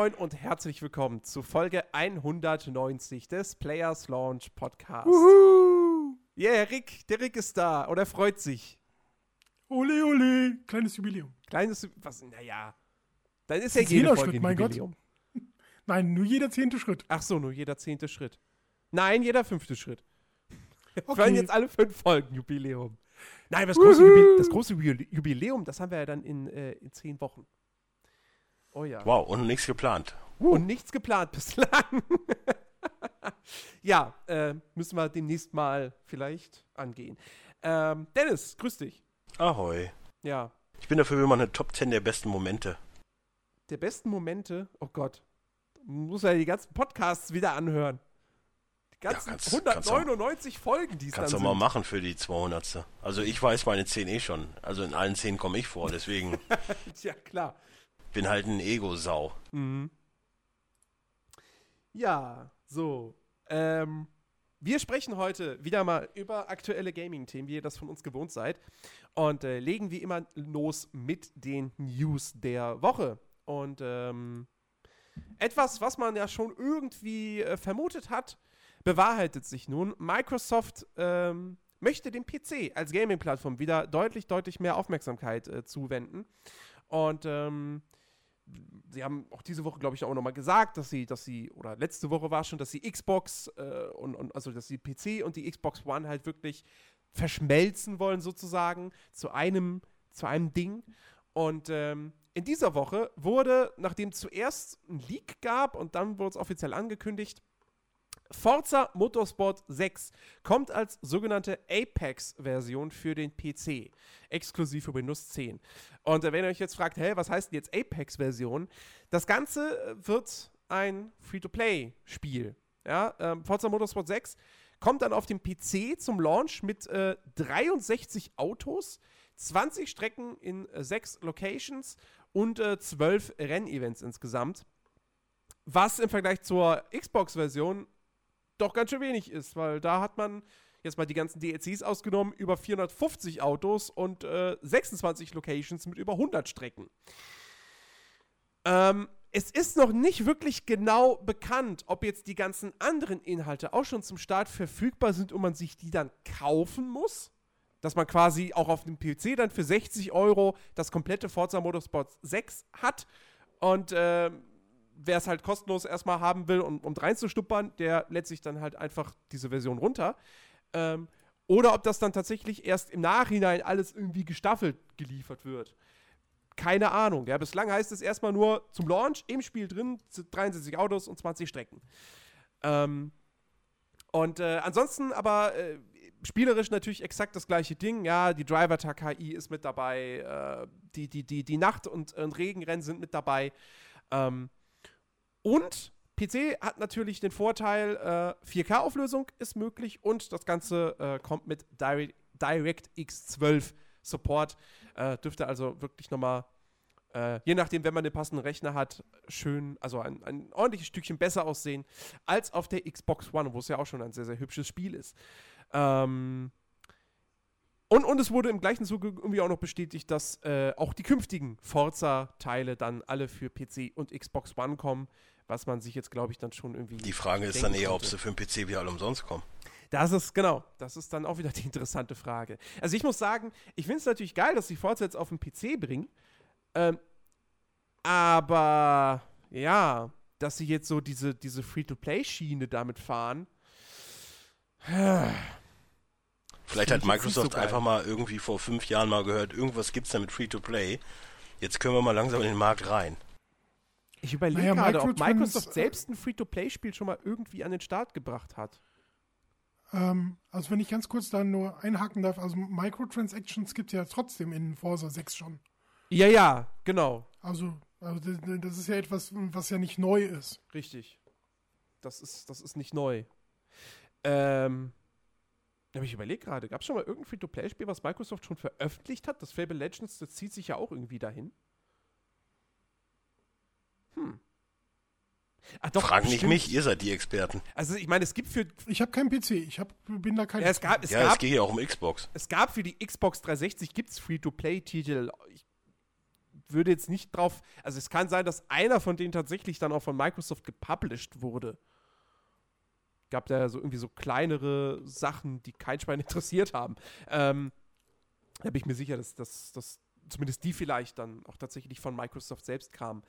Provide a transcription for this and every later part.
Moin und herzlich willkommen zu Folge 190 des Players Launch Podcast. Uhu. Yeah, Rick, der Rick ist da und er freut sich. Ole, ole, kleines Jubiläum. Kleines, was, naja. Dann ist ja jede jeder Folge Schritt, ein mein Gott. Jubiläum. Nein, nur jeder zehnte Schritt. Ach so, nur jeder zehnte Schritt. Nein, jeder fünfte Schritt. Wir Okay. wollen jetzt alle fünf Folgen Jubiläum. Nein, das große, Jubi das große Jubi- Jubiläum, das haben wir ja dann in, äh, in zehn Wochen. Oh ja. Wow, und nichts geplant. Und nichts geplant bislang. ja, äh, müssen wir demnächst mal vielleicht angehen. Ähm, Dennis, grüß dich. Ahoi. Ja, Ich bin dafür, wir machen eine Top 10 der besten Momente. der besten Momente, oh Gott, muss ja die ganzen Podcasts wieder anhören. Die ganzen kannst- 199 Folgen, die es Kannst du mal machen für die 200. Also ich weiß meine 10 eh schon. Also in allen 10 komme ich vor, deswegen Ja, klar. Bin halt ein Ego-Sau. Mhm. Ja, so. Ähm, wir sprechen heute wieder mal über aktuelle Gaming-Themen, wie ihr das von uns gewohnt seid. Und äh, legen wie immer los mit den News der Woche. Und ähm, etwas, was man ja schon irgendwie äh, vermutet hat, bewahrheitet sich nun. Microsoft ähm, möchte dem PC als Gaming-Plattform wieder deutlich, deutlich mehr Aufmerksamkeit äh, zuwenden. Und ähm, sie haben auch diese Woche, glaube ich, auch nochmal gesagt, dass sie, dass sie, oder letzte Woche war schon, dass sie Xbox äh, und, und also dass sie PC und die Xbox One halt wirklich verschmelzen wollen, sozusagen, zu einem, zu einem Ding. Und ähm, in dieser Woche wurde, nachdem zuerst ein Leak gab und dann wurde es offiziell angekündigt, Forza Motorsport 6 kommt als sogenannte Apex-Version für den PC, exklusiv für Windows 10. Und äh, wenn ihr euch jetzt fragt, hey, was heißt denn jetzt Apex-Version? Das Ganze äh, wird ein Free-to-Play-Spiel. Ja, ähm, Forza Motorsport 6 kommt dann auf dem PC zum Launch mit äh, 63 Autos, 20 Strecken in äh, 6 Locations und äh, 12 Rennevents insgesamt. Was im Vergleich zur Xbox-Version doch ganz schön wenig ist, weil da hat man jetzt mal die ganzen DLCs ausgenommen, über 450 Autos und äh, 26 Locations mit über 100 Strecken. Ähm, es ist noch nicht wirklich genau bekannt, ob jetzt die ganzen anderen Inhalte auch schon zum Start verfügbar sind und man sich die dann kaufen muss. Dass man quasi auch auf dem PC dann für 60 Euro das komplette Forza Motorsport 6 hat. Und ähm, wer es halt kostenlos erstmal haben will, um, um reinzustuppern, der lädt sich dann halt einfach diese Version runter. Ähm, oder ob das dann tatsächlich erst im Nachhinein alles irgendwie gestaffelt geliefert wird. Keine Ahnung. Ja, bislang heißt es erstmal nur zum Launch im Spiel drin, 63 Autos und 20 Strecken. Ähm, und äh, ansonsten aber äh, spielerisch natürlich exakt das gleiche Ding. Ja, die Driver-KI ist mit dabei, äh, die, die, die, die Nacht- und, und Regenrennen sind mit dabei. Ähm, und PC hat natürlich den Vorteil, äh, 4K-Auflösung ist möglich und das Ganze äh, kommt mit Direct, DirectX 12 Support. Äh, dürfte also wirklich nochmal, äh, je nachdem, wenn man den passenden Rechner hat, schön, also ein, ein ordentliches Stückchen besser aussehen als auf der Xbox One, wo es ja auch schon ein sehr, sehr hübsches Spiel ist. Ähm, und, und es wurde im gleichen Zuge irgendwie auch noch bestätigt, dass äh, auch die künftigen Forza-Teile dann alle für PC und Xbox One kommen, was man sich jetzt, glaube ich, dann schon irgendwie. Die Frage ist dann eher, ob könnte. sie für den PC wieder alle umsonst kommen. Das ist, genau, das ist dann auch wieder die interessante Frage. Also ich muss sagen, ich finde es natürlich geil, dass die Forza jetzt auf den PC bringen. Ähm, aber ja, dass sie jetzt so diese, diese Free-to-Play-Schiene damit fahren. Vielleicht hat so Microsoft geil. einfach mal irgendwie vor fünf Jahren mal gehört, irgendwas gibt's da mit Free-to-Play. Jetzt können wir mal langsam in den Markt rein. Ich überlege Naja, gerade, ob Microsoft selbst ein Free-to-Play-Spiel schon mal irgendwie an den Start gebracht hat. Ähm, also wenn ich ganz kurz da nur einhaken darf, also Microtransactions gibt es ja trotzdem in Forza 6 schon. Ja, ja, genau. Also, also das, das ist ja etwas, was ja nicht neu ist. Richtig. Das ist, das ist nicht neu. Ähm, aber ich überlege gerade, gab es schon mal irgendein Free-to-Play-Spiel, was Microsoft schon veröffentlicht hat? Das Fable Legends, das zieht sich ja auch irgendwie dahin. Hm. Ach doch, Frag nicht bestimmt. mich, ihr seid die Experten. Also ich meine, es gibt für Ich habe keinen PC, ich hab, bin da kein. ja, es gab, es ja, gab es geht ja auch um Xbox. es gab für die Xbox 360 gibt's Free-to-Play-Titel. Ich würde jetzt nicht drauf, also es kann sein, dass einer von denen tatsächlich dann auch von Microsoft gepublished wurde. Gab da so irgendwie so kleinere Sachen, die kein Schwein interessiert haben. Ähm, da bin ich mir sicher, dass, dass, dass zumindest die vielleicht dann auch tatsächlich von Microsoft selbst kamen.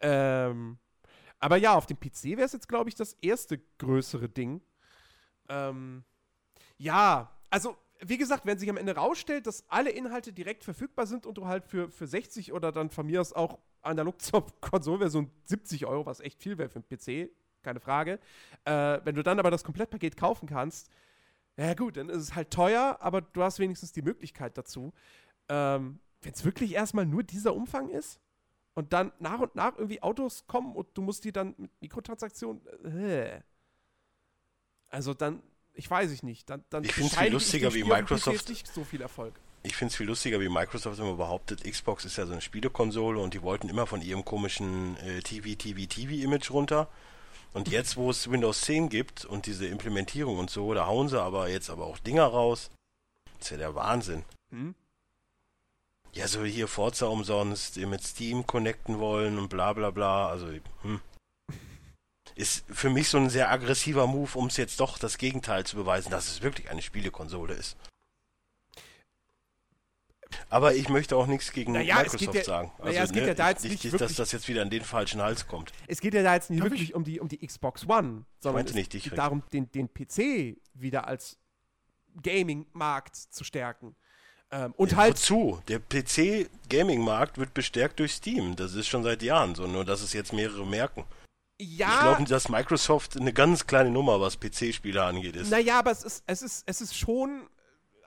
Ähm, aber ja, auf dem PC wäre es jetzt, glaube ich, das erste größere Ding. Ähm, ja, also wie gesagt, wenn sich am Ende rausstellt, dass alle Inhalte direkt verfügbar sind und du halt für, für 60 oder dann von mir aus auch analog zur Konsolversion 70 Euro, was echt viel wäre für einen PC, keine Frage. Äh, wenn du dann aber das Komplettpaket kaufen kannst, ja gut, dann ist es halt teuer, aber du hast wenigstens die Möglichkeit dazu. Ähm, wenn es wirklich erstmal nur dieser Umfang ist und dann nach und nach irgendwie Autos kommen und du musst die dann mit Mikrotransaktionen. Äh, also dann, ich weiß ich nicht. Dann, dann ich finde es viel lustiger, wie Microsoft. Nicht so viel Erfolg. Ich finde es viel lustiger, wie Microsoft immer behauptet, Xbox ist ja so eine Spielekonsole und die wollten immer von ihrem komischen äh, TV, TV, TV-Image runter. Und jetzt, wo es Windows 10 gibt und diese Implementierung und so, da hauen sie aber jetzt aber auch Dinger raus. Das ist ja der Wahnsinn. Hm? Ja, so hier Forza umsonst, mit Steam connecten wollen und bla bla bla. Also, hm. Ist für mich so ein sehr aggressiver Move, um es jetzt doch das Gegenteil zu beweisen, dass es wirklich eine Spielekonsole ist. Aber ich möchte auch nichts gegen naja, Microsoft ja, sagen. Also, naja, es geht ne, ja da jetzt nicht, nicht dass das jetzt wieder an den falschen Hals kommt. Es geht ja da jetzt nicht Darf wirklich um die, um die Xbox One, sondern es nicht geht darum, den, den PC wieder als Gaming-Markt zu stärken. Ähm, und ja, halt. Wozu? Der PC-Gaming-Markt wird bestärkt durch Steam. Das ist schon seit Jahren so, nur dass es jetzt mehrere merken. Ja. Ich glaube, dass Microsoft eine ganz kleine Nummer, was PC-Spieler angeht, ist. Naja, aber es ist, es ist, es ist schon.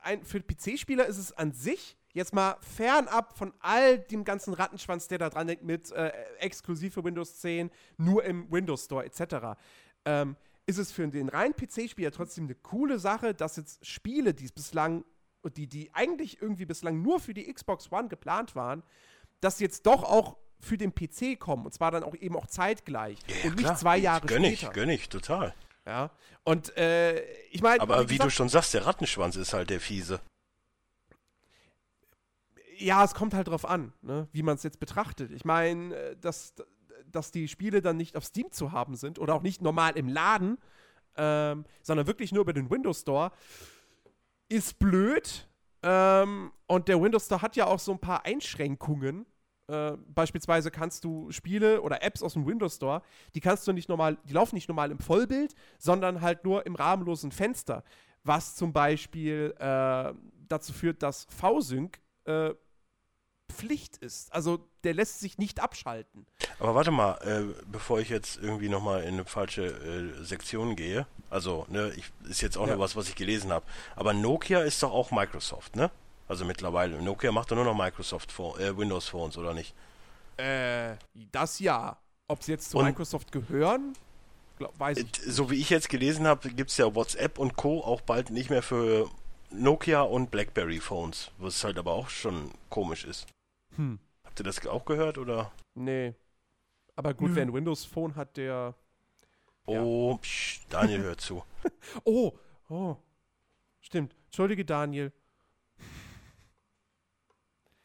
Ein, für PC-Spieler ist es an sich jetzt mal fernab von all dem ganzen Rattenschwanz, der da dran hängt mit äh, exklusiv für Windows 10, nur im Windows Store etc., ähm, ist es für den reinen PC-Spieler trotzdem eine coole Sache, dass jetzt Spiele, die es bislang die, die eigentlich irgendwie bislang nur für die Xbox One geplant waren, dass jetzt doch auch für den PC kommen. Und zwar dann auch eben auch zeitgleich. Ja, und nicht klar. zwei Jahre gönn später. Ich, gönn ich, total. Ja. Und äh, ich meine. Aber wie, wie du schon sagst, der Rattenschwanz ist halt der fiese. Ja, es kommt halt drauf an, ne, wie man es jetzt betrachtet. Ich meine, äh, dass, dass die Spiele dann nicht auf Steam zu haben sind oder auch nicht normal im Laden, ähm, sondern wirklich nur über den Windows Store ist blöd. Ähm, und der Windows Store hat ja auch so ein paar Einschränkungen. Äh, beispielsweise kannst du Spiele oder Apps aus dem Windows Store, die kannst du nicht normal, die laufen nicht normal im Vollbild, sondern halt nur im rahmenlosen Fenster. Was zum Beispiel äh, dazu führt, dass V-Sync äh, Pflicht ist. Also der lässt sich nicht abschalten. Aber warte mal, äh, bevor ich jetzt irgendwie nochmal in eine falsche äh, Sektion gehe, also, ne, ich, ist jetzt auch ja. nur was, was ich gelesen habe. Aber Nokia ist doch auch Microsoft, ne? Also mittlerweile. Nokia macht doch nur noch Microsoft Phone, äh, Windows Phones, oder nicht? Äh, das ja. Ob sie jetzt zu und, Microsoft gehören, glaub, weiß ich. So wie ich jetzt gelesen habe, gibt es ja WhatsApp und Co. auch bald nicht mehr für Nokia und Blackberry Phones, was halt aber auch schon komisch ist. Hm. Habt ihr das auch gehört oder? Nee. Aber gut, hm. wer ein Windows Phone hat, der. Oh, ja. psch, Daniel hört zu. oh, oh. Stimmt. Entschuldige, Daniel.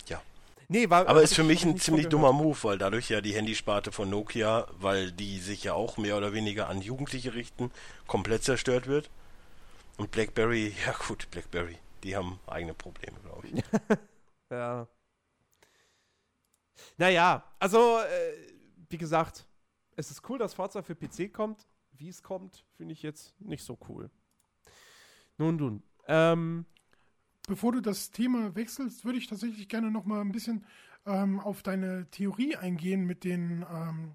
Ja. Nee, war, Aber ist für mich ein ziemlich dummer Move, weil dadurch ja die Handysparte von Nokia, weil die sich ja auch mehr oder weniger an Jugendliche richten, komplett zerstört wird. Und BlackBerry, ja gut, BlackBerry, die haben eigene Probleme, glaube ich. ja. Naja, also, äh, wie gesagt, es ist cool, dass Forza für PC kommt. Wie es kommt, finde ich jetzt nicht so cool. Nun, nun. Ähm, Bevor du das Thema wechselst, würde ich tatsächlich gerne noch mal ein bisschen ähm, auf deine Theorie eingehen mit den, ähm,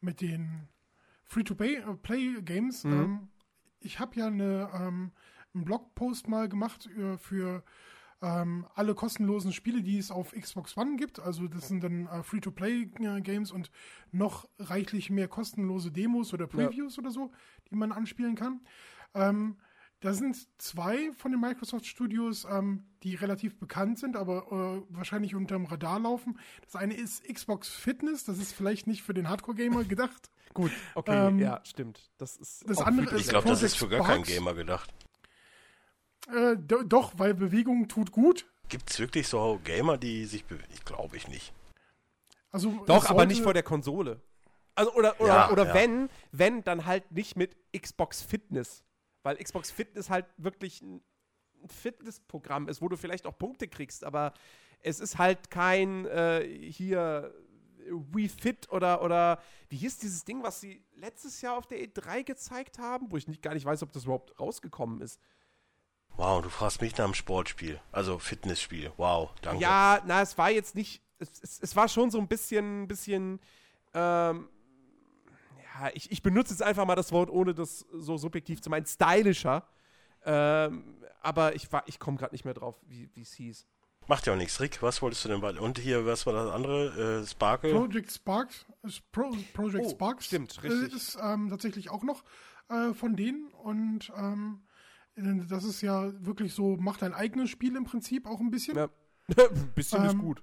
mit den Free-to-Play-Games. Mhm. Ähm, ich habe ja eine, ähm, einen Blogpost mal gemacht äh, für ähm, alle kostenlosen Spiele, die es auf Xbox One gibt. Also das sind dann äh, Free-to-Play-Games und noch reichlich mehr kostenlose Demos oder Previews ja. oder so, die man anspielen kann. Ähm, da sind zwei von den Microsoft Studios, ähm, die relativ bekannt sind, aber äh, wahrscheinlich unterm Radar laufen. Das eine ist Xbox Fitness, das ist vielleicht nicht für den Hardcore-Gamer gedacht. Gut, okay, ähm, ja, stimmt. Das ist das andere ist Ich glaube, das ist für gar keinen Gamer gedacht. Äh, do, doch, weil Bewegung tut gut. Gibt es wirklich so Gamer, die sich bewegen? Ich glaube ich nicht. Also Doch, aber nicht vor der Konsole. Also, oder oder, Ja, oder ja. wenn, wenn, dann halt nicht mit Xbox Fitness. Weil Xbox Fitness halt wirklich ein Fitnessprogramm ist, wo du vielleicht auch Punkte kriegst, aber es ist halt kein äh, hier Wii Fit oder, oder wie hieß dieses Ding, was sie letztes Jahr auf der E3 gezeigt haben, wo ich nicht, gar nicht weiß, ob das überhaupt rausgekommen ist. Wow, du fragst mich nach einem Sportspiel. Also Fitnessspiel. Wow, danke. Ja, na, es war jetzt nicht. Es, es, es war schon so ein bisschen, bisschen. Ähm, ja, ich, ich benutze jetzt einfach mal das Wort, ohne das so subjektiv zu meinen. Stylischer. Ähm, aber ich, war- ich komme gerade nicht mehr drauf, wie wie es hieß. Macht ja auch nichts. Rick, was wolltest du denn weiter? Und hier, was war das andere? Äh, Sparkle? Project Sparks, ist Pro, Project Oh, Sparks stimmt, äh, richtig. ist ähm, tatsächlich auch noch äh, von denen und ähm, das ist ja wirklich so, macht dein eigenes Spiel im Prinzip auch ein bisschen. Ja. ein bisschen ist Ähm, gut.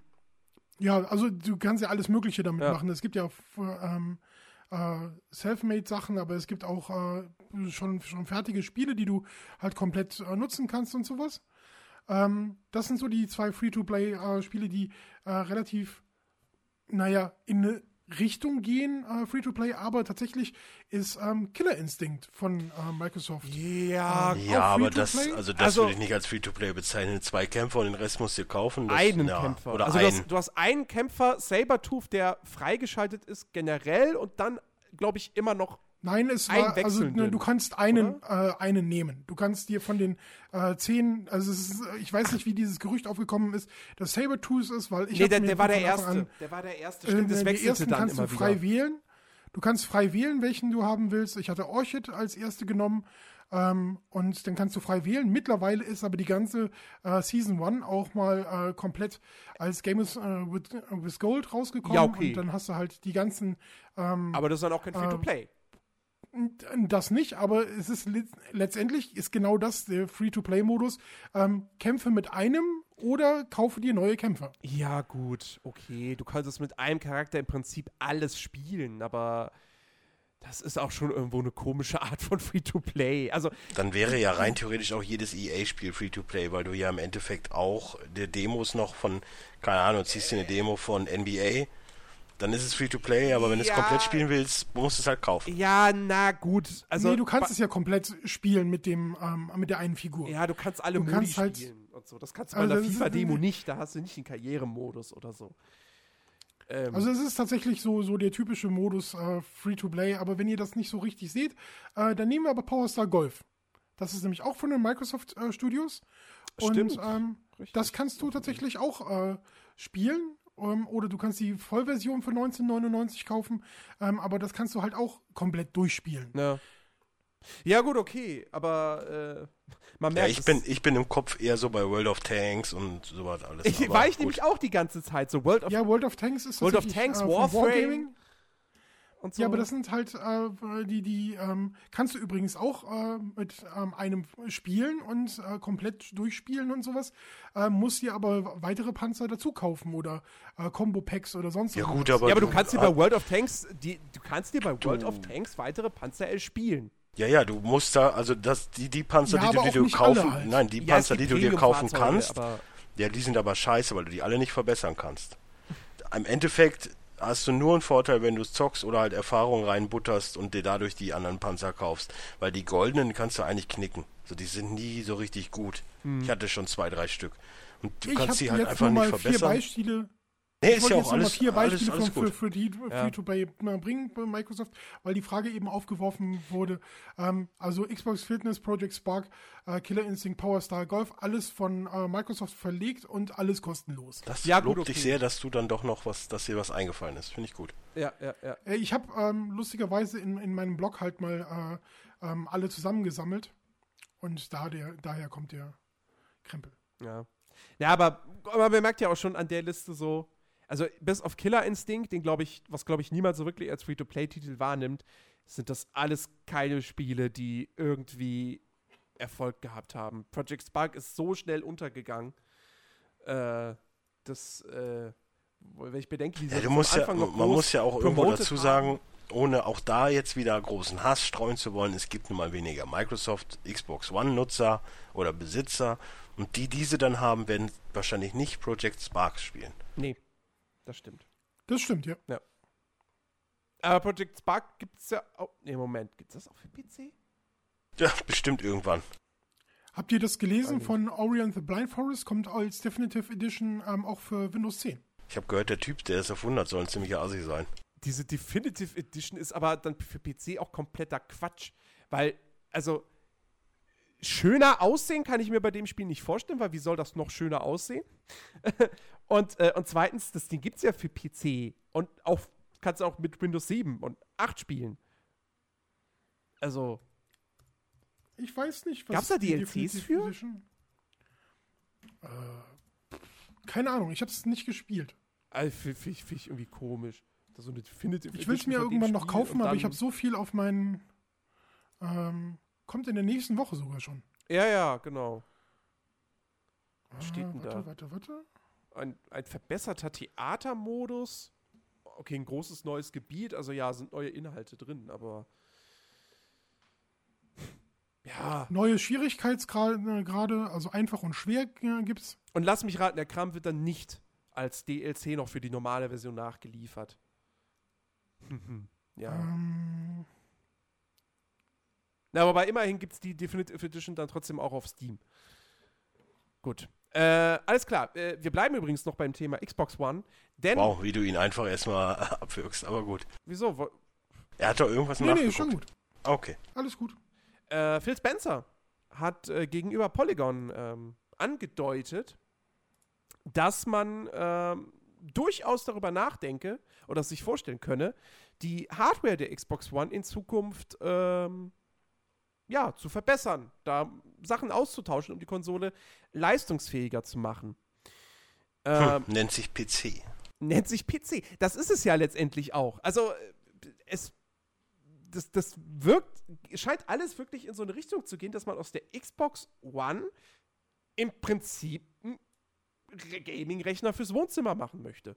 Ja, also du kannst ja alles Mögliche damit Ja. machen. Es gibt ja ähm, äh, Selfmade-Sachen, aber es gibt auch äh, schon, schon fertige Spiele, die du halt komplett äh, nutzen kannst und sowas. Ähm, das sind so die zwei Free-to-Play-Spiele, die äh, relativ, naja, in eine Richtung gehen, äh, Free-to-Play, aber tatsächlich ist ähm, Killer Instinct von äh, Microsoft. Ja, Ja, auch aber das, also das Also- würde ich nicht als Free-to-Play bezeichnen. Zwei Kämpfer und den Rest musst du kaufen. Das, einen ja, Kämpfer. Oder also du einen. hast, du hast einen Kämpfer, Sabertooth, der freigeschaltet ist generell und dann, glaube ich, immer noch Nein, es war, also ne, du kannst einen, äh, einen nehmen. Du kannst dir von den äh, zehn, also es ist, ich weiß nicht, wie dieses Gerücht aufgekommen ist, dass Sabertooth ist, weil ich Nee, der, der war der Erste. an- der war der Erste. Äh, Stimmt, das die wechselte ersten dann kannst immer du frei wieder. wählen. Du kannst frei wählen, welchen du haben willst. Ich hatte Orchid als erste genommen. Ähm, und dann kannst du frei wählen. Mittlerweile ist aber die ganze äh, Season 1 auch mal äh, komplett als Games äh, with, with Gold rausgekommen. Ja, okay. Und dann hast du halt die ganzen Aber das ist dann auch Ähm, kein Free-to-Play. Das nicht, aber es ist le- letztendlich ist genau das der Free-to-Play-Modus. Ähm, kämpfe mit einem oder kaufe dir neue Kämpfer. Ja, gut, okay. Du kannst es mit einem Charakter im Prinzip alles spielen, aber das ist auch schon irgendwo eine komische Art von Free-to-Play. Also, Dann wäre ja rein theoretisch auch jedes EA-Spiel Free-to-Play, weil du ja im Endeffekt auch die Demos noch von, keine Ahnung, ziehst dir eine Demo von NBA, dann ist es Free-to-Play, aber wenn du es komplett spielen willst, musst du es halt kaufen. ja, na gut. Also, nee, du kannst es ja komplett spielen mit dem ähm, mit der einen Figur. Ja, du kannst alle Du Modi kannst halt- spielen und so. Das kannst du bei Also einer FIFA-Demo nicht. Da hast du nicht den Karrieremodus oder so. Ähm, Also es ist tatsächlich so, so der typische Modus äh, Free-to-Play, aber wenn ihr das nicht so richtig seht, äh, dann nehmen wir aber Power Star Golf. Das ist nämlich auch von den Microsoft äh, Studios. Und Stimmt. ähm, Richtig. das kannst du tatsächlich auch äh, spielen. Ähm, oder du kannst die Vollversion für 1999 kaufen, ähm, aber das kannst du halt auch komplett durchspielen. ja. ja, gut, okay. Aber äh, man Ja, merkt, ich es- bin, ich bin im Kopf eher so bei World of Tanks und sowas alles. ich, aber war ich gut. nämlich auch die ganze Zeit so. World of Ja, World of Tanks ist World of Tanks, äh, Warframe Wargaming. Und so. Ja, aber das sind halt äh, die, die ähm, kannst du übrigens auch äh, mit ähm, einem spielen und äh, komplett durchspielen und sowas. Äh, musst dir aber weitere Panzer dazu kaufen oder äh, Combo-Packs oder sonst Ja irgendwas. gut, aber, ja, aber du kannst dir bei World of Tanks, die, du kannst dir bei World of Tanks weitere Panzer erspielen. Ja, ja, du musst da, also das, die, die Panzer, Ja, die du nicht kaufen, halt. nein, die Ja, Panzer, die du dir kaufen kannst, aber- ja, die sind aber scheiße, weil du die alle nicht verbessern kannst. Im Endeffekt hast du nur einen Vorteil, wenn du es zockst oder halt Erfahrung reinbutterst und dir dadurch die anderen Panzer kaufst. Weil die goldenen kannst du eigentlich knicken. So, die sind nie so richtig gut. Hm. Ich hatte schon zwei, drei Stück. Und du Ich kannst sie halt einfach nicht mal vier verbessern. Beispiele. Nee, ich ist wollte ja jetzt auch noch mal alles, vier alles, Beispiele alles für, gut. für, für die Ja. Free-to-Play bringen bei Microsoft, weil die Frage eben aufgeworfen wurde. Ähm, also Xbox Fitness, Project Spark, äh, Killer Instinct, Power Star Golf, alles von äh, Microsoft verlegt und alles kostenlos. Das Ja, lobt dich okay. sehr, dass du dann doch noch was, dass dir was eingefallen ist. Finde ich gut. Ja, ja, ja. Äh, Ich habe ähm, lustigerweise in, in meinem Blog halt mal äh, ähm, alle zusammengesammelt und da der, daher kommt der Krempel. Ja. Ja, aber, aber man merkt ja auch schon an der Liste so, also bis auf Killer Instinct, den glaube ich, was glaube ich niemand so wirklich als Free-to-Play-Titel wahrnimmt, sind das alles keine Spiele, die irgendwie Erfolg gehabt haben. Project Spark ist so schnell untergegangen, äh, dass, äh, wenn ich bedenke, wie sie Ja, du musst ja, man muss ja auch irgendwo dazu sagen, ohne auch da jetzt wieder großen Hass streuen zu wollen, es gibt nun mal weniger Microsoft, Xbox One-Nutzer oder Besitzer und die diese dann haben, werden wahrscheinlich nicht Project Spark spielen. Nee, das stimmt. Das stimmt, ja. Aber Project Spark gibt es ja auch. Nee, Moment, gibt es das auch für PC? Ja, bestimmt irgendwann. Habt ihr das gelesen von Ori and the Blind Forest? Kommt als Definitive Edition ähm, auch für Windows 10. Ich habe gehört, der Typ, der es erfunden hat, soll ein ziemlicher Asi sein. Diese Definitive Edition ist aber dann für PC auch kompletter Quatsch. Weil, also, schöner aussehen kann ich mir bei dem Spiel nicht vorstellen, weil wie soll das noch schöner aussehen? und, äh, und zweitens, das Ding gibt es ja für PC. Und auch kannst du auch mit Windows 7 und 8 spielen. Also, Ich weiß nicht, was. Gab's da DLCs für? Edition- Äh, keine Ahnung, ich habe es nicht gespielt. also finde find, find ich irgendwie komisch. Das so eine Definitive Ich will es mir irgendwann noch kaufen, aber ich habe so viel auf meinen. Ähm, kommt in der nächsten Woche sogar schon. Ja, ja, genau. Was steht Ah, denn warte, da? warte, warte. Ein, ein verbesserter Theatermodus. Okay, ein großes neues Gebiet. Also ja, sind neue Inhalte drin, aber. Ja. Neue Schwierigkeitsgrade, gerade, also einfach und schwer äh, gibt's. Und lass mich raten, der Kram wird dann nicht als DLC noch für die normale Version nachgeliefert. Ja. Ähm, Na, wobei immerhin gibt es die Definitive Edition dann trotzdem auch auf Steam. Gut. Äh, alles klar. Äh, wir bleiben übrigens noch beim Thema Xbox One. Denn. Wow, wie du ihn einfach erstmal abwirkst, aber gut. Wieso? Wo, Er hat doch irgendwas nee, nee, nachgeguckt. ist schon gut. Okay. Alles gut. Äh, Phil Spencer hat äh, gegenüber Polygon ähm, angedeutet, dass man ähm, durchaus darüber nachdenke oder sich vorstellen könne, die Hardware der Xbox One in Zukunft ähm, ja, zu verbessern, da Sachen auszutauschen, um die Konsole leistungsfähiger zu machen. Ähm, Hm, nennt sich PC. nennt sich PC. Das ist es ja letztendlich auch. Also, es. Das, das wirkt, scheint alles wirklich in so eine Richtung zu gehen, dass man aus der Xbox One im Prinzip einen Re- Gaming-Rechner fürs Wohnzimmer machen möchte.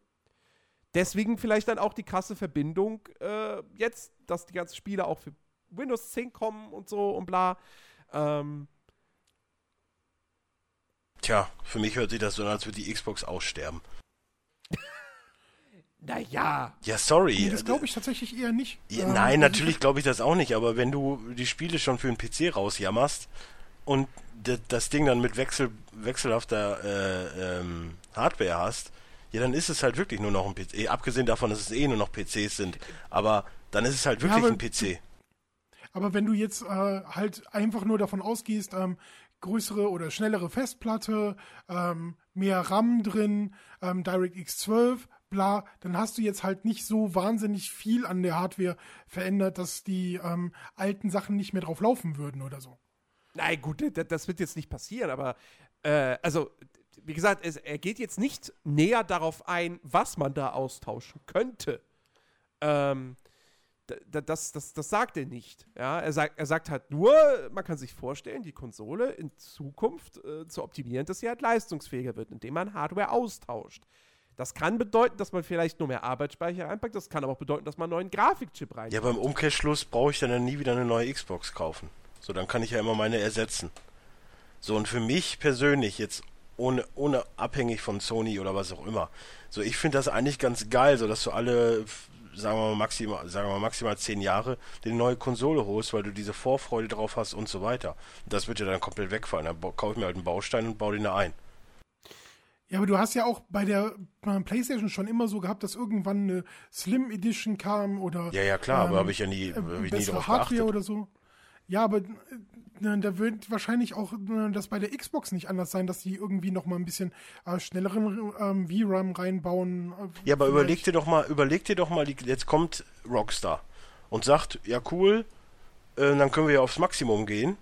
Deswegen vielleicht dann auch die krasse Verbindung äh, jetzt, dass die ganzen Spiele auch für Windows 10 kommen und so und bla. Ähm, Tja, für mich hört sich das so an, als würde die Xbox aussterben. naja. Ja, sorry. Nee, das glaube ich tatsächlich eher nicht. Ja, Ähm, nein, also natürlich glaube ich das auch nicht, aber wenn du die Spiele schon für den PC rausjammerst und das Ding dann mit wechsel wechselhafter äh, ähm, Hardware hast, ja, dann ist es halt wirklich nur noch ein PC. Eh, Abgesehen davon, dass es eh nur noch PCs sind. Aber dann ist es halt Ja, wirklich aber ein PC. Aber wenn du jetzt äh, halt einfach nur davon ausgehst, ähm, größere oder schnellere Festplatte, ähm, mehr RAM drin, ähm, DirectX 12, bla, dann hast du jetzt halt nicht so wahnsinnig viel an der Hardware verändert, dass die ähm, alten Sachen nicht mehr drauf laufen würden oder so. Nein, gut, das wird jetzt nicht passieren, aber äh, also, wie gesagt, es, er geht jetzt nicht näher darauf ein, was man da austauschen könnte. Ähm, das, das, das sagt er nicht. Ja? Er, sagt, er sagt halt nur, man kann sich vorstellen, die Konsole in Zukunft äh, zu optimieren, dass sie halt leistungsfähiger wird, indem man Hardware austauscht. Das kann bedeuten, dass man vielleicht nur mehr Arbeitsspeicher reinpackt, das kann aber auch bedeuten, dass man einen neuen Grafikchip reinpackt. Ja, beim Umkehrschluss brauche ich dann ja nie wieder eine neue Xbox kaufen. So, dann kann ich ja immer meine ersetzen. So, und für mich persönlich jetzt ohne, ohne abhängig von Sony oder was auch immer. So, ich finde das eigentlich ganz geil, so dass du alle, sagen wir mal maximal, sagen wir mal maximal zehn Jahre dir eine neue Konsole holst, weil du diese Vorfreude drauf hast und so weiter. Das wird ja dann komplett wegfallen. Dann kaufe ich mir halt einen Baustein und baue den da ein. Ja, aber du hast ja auch bei der PlayStation schon immer so gehabt, dass irgendwann eine Slim Edition kam oder Ja, ja, klar, aber ähm, habe ich ja nie, äh, hab ich nie drauf Hardware geachtet. oder so. Ja, aber äh, da wird wahrscheinlich auch das bei der Xbox nicht anders sein, dass die irgendwie noch mal ein bisschen äh, schnelleren ähm, VRAM reinbauen. äh, Ja, aber vielleicht. überleg dir doch mal, überleg dir doch mal, die, jetzt kommt Rockstar und sagt, ja cool, äh, dann können wir ja aufs Maximum gehen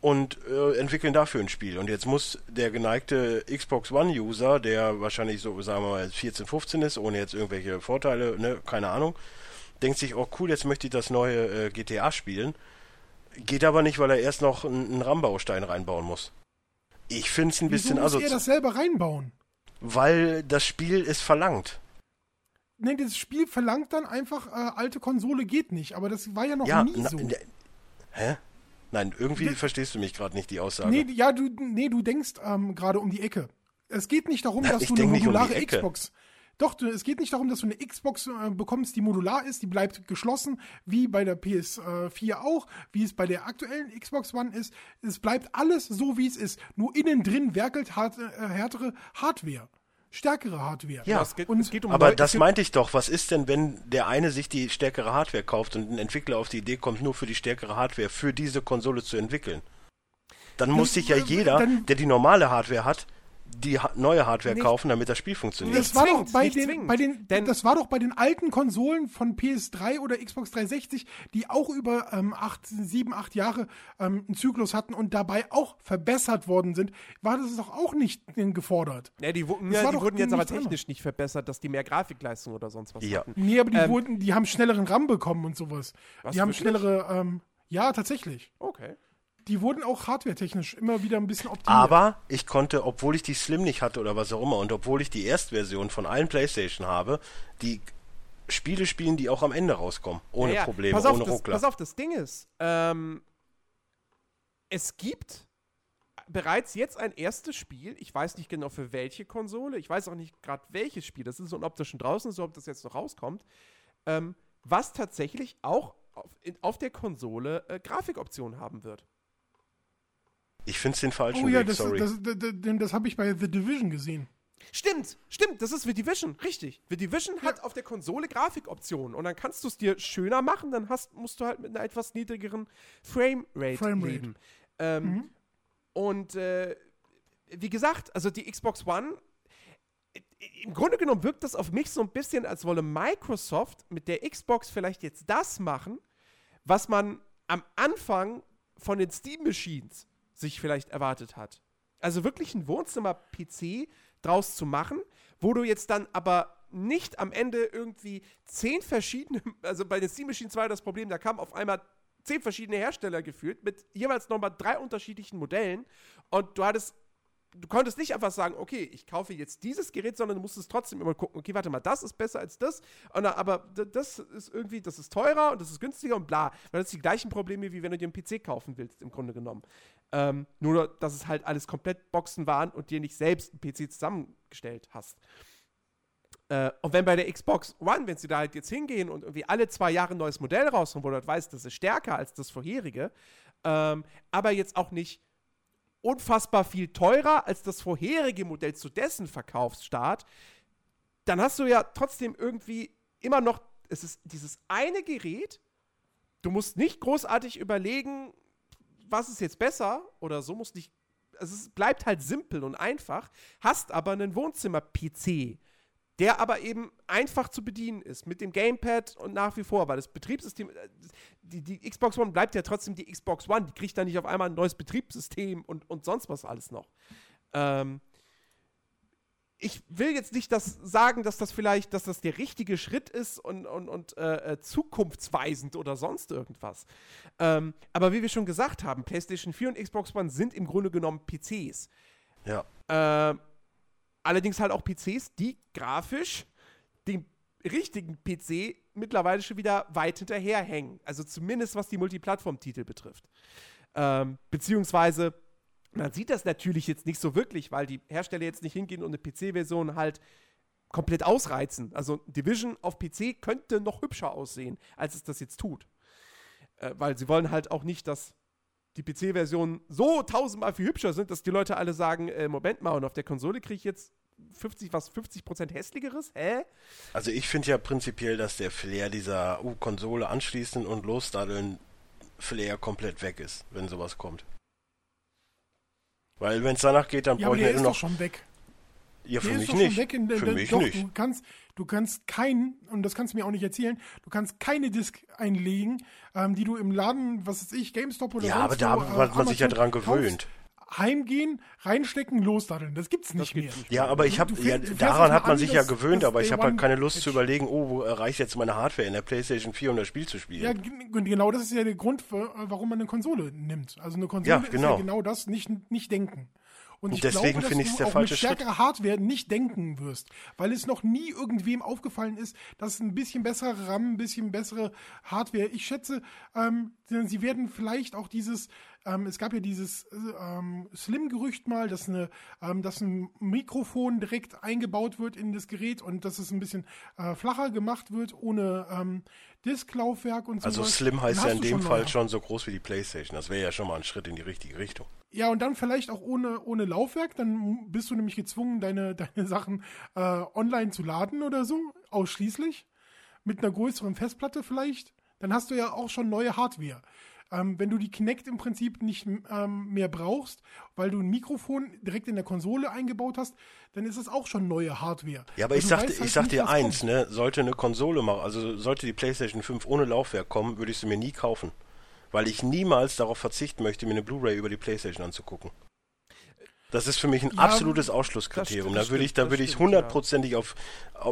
und äh, entwickeln dafür ein Spiel. Und jetzt muss der geneigte Xbox One-User, der wahrscheinlich so, sagen wir mal, 14, 15 ist, ohne jetzt irgendwelche Vorteile, ne, keine Ahnung, denkt sich, oh cool, jetzt möchte ich das neue äh, GTA spielen. Geht aber nicht, weil er erst noch einen, einen RAM-Baustein reinbauen muss. Ich finde es ein Wieso bisschen muss er asozial, das selber reinbauen? weil das Spiel es verlangt. Nee, das Spiel verlangt dann einfach, äh, alte Konsole geht nicht, aber das war ja noch Ja, nie na, so. ne- hä? Nein, irgendwie Das- verstehst du mich gerade nicht, die Aussage. Nee, ja, du, nee, du denkst ähm, gerade um die Ecke. Es geht nicht darum, dass Ich du eine um modulare Ecke. Xbox. Doch, du, es geht nicht darum, dass du eine Xbox äh, bekommst, die modular ist, die bleibt geschlossen, wie bei der PS4 auch, wie es bei der aktuellen Xbox One ist. Es bleibt alles so, wie es ist. Nur innen drin werkelt hart, äh, härtere Hardware. Stärkere Hardware. Ja, es geht, und- es geht um Aber Neu- das meinte ich doch. Was ist denn, wenn der eine sich die stärkere Hardware kauft und ein Entwickler auf die Idee kommt, nur für die stärkere Hardware für diese Konsole zu entwickeln? Dann muss sich ja äh, jeder, dann- der die normale Hardware hat, die ha neue Hardware Nicht- kaufen, damit das Spiel funktioniert. Das war zwingend, doch bei den, zwingend. bei den Denn- das war doch bei den alten Konsolen von PS3 oder Xbox 360, die auch über ähm, acht, sieben, acht Jahre ähm, einen Zyklus hatten und dabei auch verbessert worden sind, war das doch auch nicht äh, gefordert. Ja, die, wurden- ja, die wurden jetzt aber technisch nicht verbessert, dass die mehr Grafikleistung oder sonst was Ja. hatten. Nee, aber die Ähm, wurden, die haben schnelleren RAM bekommen und sowas. Was, die haben wirklich? schnellere, ähm, ja, tatsächlich. Okay. Die wurden auch hardware-technisch immer wieder ein bisschen optimiert. Aber ich konnte, obwohl ich die Slim nicht hatte oder was auch immer und obwohl ich die Erstversion von allen Playstation habe, die Spiele spielen, die auch am Ende rauskommen. Ohne Ja, ja. Probleme, pass auf, ohne das, Ruckler. Pass auf, das Ding ist, ähm, es gibt bereits jetzt ein erstes Spiel, ich weiß nicht genau für welche Konsole, ich weiß auch nicht gerade welches Spiel, das ist so ein optischen draußen, so ob das jetzt noch rauskommt, ähm, was tatsächlich auch auf, in, auf der Konsole äh, Grafikoptionen haben wird. Ich finde es den falschen oh ja, Weg, das, sorry. das, das, das, das habe ich bei The Division gesehen. Stimmt, stimmt, das ist The Division, richtig. The Division hat auf der Konsole Grafikoptionen und dann kannst du es dir schöner machen, dann hast, musst du halt mit einer etwas niedrigeren Framerate Framerate. leben. Ähm, Und äh, wie gesagt, also die Xbox One, im Grunde genommen wirkt das auf mich so ein bisschen, als wolle Microsoft mit der Xbox vielleicht jetzt das machen, was man am Anfang von den Steam Machines sich vielleicht erwartet hat. Also wirklich ein Wohnzimmer-PC draus zu machen, wo du jetzt dann aber nicht am Ende irgendwie zehn verschiedene, also bei den Steam Machines war ja das Problem, da kamen auf einmal zehn verschiedene Hersteller gefühlt mit jeweils nochmal drei unterschiedlichen Modellen und du hattest du konntest nicht einfach sagen, okay, ich kaufe jetzt dieses Gerät, sondern du musstest trotzdem immer gucken, okay, warte mal, das ist besser als das, und, aber das ist irgendwie, das ist teurer und das ist günstiger und bla. Weil das sind die gleichen Probleme, wie wenn du dir einen PC kaufen willst, im Grunde genommen. Ähm, nur, dass es halt alles komplett Boxen waren und dir nicht selbst einen PC zusammengestellt hast. Äh, und wenn bei der Xbox One, wenn sie da halt jetzt hingehen und irgendwie alle zwei Jahre ein neues Modell rausholen, wo du halt weißt, das ist stärker als das vorherige, ähm, aber jetzt auch nicht unfassbar viel teurer als das vorherige Modell zu dessen Verkaufsstart, dann hast du ja trotzdem irgendwie immer noch, es ist dieses eine Gerät, du musst nicht großartig überlegen, was ist jetzt besser oder so, musst nicht, also es bleibt halt simpel und einfach, hast aber einen Wohnzimmer-PC, der aber eben einfach zu bedienen ist, mit dem Gamepad und nach wie vor, weil das Betriebssystem, äh, die, die Xbox One bleibt ja trotzdem die Xbox One, die kriegt dann nicht auf einmal ein neues Betriebssystem und, und sonst was alles noch. Ähm, ich will jetzt nicht das sagen, dass das vielleicht, dass das der richtige Schritt ist und, und, und äh, äh, zukunftsweisend oder sonst irgendwas. Ähm, aber wie wir schon gesagt haben, PlayStation 4 und Xbox One sind im Grunde genommen PCs. ja. Äh, allerdings halt auch PCs, die grafisch dem richtigen PC mittlerweile schon wieder weit hinterherhängen. Also zumindest was die Multiplattform-Titel betrifft. Ähm, beziehungsweise, man sieht das natürlich jetzt nicht so wirklich, weil die Hersteller jetzt nicht hingehen und eine PC-Version halt komplett ausreizen. Also Division auf PC könnte noch hübscher aussehen, als es das jetzt tut. Äh, weil sie wollen halt auch nicht, dass die PC-Versionen so tausendmal viel hübscher sind, dass die Leute alle sagen, äh, Moment mal, und auf der Konsole kriege ich jetzt 50, was, 50% hässlicheres? Hä? Also ich finde ja prinzipiell, dass der Flair dieser uh, Konsole anschließen und losdaddeln Flair komplett weg ist, wenn sowas kommt. Weil wenn es danach geht, dann Ja, brauche ich der ja ist doch noch. schon weg. Ja, für Der mich ist doch nicht. schon weg. In, der- für der- mich doch, nicht. Du kannst, du kannst keinen, und das kannst du mir auch nicht erzählen, du kannst keine Disk einlegen, ähm, die du im Laden, was weiß ich, GameStop oder Ja, aber wo, da äh, hat man sich ja Amazon dran kaufst, gewöhnt. Heimgehen, reinstecken, losdaddeln. Das gibt's nicht gibt's mehr. nicht Ja, aber ich habe ja, daran es hat man an, sich das- ja gewöhnt, das aber ich habe halt keine Lust zu überlegen, oh, wo erreicht jetzt meine Hardware in der PlayStation 4, um das Spiel zu spielen. Ja, und genau das ist ja der Grund, äh, warum man eine Konsole nimmt. Also eine Konsole Ja, ist ja genau. genau das, nicht, nicht denken. Und ich deswegen glaube, finde dass ich's du der auch falsche mit Schritt. stärkerer Hardware nicht denken wirst, weil es noch nie irgendwem aufgefallen ist, dass ein bisschen bessere RAM, ein bisschen bessere Hardware. Ich schätze, ähm, sie werden vielleicht auch dieses ähm, es gab ja dieses ähm, Slim-Gerücht mal, dass, eine, ähm, dass ein Mikrofon direkt eingebaut wird in das Gerät und dass es ein bisschen äh, flacher gemacht wird, ohne ähm, Disklaufwerk und so. Also Slim heißt ja in dem Fall schon so groß wie die Playstation. Das wäre ja schon mal ein Schritt in die richtige Richtung. Ja, und dann vielleicht auch ohne, ohne Laufwerk. Dann bist du nämlich gezwungen, deine, deine Sachen äh, online zu laden oder so, ausschließlich. Mit einer größeren Festplatte vielleicht. Dann hast du ja auch schon neue Hardware. Ähm, wenn du die Kinect im Prinzip nicht ähm, mehr brauchst, weil du ein Mikrofon direkt in der Konsole eingebaut hast, dann ist es auch schon neue Hardware. Ja, aber ich sag, halt ich sag dir eins, kommt. ne, sollte eine Konsole machen, also sollte die PlayStation 5 ohne Laufwerk kommen, würde ich sie mir nie kaufen. Weil ich niemals darauf verzichten möchte, mir eine Blu-ray über die PlayStation anzugucken. Das ist für mich ein ja, absolutes Ausschlusskriterium. Stimmt, da würde ich, da würde ich hundertprozentig ja. auf,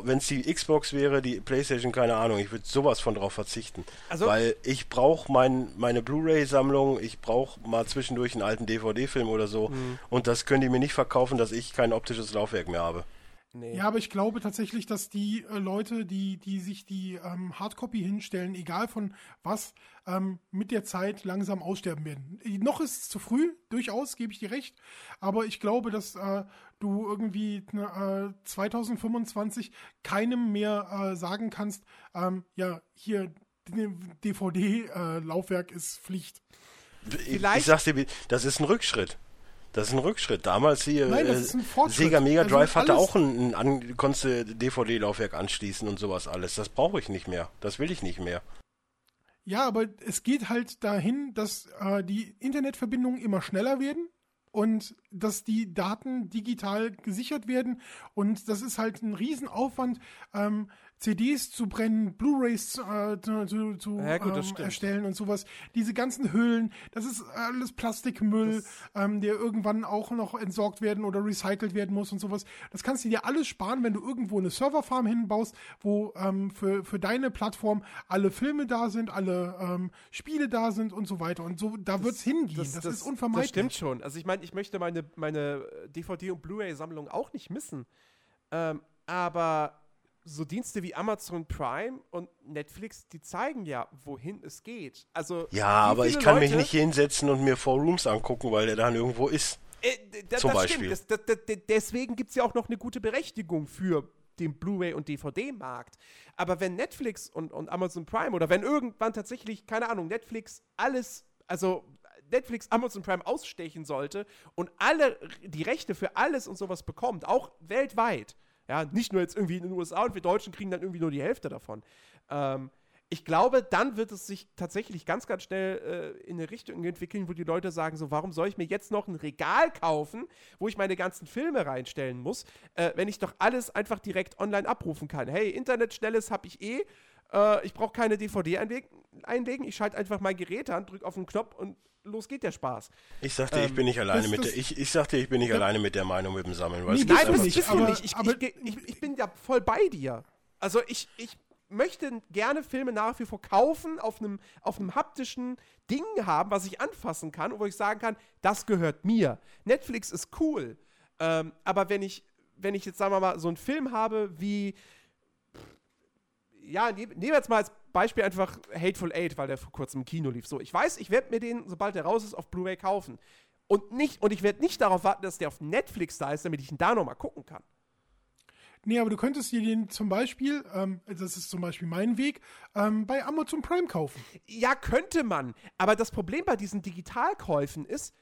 wenn es die Xbox wäre, die PlayStation, keine Ahnung, ich würde sowas von drauf verzichten. Also, Weil ich brauche mein, meine Blu-ray-Sammlung, ich brauche mal zwischendurch einen alten DVD-Film oder so. Mhm. Und das können die mir nicht verkaufen, dass ich kein optisches Laufwerk mehr habe. Nee. Ja, aber ich glaube tatsächlich, dass die äh, Leute, die, die sich die ähm, Hardcopy hinstellen, egal von was, ähm, mit der Zeit langsam aussterben werden. Noch ist es zu früh, durchaus, gebe ich dir recht. Aber ich glaube, dass äh, du irgendwie äh, 2025 keinem mehr äh, sagen kannst, ähm, ja, hier DVD-Laufwerk äh, ist Pflicht. Vielleicht. Ich sag's dir, das ist ein Rückschritt. Das ist ein Rückschritt. Damals hier Nein, äh, Sega Mega also Drive hatte auch ein, ein konntest DVD-Laufwerk anschließen und sowas alles. Das brauche ich nicht mehr. Das will ich nicht mehr. Ja, aber es geht halt dahin, dass äh, die Internetverbindungen immer schneller werden und dass die Daten digital gesichert werden und das ist halt ein Riesenaufwand, ähm, CDs zu brennen, Blu-rays äh, zu, zu ja, gut, ähm, erstellen und sowas. Diese ganzen Hüllen, das ist alles Plastikmüll, ähm, der irgendwann auch noch entsorgt werden oder recycelt werden muss und sowas. Das kannst du dir alles sparen, wenn du irgendwo eine Serverfarm hinbaust, wo ähm, für, für deine Plattform alle Filme da sind, alle ähm, Spiele da sind und so weiter. Und so, da wird es hingehen. Das, das, das, ist unvermeidlich. Das stimmt schon. Also ich meine, ich möchte meine, meine DVD- und Blu-ray-Sammlung auch nicht missen. Ähm, aber so Dienste wie Amazon Prime und Netflix, die zeigen ja, wohin es geht. Also ja, aber ich kann Leute, mich nicht hinsetzen und mir Four Rooms angucken, weil der dann irgendwo ist. Äh, Zum das Beispiel. Das, das, deswegen gibt es ja auch noch eine gute Berechtigung für den Blu-ray und DVD-Markt. Aber wenn Netflix und, und Amazon Prime oder wenn irgendwann tatsächlich, keine Ahnung, Netflix alles, also Netflix Amazon Prime ausstechen sollte und alle die Rechte für alles und sowas bekommt, auch weltweit, ja, nicht nur jetzt irgendwie in den USA und wir Deutschen kriegen dann irgendwie nur die Hälfte davon. Ähm, ich glaube, dann wird es sich tatsächlich ganz, ganz schnell äh, in eine Richtung entwickeln, wo die Leute sagen: So, warum soll ich mir jetzt noch ein Regal kaufen, wo ich meine ganzen Filme reinstellen muss, äh, wenn ich doch alles einfach direkt online abrufen kann? Hey, Internetschnelles habe ich eh. Äh, ich brauche keine DVD einlegen. Ich schalte einfach mein Gerät an, drücke auf den Knopf und los geht der Spaß. Ich sagte, ähm, ich bin nicht alleine mit der, ich, ich sagte, ich bin nicht ja, alleine mit der Meinung mit dem Sammeln. Weil nee, nein, das bist du nicht. Ich, aber, ich, ich, ich, bin ja voll bei dir. Also ich, ich möchte gerne Filme nach wie vor kaufen, auf einem, auf einem haptischen Ding haben, was ich anfassen kann und wo ich sagen kann, das gehört mir. Netflix ist cool. Ähm, aber wenn ich, wenn ich jetzt, sagen wir mal, so einen Film habe wie ja, nehmen wir jetzt mal als Beispiel einfach Hateful Eight, weil der vor kurzem im Kino lief. So, ich weiß, ich werde mir den, sobald der raus ist, auf Blu-ray kaufen. Und, nicht, und ich werde nicht darauf warten, dass der auf Netflix da ist, damit ich ihn da nochmal gucken kann. Nee, aber du könntest dir den zum Beispiel, ähm, das ist zum Beispiel mein Weg, ähm, bei Amazon Prime kaufen. Ja, könnte man. Aber das Problem bei diesen Digitalkäufen ist,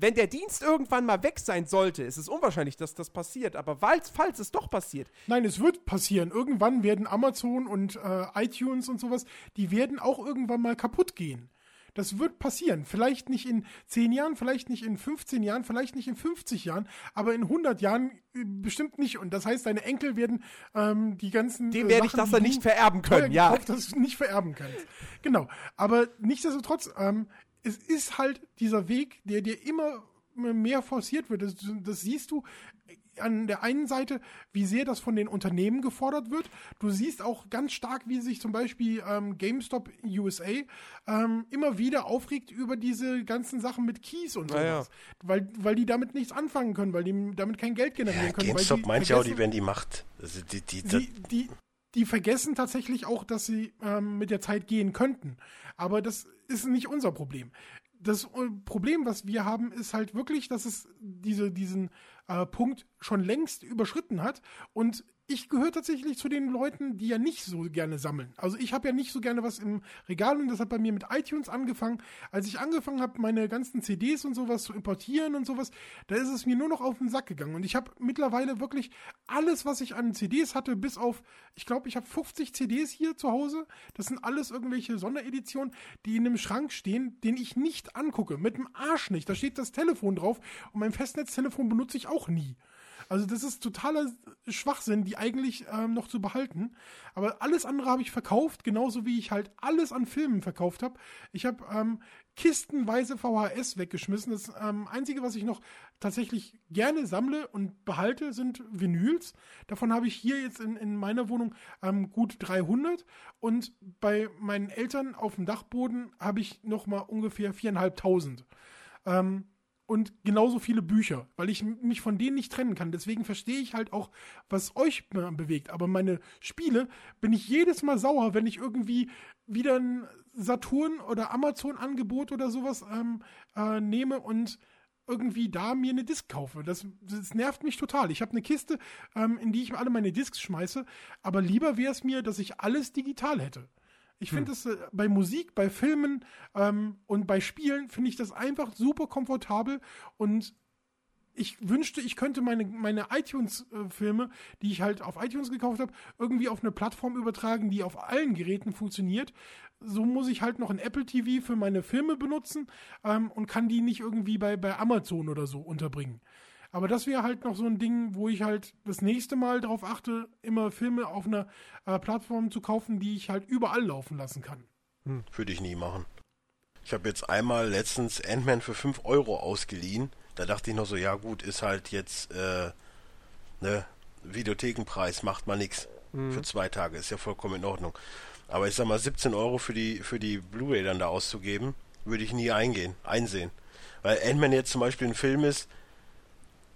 wenn der Dienst irgendwann mal weg sein sollte, ist es unwahrscheinlich, dass das passiert. Aber falls, falls es doch passiert. Nein, es wird passieren. Irgendwann werden Amazon und äh, iTunes und sowas, die werden auch irgendwann mal kaputt gehen. Das wird passieren. Vielleicht nicht in 10 Jahren, vielleicht nicht in 15 Jahren, vielleicht nicht in 50 Jahren, aber in 100 Jahren äh, bestimmt nicht. Und das heißt, deine Enkel werden ähm, die ganzen. Dem äh, werde ich das dann nicht vererben können, ja. Gekauft, dass du nicht vererben kannst. Genau. Aber nichtsdestotrotz, ähm, es ist halt dieser Weg, der dir immer mehr forciert wird. Das, das, siehst du an der einen Seite, wie sehr das von den Unternehmen gefordert wird. Du siehst auch ganz stark, wie sich zum Beispiel ähm, GameStop USA ähm, immer wieder aufregt über diese ganzen Sachen mit Keys und sowas. Ja. Weil, weil die damit nichts anfangen können, weil die damit kein Geld generieren ja, können. GameStop meint ja auch, die werden die Macht. Also die, die, die, die, die vergessen tatsächlich auch, dass sie ähm, mit der Zeit gehen könnten. Aber das ist nicht unser Problem das Problem, was wir haben, ist halt wirklich, dass es diese, diesen äh, Punkt schon längst überschritten hat und ich gehöre tatsächlich zu den Leuten, die ja nicht so gerne sammeln. Also ich habe ja nicht so gerne was im Regal und das hat bei mir mit iTunes angefangen. Als ich angefangen habe, meine ganzen CDs und sowas zu importieren und sowas, da ist es mir nur noch auf den Sack gegangen. Und ich habe mittlerweile wirklich alles, was ich an CDs hatte, bis auf, ich glaube, ich habe 50 CDs hier zu Hause. Das sind alles irgendwelche Sondereditionen, die in einem Schrank stehen, den ich nicht angucke. Mit dem Arsch nicht. Da steht das Telefon drauf und mein Festnetztelefon benutze ich auch nie. Also das ist totaler Schwachsinn, die eigentlich ähm, noch zu behalten. Aber alles andere habe ich verkauft, genauso wie ich halt alles an Filmen verkauft habe. Ich habe ähm, kistenweise VHS weggeschmissen. Das ähm, Einzige, was ich noch tatsächlich gerne sammle und behalte, sind Vinyls. Davon habe ich hier jetzt in, in meiner Wohnung ähm, gut 300. Und bei meinen Eltern auf dem Dachboden habe ich noch mal ungefähr 4.500. Ähm, und genauso viele Bücher, weil ich mich von denen nicht trennen kann. Deswegen verstehe ich halt auch, was euch bewegt. Aber meine Spiele bin ich jedes Mal sauer, wenn ich irgendwie wieder ein Saturn oder Amazon Angebot oder sowas ähm, äh, nehme und irgendwie da mir eine Disk kaufe. Das, das nervt mich total. Ich habe eine Kiste, ähm, in die ich alle meine Disks schmeiße, aber lieber wäre es mir, dass ich alles digital hätte. Ich finde es hm. äh, bei Musik, bei Filmen ähm, und bei Spielen finde ich das einfach super komfortabel und ich wünschte, ich könnte meine, meine iTunes-Filme, die ich halt auf iTunes gekauft habe, irgendwie auf eine Plattform übertragen, die auf allen Geräten funktioniert. So muss ich halt noch ein Apple TV für meine Filme benutzen ähm, und kann die nicht irgendwie bei, bei Amazon oder so unterbringen. Aber das wäre halt noch so ein Ding, wo ich halt das nächste Mal darauf achte, immer Filme auf einer äh, Plattform zu kaufen, die ich halt überall laufen lassen kann. Hm. Würde ich nie machen. Ich habe jetzt einmal letztens Ant-Man für 5 Euro ausgeliehen. Da dachte ich noch so, ja gut, ist halt jetzt äh, ne Videothekenpreis, macht mal nix. Hm. Für zwei Tage, ist ja vollkommen in Ordnung. Aber ich sag mal, 17 Euro für die, für die Blu-ray dann da auszugeben, würde ich nie eingehen, einsehen. Weil Ant-Man jetzt zum Beispiel ein Film ist,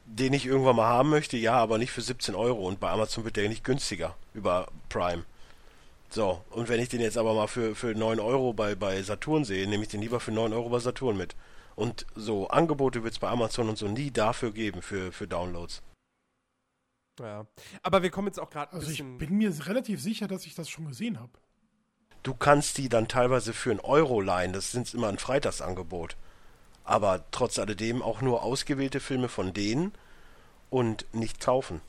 den ich irgendwann mal haben möchte, ja, aber nicht für 17 Euro. Und bei Amazon wird der nicht günstiger über Prime. So, und wenn ich den jetzt aber mal für, für 9 Euro bei, bei Saturn sehe, nehme ich den lieber für 9 Euro bei Saturn mit. Und so Angebote wird es bei Amazon und so nie dafür geben, für, für Downloads. Ja, aber wir kommen jetzt auch gerade Also ich bin mir relativ sicher, dass ich das schon gesehen habe. Du kannst die dann teilweise für einen Euro leihen, das sind immer ein Freitagsangebot aber trotz alledem auch nur ausgewählte Filme von denen und nicht kaufen.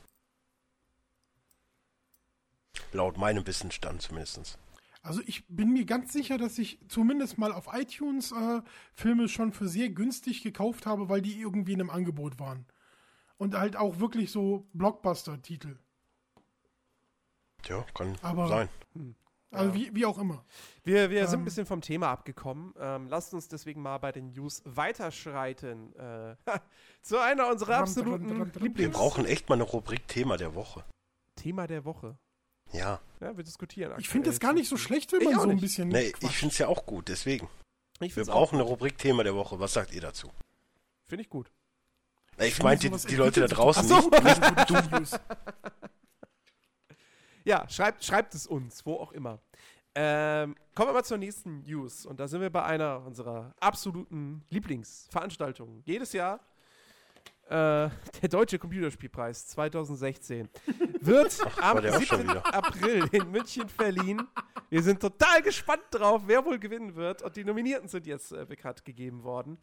Laut meinem Wissensstand zumindest. Also ich bin mir ganz sicher, dass ich zumindest mal auf iTunes äh, Filme schon für sehr günstig gekauft habe, weil die irgendwie in einem Angebot waren. Und halt auch wirklich so Blockbuster-Titel. Ja, kann Aber, sein. Also wie, wie auch immer. Wir, wir ähm, sind ein bisschen vom Thema abgekommen. Ähm, lasst uns deswegen mal bei den News weiterschreiten. Äh, zu einer unserer absoluten Lieblings... Wir brauchen echt mal eine Rubrik Thema der Woche. Thema der Woche? Ja. Ja, wir diskutieren. Ich finde es gar nicht so schlecht, wenn man so ein bisschen... Nee, quatscht. ich finde es ja auch gut, deswegen. wir brauchen eine Rubrik Thema der Woche. Was sagt ihr dazu? Finde ich gut. Ich, ich meine die, die Leute da draußen so. nicht, nicht du. Ja, schreibt, schreibt es uns, wo auch immer. Ähm, kommen wir mal zur nächsten News. Und da sind wir bei einer unserer absoluten Lieblingsveranstaltungen. Jedes Jahr äh, der Deutsche Computerspielpreis 2016 wird Ach, am 7. April in München verliehen. Wir sind total gespannt drauf, wer wohl gewinnen wird. Und die Nominierten sind jetzt äh, bekannt gegeben worden.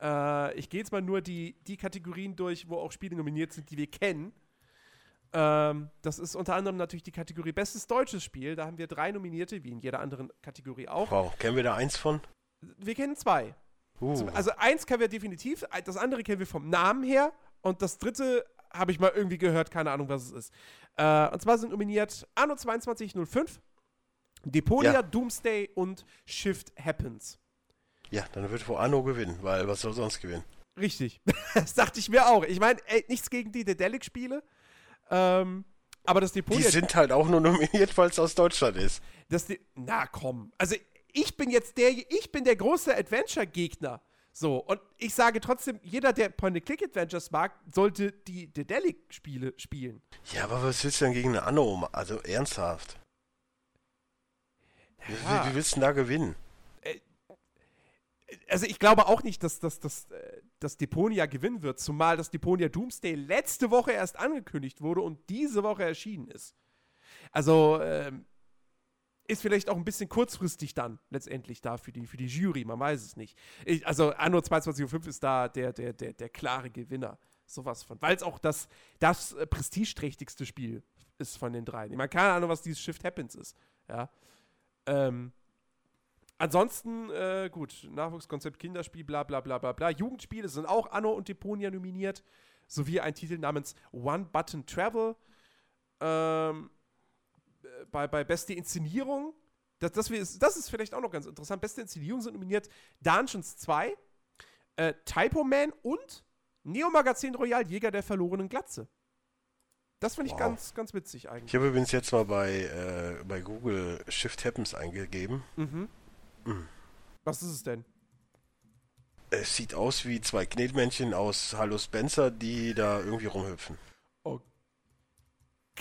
Äh, ich gehe jetzt mal nur die, die Kategorien durch, wo auch Spiele nominiert sind, die wir kennen. Ähm, das ist unter anderem natürlich die Kategorie Bestes deutsches Spiel. Da haben wir drei Nominierte, wie in jeder anderen Kategorie auch. Wow, kennen wir da eins von? Wir kennen zwei. Uh. Also eins kennen wir definitiv, das andere kennen wir vom Namen her und das dritte habe ich mal irgendwie gehört, keine Ahnung, was es ist. Äh, und zwar sind nominiert Anno 2205, Deponia, ja. Doomsday und Shift Happens. Ja, dann wird wohl Anno gewinnen, weil was soll sonst gewinnen? Richtig. das dachte ich mir auch. Ich meine, nichts gegen die Dedelic-Spiele. Ähm, aber das Depot. Die sind halt auch nur nominiert, weil es aus Deutschland ist. Das Na komm. Also ich bin jetzt der, ich bin der große Adventure-Gegner. So, und ich sage trotzdem, jeder, der Point-and-Click-Adventures mag, sollte die Dedelic-Spiele spielen. Ja, aber was willst du denn gegen eine Anno? Also ernsthaft. Ja. Wie, wie, willst du denn da gewinnen? Also ich glaube auch nicht, dass, dass, dass, äh, dass Deponia gewinnen wird, zumal das Deponia Doomsday letzte Woche erst angekündigt wurde und diese Woche erschienen ist. Also ähm, ist vielleicht auch ein bisschen kurzfristig dann letztendlich da für die, für die Jury, man weiß es nicht. Ich, also Anno 22.05 ist da der, der, der, der klare Gewinner. Sowas von. Weil es auch das, das äh, prestigeträchtigste Spiel ist von den dreien. Ich meine, keine Ahnung, was dieses Shift Happens ist. Ja. Ähm, ansonsten, äh, gut, Nachwuchskonzept, Kinderspiel, bla bla bla bla bla. Jugendspiele sind auch Anno und Deponia nominiert, sowie ein Titel namens One Button Travel. Ähm, bei, bei beste Inszenierung, das, das, das ist vielleicht auch noch ganz interessant. Beste Inszenierung sind nominiert Dungeons 2, äh, Typo Man und Neo Magazin Royal Jäger der verlorenen Glatze. Das finde ich wow. ganz, ganz witzig eigentlich. Ich habe übrigens jetzt mal bei, äh, bei Google Shift Happens eingegeben. Mhm. Mhm. Was ist es denn? Es sieht aus wie zwei Knetmännchen aus Hallo Spencer, die da irgendwie rumhüpfen.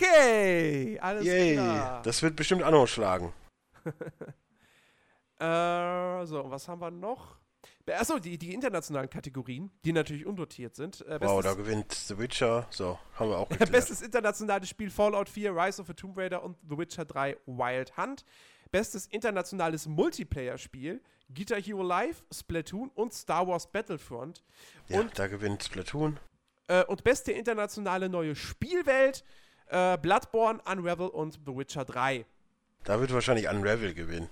Okay, alles Yay. klar. Das wird bestimmt Anno schlagen. äh, so, was haben wir noch? Achso, die, die internationalen Kategorien, die natürlich undotiert sind. Äh, wow, da gewinnt The Witcher. So, haben wir auch geklärt. Bestes internationales Spiel Fallout 4, Rise of the Tomb Raider und The Witcher 3 Wild Hunt. Bestes internationales Multiplayer-Spiel Guitar Hero Live, Splatoon und Star Wars Battlefront. Ja, und, da gewinnt Splatoon. Äh, und beste internationale neue Spielwelt äh, Bloodborne, Unravel und The Witcher 3. Da wird wahrscheinlich Unravel gewinnen.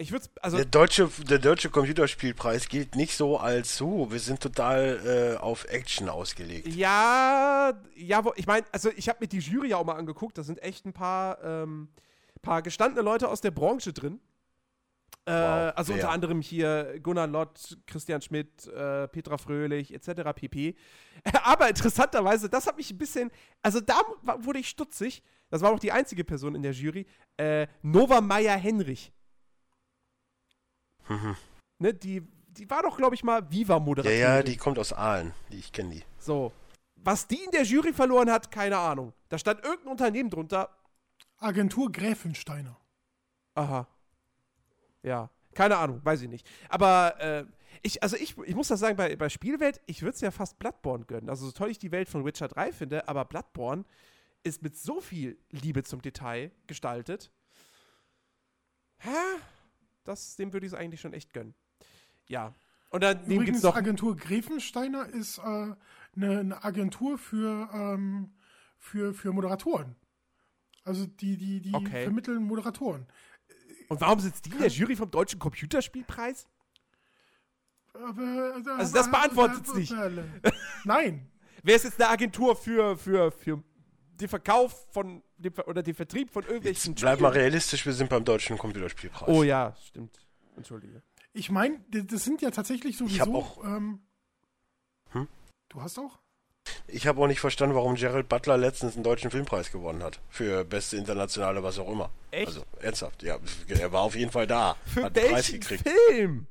Ich würde also der deutsche der deutsche Computerspielpreis gilt nicht so als so, wir sind total äh, auf Action ausgelegt. Ja, ja, ich meine, also ich habe mir die Jury ja auch mal angeguckt, da sind echt ein paar ähm, paar gestandene Leute aus der Branche drin. Äh, wow, also unter anderem hier Gunnar Lott, Christian Schmidt, äh, Petra Fröhlich etc. pp. Aber interessanterweise, das hat mich ein bisschen, also da wurde ich stutzig. Das war auch die einzige Person in der Jury. Äh, Nova Meyer Henrich. Mhm. Ne, die, die war doch, glaube ich, mal Viva-Moderatorin. Ja, ja, die kommt aus Aalen. Die, ich kenne die. So. Was die in der Jury verloren hat, keine Ahnung. Da stand irgendein Unternehmen drunter. Agentur Gräfensteiner. Aha. Ja, keine Ahnung, weiß ich nicht. Aber äh, ich, also ich, ich muss das sagen, bei, bei Spielwelt, ich würde es ja fast Bloodborne gönnen. Also so toll ich die Welt von Witcher 3 finde, aber Bloodborne ist mit so viel Liebe zum Detail gestaltet. Hä? Das, dem würde ich es eigentlich schon echt gönnen. Ja. Und dann Übrigens, noch Agentur Grevensteiner ist äh, eine, eine, Agentur für, ähm, für, für Moderatoren. Also die, die, die okay. vermitteln Moderatoren. Und warum sitzt die in der Jury vom Deutschen Computerspielpreis? also das beantwortet es nicht. Nein. Wer ist jetzt eine Agentur für, für, für den Verkauf von dem, oder den Vertrieb von irgendwelchen Jetzt Bleib Spielen? mal realistisch, wir sind beim Deutschen Computerspielpreis. Oh ja, stimmt. Entschuldige. Ich meine, das sind ja tatsächlich sowieso. Ich hab auch. Ähm, hm? Du hast auch? Ich habe auch nicht verstanden, warum Gerald Butler letztens einen deutschen Filmpreis gewonnen hat. Für beste internationale, was auch immer. Echt? Also, ernsthaft, ja. Er war auf jeden Fall da. Für hat einen Preis gekriegt. Film?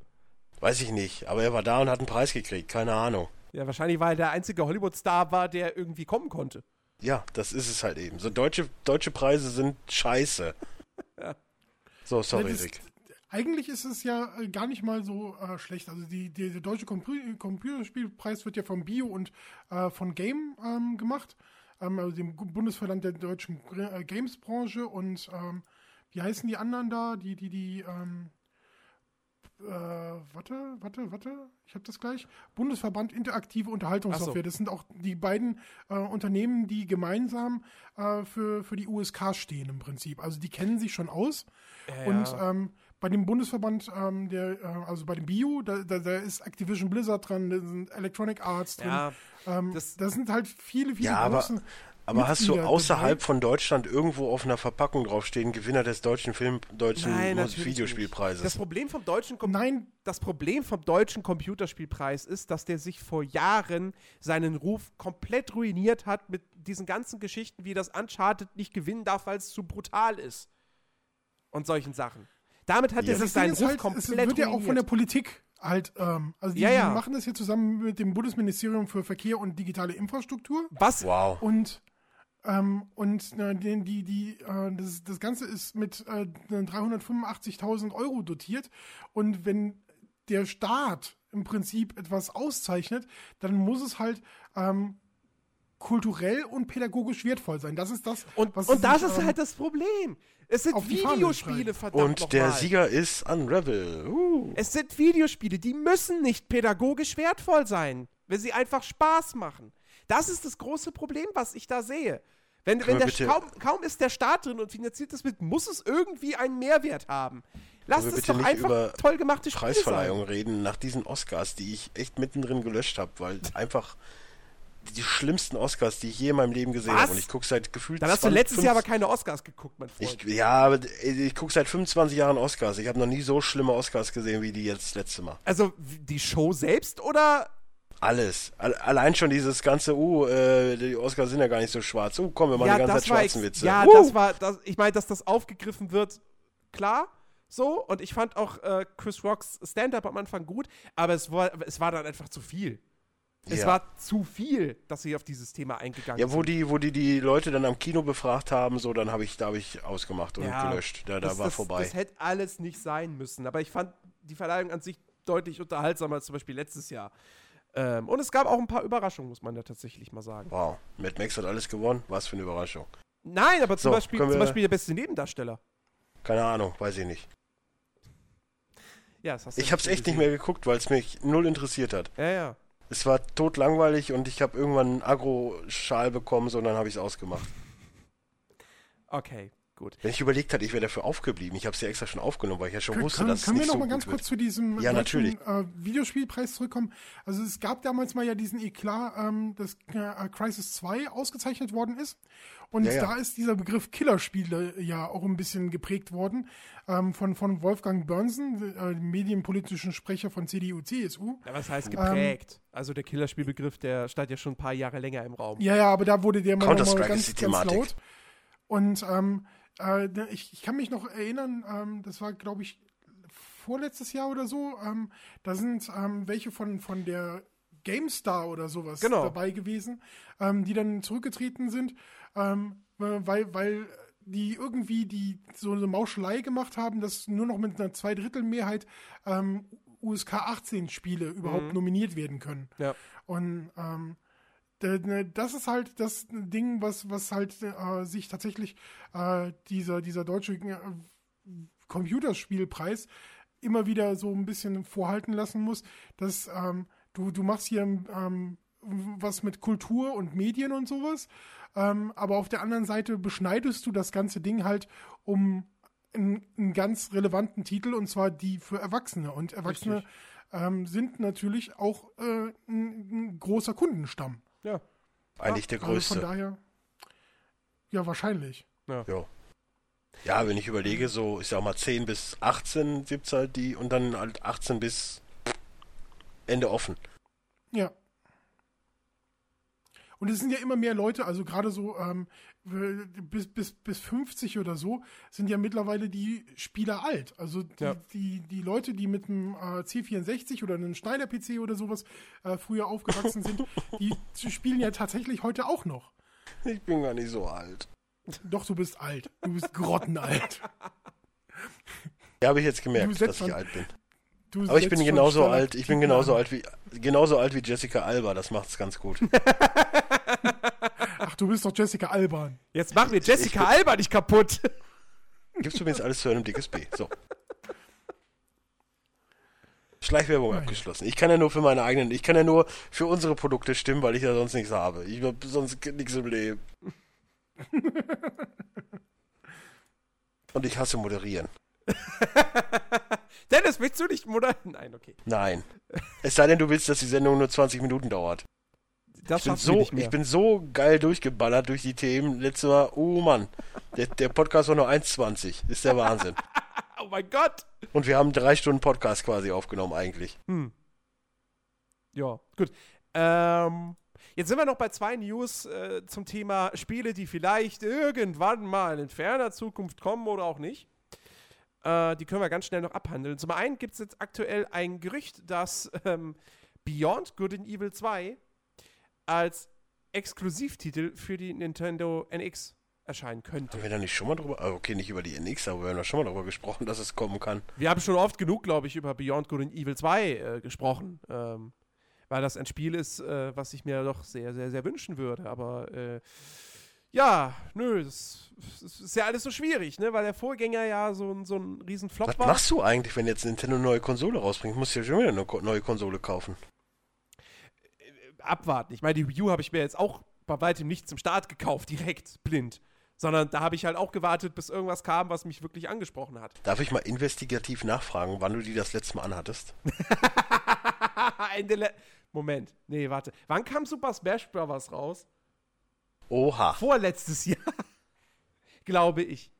Weiß ich nicht, aber er war da und hat einen Preis gekriegt. Keine Ahnung. Ja, wahrscheinlich, weil er der einzige Hollywood-Star war, der irgendwie kommen konnte. Ja, das ist es halt eben. So deutsche, deutsche Preise sind scheiße. ja. So, sorry, Rick eigentlich ist es ja äh, gar nicht mal so äh, schlecht. Also die, die, der deutsche Compu Computerspielpreis wird ja vom Bio und äh, von Game ähm, gemacht, ähm, also dem Bundesverband der deutschen äh, Games-Branche und ähm, wie heißen die anderen da? Die, die, die, ähm, äh, warte, warte, warte, ich habe das gleich. Bundesverband Interaktive Unterhaltungssoftware. So. Das sind auch die beiden äh, Unternehmen, die gemeinsam äh, für, für die USK stehen im Prinzip. Also die kennen sich schon aus. Ja, und ähm, bei dem Bundesverband, ähm, der, äh, also bei dem Bio, da, da, da, ist Activision Blizzard dran, da sind Electronic Arts drin. Ja, ähm, das, das, sind halt viele, viele ja, große. Aber, hast du außerhalb dabei? von Deutschland irgendwo auf einer Verpackung draufstehen, Gewinner des deutschen Film, deutschen Nein, Videospielpreises? Das Problem vom deutschen Com Nein. Das Problem vom deutschen Computerspielpreis ist, dass der sich vor Jahren seinen Ruf komplett ruiniert hat mit diesen ganzen Geschichten, wie das Uncharted nicht gewinnen darf, weil es zu brutal ist. Und solchen Sachen. Damit hat ja. er sich seinen Ruf halt, komplett Es wird ja auch von der Politik halt, ähm, also die, ja, ja. die, machen das hier zusammen mit dem Bundesministerium für Verkehr und digitale Infrastruktur. Was? Wow. Und Ähm, und äh, die, die, die, äh, das, das Ganze ist mit äh, 385.000 Euro dotiert. Und wenn der Staat im Prinzip etwas auszeichnet, dann muss es halt ähm, kulturell und pädagogisch wertvoll sein. Das ist das, und, was und das sich, ist ähm, halt das Problem. Es sind Videospiele, verdammt Und der nochmal. Sieger ist Unravel. Uh. Es sind Videospiele, die müssen nicht pädagogisch wertvoll sein, wenn sie einfach Spaß machen. Das ist das große Problem, was ich da sehe. Wenn, wenn der kaum, kaum ist der Staat drin und finanziert das mit, muss es irgendwie einen Mehrwert haben. Lasst wir es bitte doch nicht einfach über toll gemachte Spiele Preisverleihung sein. reden nach diesen Oscars, die ich echt mittendrin gelöscht habe, weil einfach die schlimmsten Oscars, die ich je in meinem Leben gesehen habe. Und ich gucke seit gefühlt Dann hast du 20, letztes Jahr aber 50 keine Oscars geguckt, mein Freund. ich, ja, ich gucke seit 25 Jahren Oscars. Ich habe noch nie so schlimme Oscars gesehen wie die jetzt das letzte Mal. also die Show selbst oder Alles. Al- Allein schon dieses ganze, uh, äh, die Oscars sind ja gar nicht so schwarz. Uh, komm, wir machen die ganze Zeit war schwarzen Witze. Ja, uh! das war, das, ich meine, dass das aufgegriffen wird, klar, so. Und ich fand auch äh, Chris Rocks Stand-up am Anfang gut, aber es war, es war dann einfach zu viel. Es Ja. war zu viel, dass sie auf dieses Thema eingegangen Ja, wo sind. die, wo die die Leute dann am Kino befragt haben, so, dann habe ich, da habe ich ausgemacht und Ja, gelöscht. Da, da das, war das, vorbei. Das hätte alles nicht sein müssen. Aber ich fand die Verleihung an sich deutlich unterhaltsamer als zum Beispiel letztes Jahr. Ähm, und es gab auch ein paar Überraschungen, muss man ja tatsächlich mal sagen. wow, Mad Max hat alles gewonnen. Was für eine Überraschung. Nein, aber zum, So, Beispiel, zum Beispiel der beste Nebendarsteller. Keine Ahnung, weiß ich nicht. Ja, das hast du Ich habe es echt nicht mehr geguckt, weil es mich null interessiert hat. Ja, ja. Es war totlangweilig und ich habe irgendwann einen Agro-Schal bekommen, so und dann habe ich es ausgemacht. Okay, gut. Wenn ich überlegt hatte, ich wäre dafür aufgeblieben. Ich habe es ja extra schon aufgenommen, weil ich ja schon Können, wusste, dass es können wir nicht noch so mal ganz wird. kurz zu diesem Ja, deutschen, äh, Videospielpreis zurückkommen? Also es gab damals mal ja diesen Eklat, ähm, dass äh, Crisis 2 ausgezeichnet worden ist. Und Ja, ja. da ist dieser Begriff Killerspiele ja auch ein bisschen geprägt worden ähm, von, von Wolfgang Börnsen, äh, dem medienpolitischen Sprecher von CDU, CSU. Ja, was heißt Ähm, geprägt? also der Killerspielbegriff, der stand ja schon ein paar Jahre länger im Raum. Ja, ja, aber da wurde der mal mal Counter-Strike ganz, ist die ganz Thematik. laut. Und ähm, äh, da- ich, ich kann mich noch erinnern, ähm, das war, glaube ich, vorletztes Jahr oder so. Ähm, da sind ähm, welche von, von der GameStar oder sowas Genau. dabei gewesen, ähm, die dann zurückgetreten sind, ähm, äh, weil, weil die irgendwie die so eine Mauschelei gemacht haben, dass nur noch mit einer Zweidrittelmehrheit USK 18 Spiele überhaupt nominiert werden können. Ja. Und ähm, ne, das ist halt das Ding, was, was halt äh, sich tatsächlich äh, dieser, dieser deutsche äh, Computerspielpreis immer wieder so ein bisschen vorhalten lassen muss, dass ähm, du, du machst hier ähm, was mit Kultur und Medien und sowas, ähm, aber auf der anderen Seite beschneidest du das ganze Ding halt um einen, einen ganz relevanten Titel und zwar die für Erwachsene. Und Erwachsene ähm, sind natürlich auch äh, ein, ein großer Kundenstamm. Ja. Eigentlich der Also von größte. daher, ja, wahrscheinlich. Ja. ja, wenn ich überlege, so, ich sag mal 10 bis 18 gibt's halt die und dann halt 18 bis Ende offen. Ja. Und es sind ja immer mehr Leute, also gerade so ähm, bis, bis, bis 50 oder so, sind ja mittlerweile die Spieler alt. Also die, Ja. die, die Leute, die mit einem äh, C64 oder einem Schneider-PC oder sowas äh, früher aufgewachsen sind, die spielen ja tatsächlich heute auch noch. Ich bin gar nicht so alt. Doch, du bist alt. Du bist grottenalt. Ja, habe ich jetzt gemerkt, dass ich alt bin. Du Aber ich bin genauso alt, ich bin genauso alt wie genauso alt wie Jessica Alba, das macht's ganz gut. Du bist doch Jessica Alban. Jetzt machen wir Jessica Alba nicht kaputt. Gibst du mir jetzt alles zu einem dickes B. So. Schleichwerbung Nein. abgeschlossen. Ich kann ja nur für meine eigenen, ich kann ja nur für unsere Produkte stimmen, weil ich ja sonst nichts habe. Ich habe sonst nichts im Leben. Und ich hasse moderieren. Dennis, willst du nicht moderieren? Nein, okay. Nein. Es sei denn, du willst, dass die Sendung nur 20 Minuten dauert. Das Ich bin, so, mehr. ich bin so geil durchgeballert durch die Themen. Letztes Mal, oh Mann, der, der Podcast war nur 1,20. Ist der Wahnsinn. oh mein Gott. Und wir haben drei Stunden Podcast quasi aufgenommen eigentlich. Hm. Ja, gut. Ähm, jetzt sind wir noch bei zwei News äh, zum Thema Spiele, die vielleicht irgendwann mal in ferner Zukunft kommen oder auch nicht. Äh, die können wir ganz schnell noch abhandeln. Zum einen gibt es jetzt aktuell ein Gerücht, dass ähm, Beyond Good and Evil 2 als Exklusivtitel für die Nintendo NX erscheinen könnte. Haben wir da nicht schon mal drüber, ah, okay, nicht über die NX, aber wir haben da schon mal drüber gesprochen, dass es kommen kann. Wir haben schon oft genug, glaube ich, über Beyond Good and Evil 2 äh, gesprochen. Ähm, weil das ein Spiel ist, äh, was ich mir doch sehr, sehr, sehr wünschen würde. Aber äh, ja, nö, das, das, ist ja alles so schwierig, ne? Weil der Vorgänger ja so, ein so ein riesen Flop Was war. machst du eigentlich, wenn jetzt Nintendo eine neue Konsole rausbringt? Musst du ja schon wieder eine neue Konsole kaufen. Abwarten. Ich meine, die Wii U habe ich mir jetzt auch bei weitem nicht zum Start gekauft, direkt, blind. Sondern da habe ich halt auch gewartet, bis irgendwas kam, was mich wirklich angesprochen hat. Darf ich mal investigativ nachfragen, wann du die das letzte Mal anhattest? Moment, nee, warte. Wann kam Super Smash Bros. raus? Oha. Vorletztes Jahr. Glaube ich.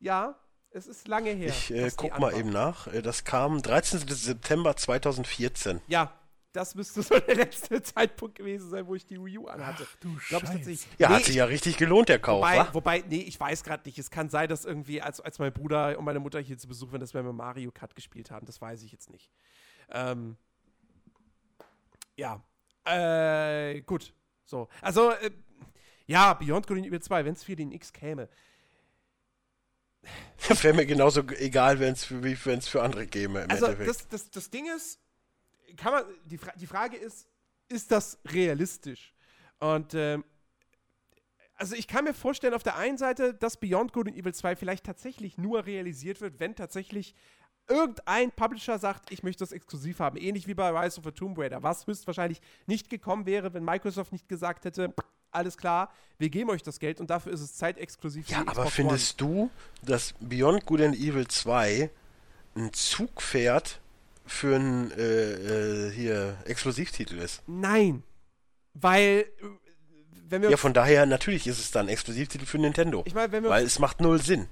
Ja, es ist lange her. Ich äh, guck mal eben nach. Äh, Das kam 13. September 2014. Ja, das müsste so der letzte Zeitpunkt gewesen sein, wo ich die Wii U anhatte. Ach du Glaub ich Scheiße. Ja, Nee, hat sich ja richtig gelohnt, der Kauf, Wobei, wa? wobei, nee, ich weiß gerade nicht. Es kann sein, dass irgendwie, als, als mein Bruder und meine Mutter hier zu Besuch waren, dass wir mit Mario Kart gespielt haben. Das weiß ich jetzt nicht. Ähm, ja. Äh, gut. So. Also, äh, ja, Beyond Good and Evil 2, wenn es für den X käme. Wäre mir genauso egal, wenn's für, wie wenn es für andere käme im Also, Endeffekt. das, das, das Ding ist, kann man, die, Fra die Frage ist, ist das realistisch? Und, ähm, also ich kann mir vorstellen, auf der einen Seite, dass Beyond Good and Evil 2 vielleicht tatsächlich nur realisiert wird, wenn tatsächlich irgendein Publisher sagt, ich möchte das exklusiv haben. Ähnlich wie bei Rise of the Tomb Raider, was höchstwahrscheinlich nicht gekommen wäre, wenn Microsoft nicht gesagt hätte, alles klar, wir geben euch das Geld und dafür ist es zeitexklusiv ja, aber findest du, dass Beyond Good and Evil 2 ein Zugpferd für einen äh, äh, hier Exklusivtitel ist? Nein. Weil, äh, wenn wir Ja, von daher, natürlich ist es dann Exklusivtitel für Nintendo. Ich meine, wenn wir, Weil uns, es macht null Sinn.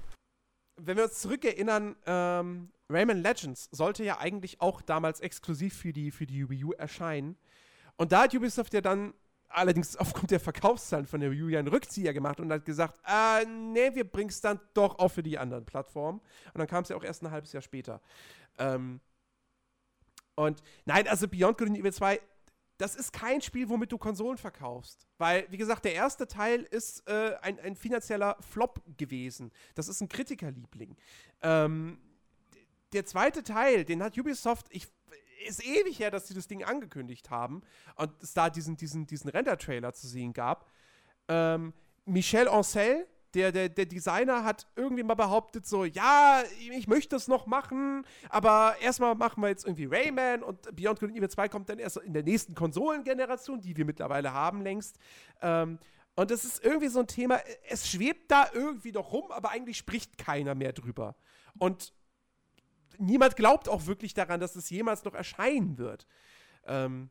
wenn wir uns zurückerinnern, ähm, Rayman Legends sollte ja eigentlich auch damals exklusiv für die, für die Wii U erscheinen. Und da hat Ubisoft ja dann allerdings aufgrund der Verkaufszahlen von der Wii U ja einen Rückzieher gemacht und hat gesagt, äh, nee, wir bringen es dann doch auch für die anderen Plattformen. Und dann kam es ja auch erst ein halbes Jahr später. Ähm, und nein, also Beyond Good and Evil 2, das ist kein Spiel, womit du Konsolen verkaufst. Weil, wie gesagt, der erste Teil ist äh, ein, ein finanzieller Flop gewesen. Das ist ein Kritikerliebling. Ähm, der zweite Teil, den hat Ubisoft, ich, ist ewig her, dass sie das Ding angekündigt haben und es da diesen, diesen, diesen Render-Trailer zu sehen gab. Ähm, Michel Ancel, der, der, der Designer, hat irgendwie mal behauptet, so, ja, ich möchte das noch machen, aber erstmal machen wir jetzt irgendwie Rayman und Beyond Good and Evil 2 kommt dann erst in der nächsten Konsolengeneration, die wir mittlerweile haben längst. Ähm, und das ist irgendwie so ein Thema, es schwebt da irgendwie doch rum, aber eigentlich spricht keiner mehr drüber. Und niemand glaubt auch wirklich daran, dass es jemals noch erscheinen wird. Ähm,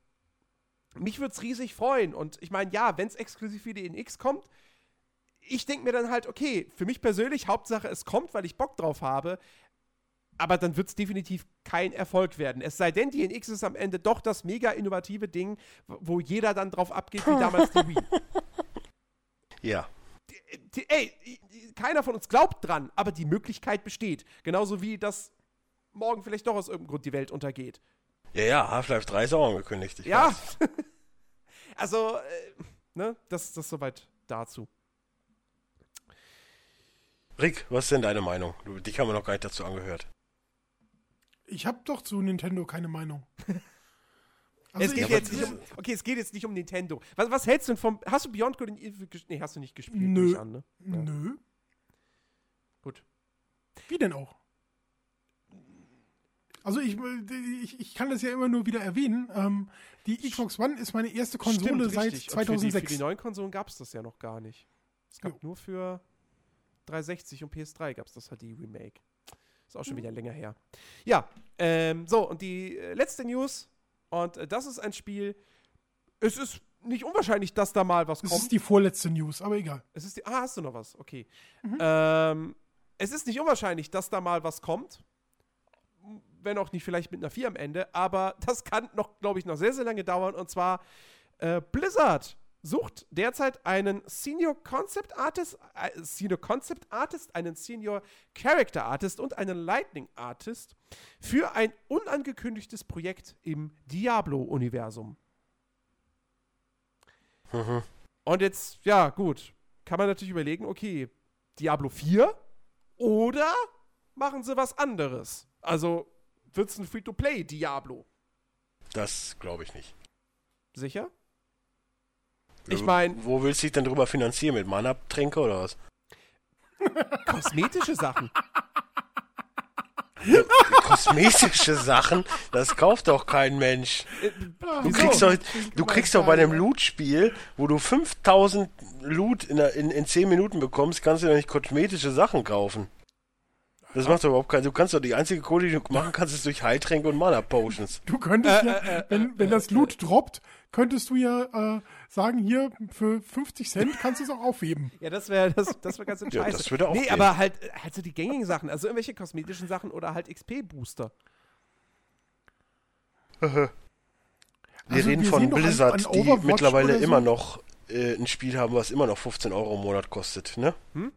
mich würde es riesig freuen. Und ich meine, ja, wenn es exklusiv für die NX kommt, ich denke mir dann halt, okay, für mich persönlich, Hauptsache es kommt, weil ich Bock drauf habe. Aber dann wird es definitiv kein Erfolg werden. Es sei denn, die NX ist am Ende doch das mega innovative Ding, wo- jeder dann drauf abgeht, wie damals die Wii. Ja. Ey, keiner von uns glaubt dran, aber die Möglichkeit besteht. Genauso wie, dass morgen vielleicht doch aus irgendeinem Grund die Welt untergeht. Ja, ja, Half-Life 3 ist auch angekündigt. Ich Ja. also, äh, ne, das, das soweit dazu. Rick, was ist denn deine Meinung? Du, dich haben wir noch gar nicht dazu angehört. Ich habe doch zu Nintendo keine Meinung. Also es geht ich- jetzt nicht um, okay, es geht jetzt nicht um Nintendo. Was, was hältst du denn vom. Hast du Beyond Good and Evil gespielt? Nee, hast du nicht gespielt, Nö. an, ne? Ja. Nö. Gut. Wie denn auch? Also ich, ich, ich kann das ja immer nur wieder erwähnen. Ähm, die Xbox One ist meine erste Konsole Stimmt, seit richtig. Und Für die, 2006. für die neuen Konsolen gab es das ja noch gar nicht. Es gab Jo. nur für 360 und PS3 gab es das HD Remake. Ist auch schon wieder länger her. Ja, ähm, so, und die äh, letzte News, und äh, das ist ein Spiel, es ist nicht unwahrscheinlich, dass da mal was kommt. ist die vorletzte News, aber egal. Es ist die, ah, hast du noch was? Okay. Ähm, es ist nicht unwahrscheinlich, dass da mal was kommt. Wenn auch nicht vielleicht mit einer 4 am Ende, aber das kann noch, glaube ich, noch sehr, sehr lange dauern. Und zwar äh, Blizzard sucht derzeit einen Senior Concept Artist, äh, Senior Concept Artist, einen Senior Character Artist und einen Lightning Artist für ein unangekündigtes Projekt im Diablo-Universum. Mhm. Und jetzt, ja, gut, kann man natürlich überlegen, okay, Diablo 4 oder machen sie was anderes? Also wird es ein Free-to-Play Diablo? Das glaube ich nicht. Sicher? Ich meine. Wo willst du dich denn drüber finanzieren? Mit Mana-Tränke oder was? Kosmetische Sachen. Kosmetische Sachen, das kauft doch kein Mensch. Du kriegst doch, du kriegst doch bei einem Loot-Spiel, wo du 5000 Loot in, in, in 10 Minuten bekommst, kannst du doch nicht kosmetische Sachen kaufen. Das macht doch überhaupt keinen Du kannst doch die einzige Kohle, die du machen kannst, ist durch Heiltränke und Mana-Potions. Du könntest äh, ja, äh, wenn, wenn das Loot droppt, könntest du ja äh, sagen, hier für 50 Cent kannst du es auch aufheben. Ja, das wäre das, das wär ganz scheiße. Ja, das würde auch Nee, gehen. aber halt, halt so die gängigen Sachen, also irgendwelche kosmetischen Sachen oder halt XP-Booster. wir also reden wir von Blizzard, an, an die mittlerweile so. immer noch äh, ein Spiel haben, was immer noch 15 Euro im Monat kostet, ne? Hm?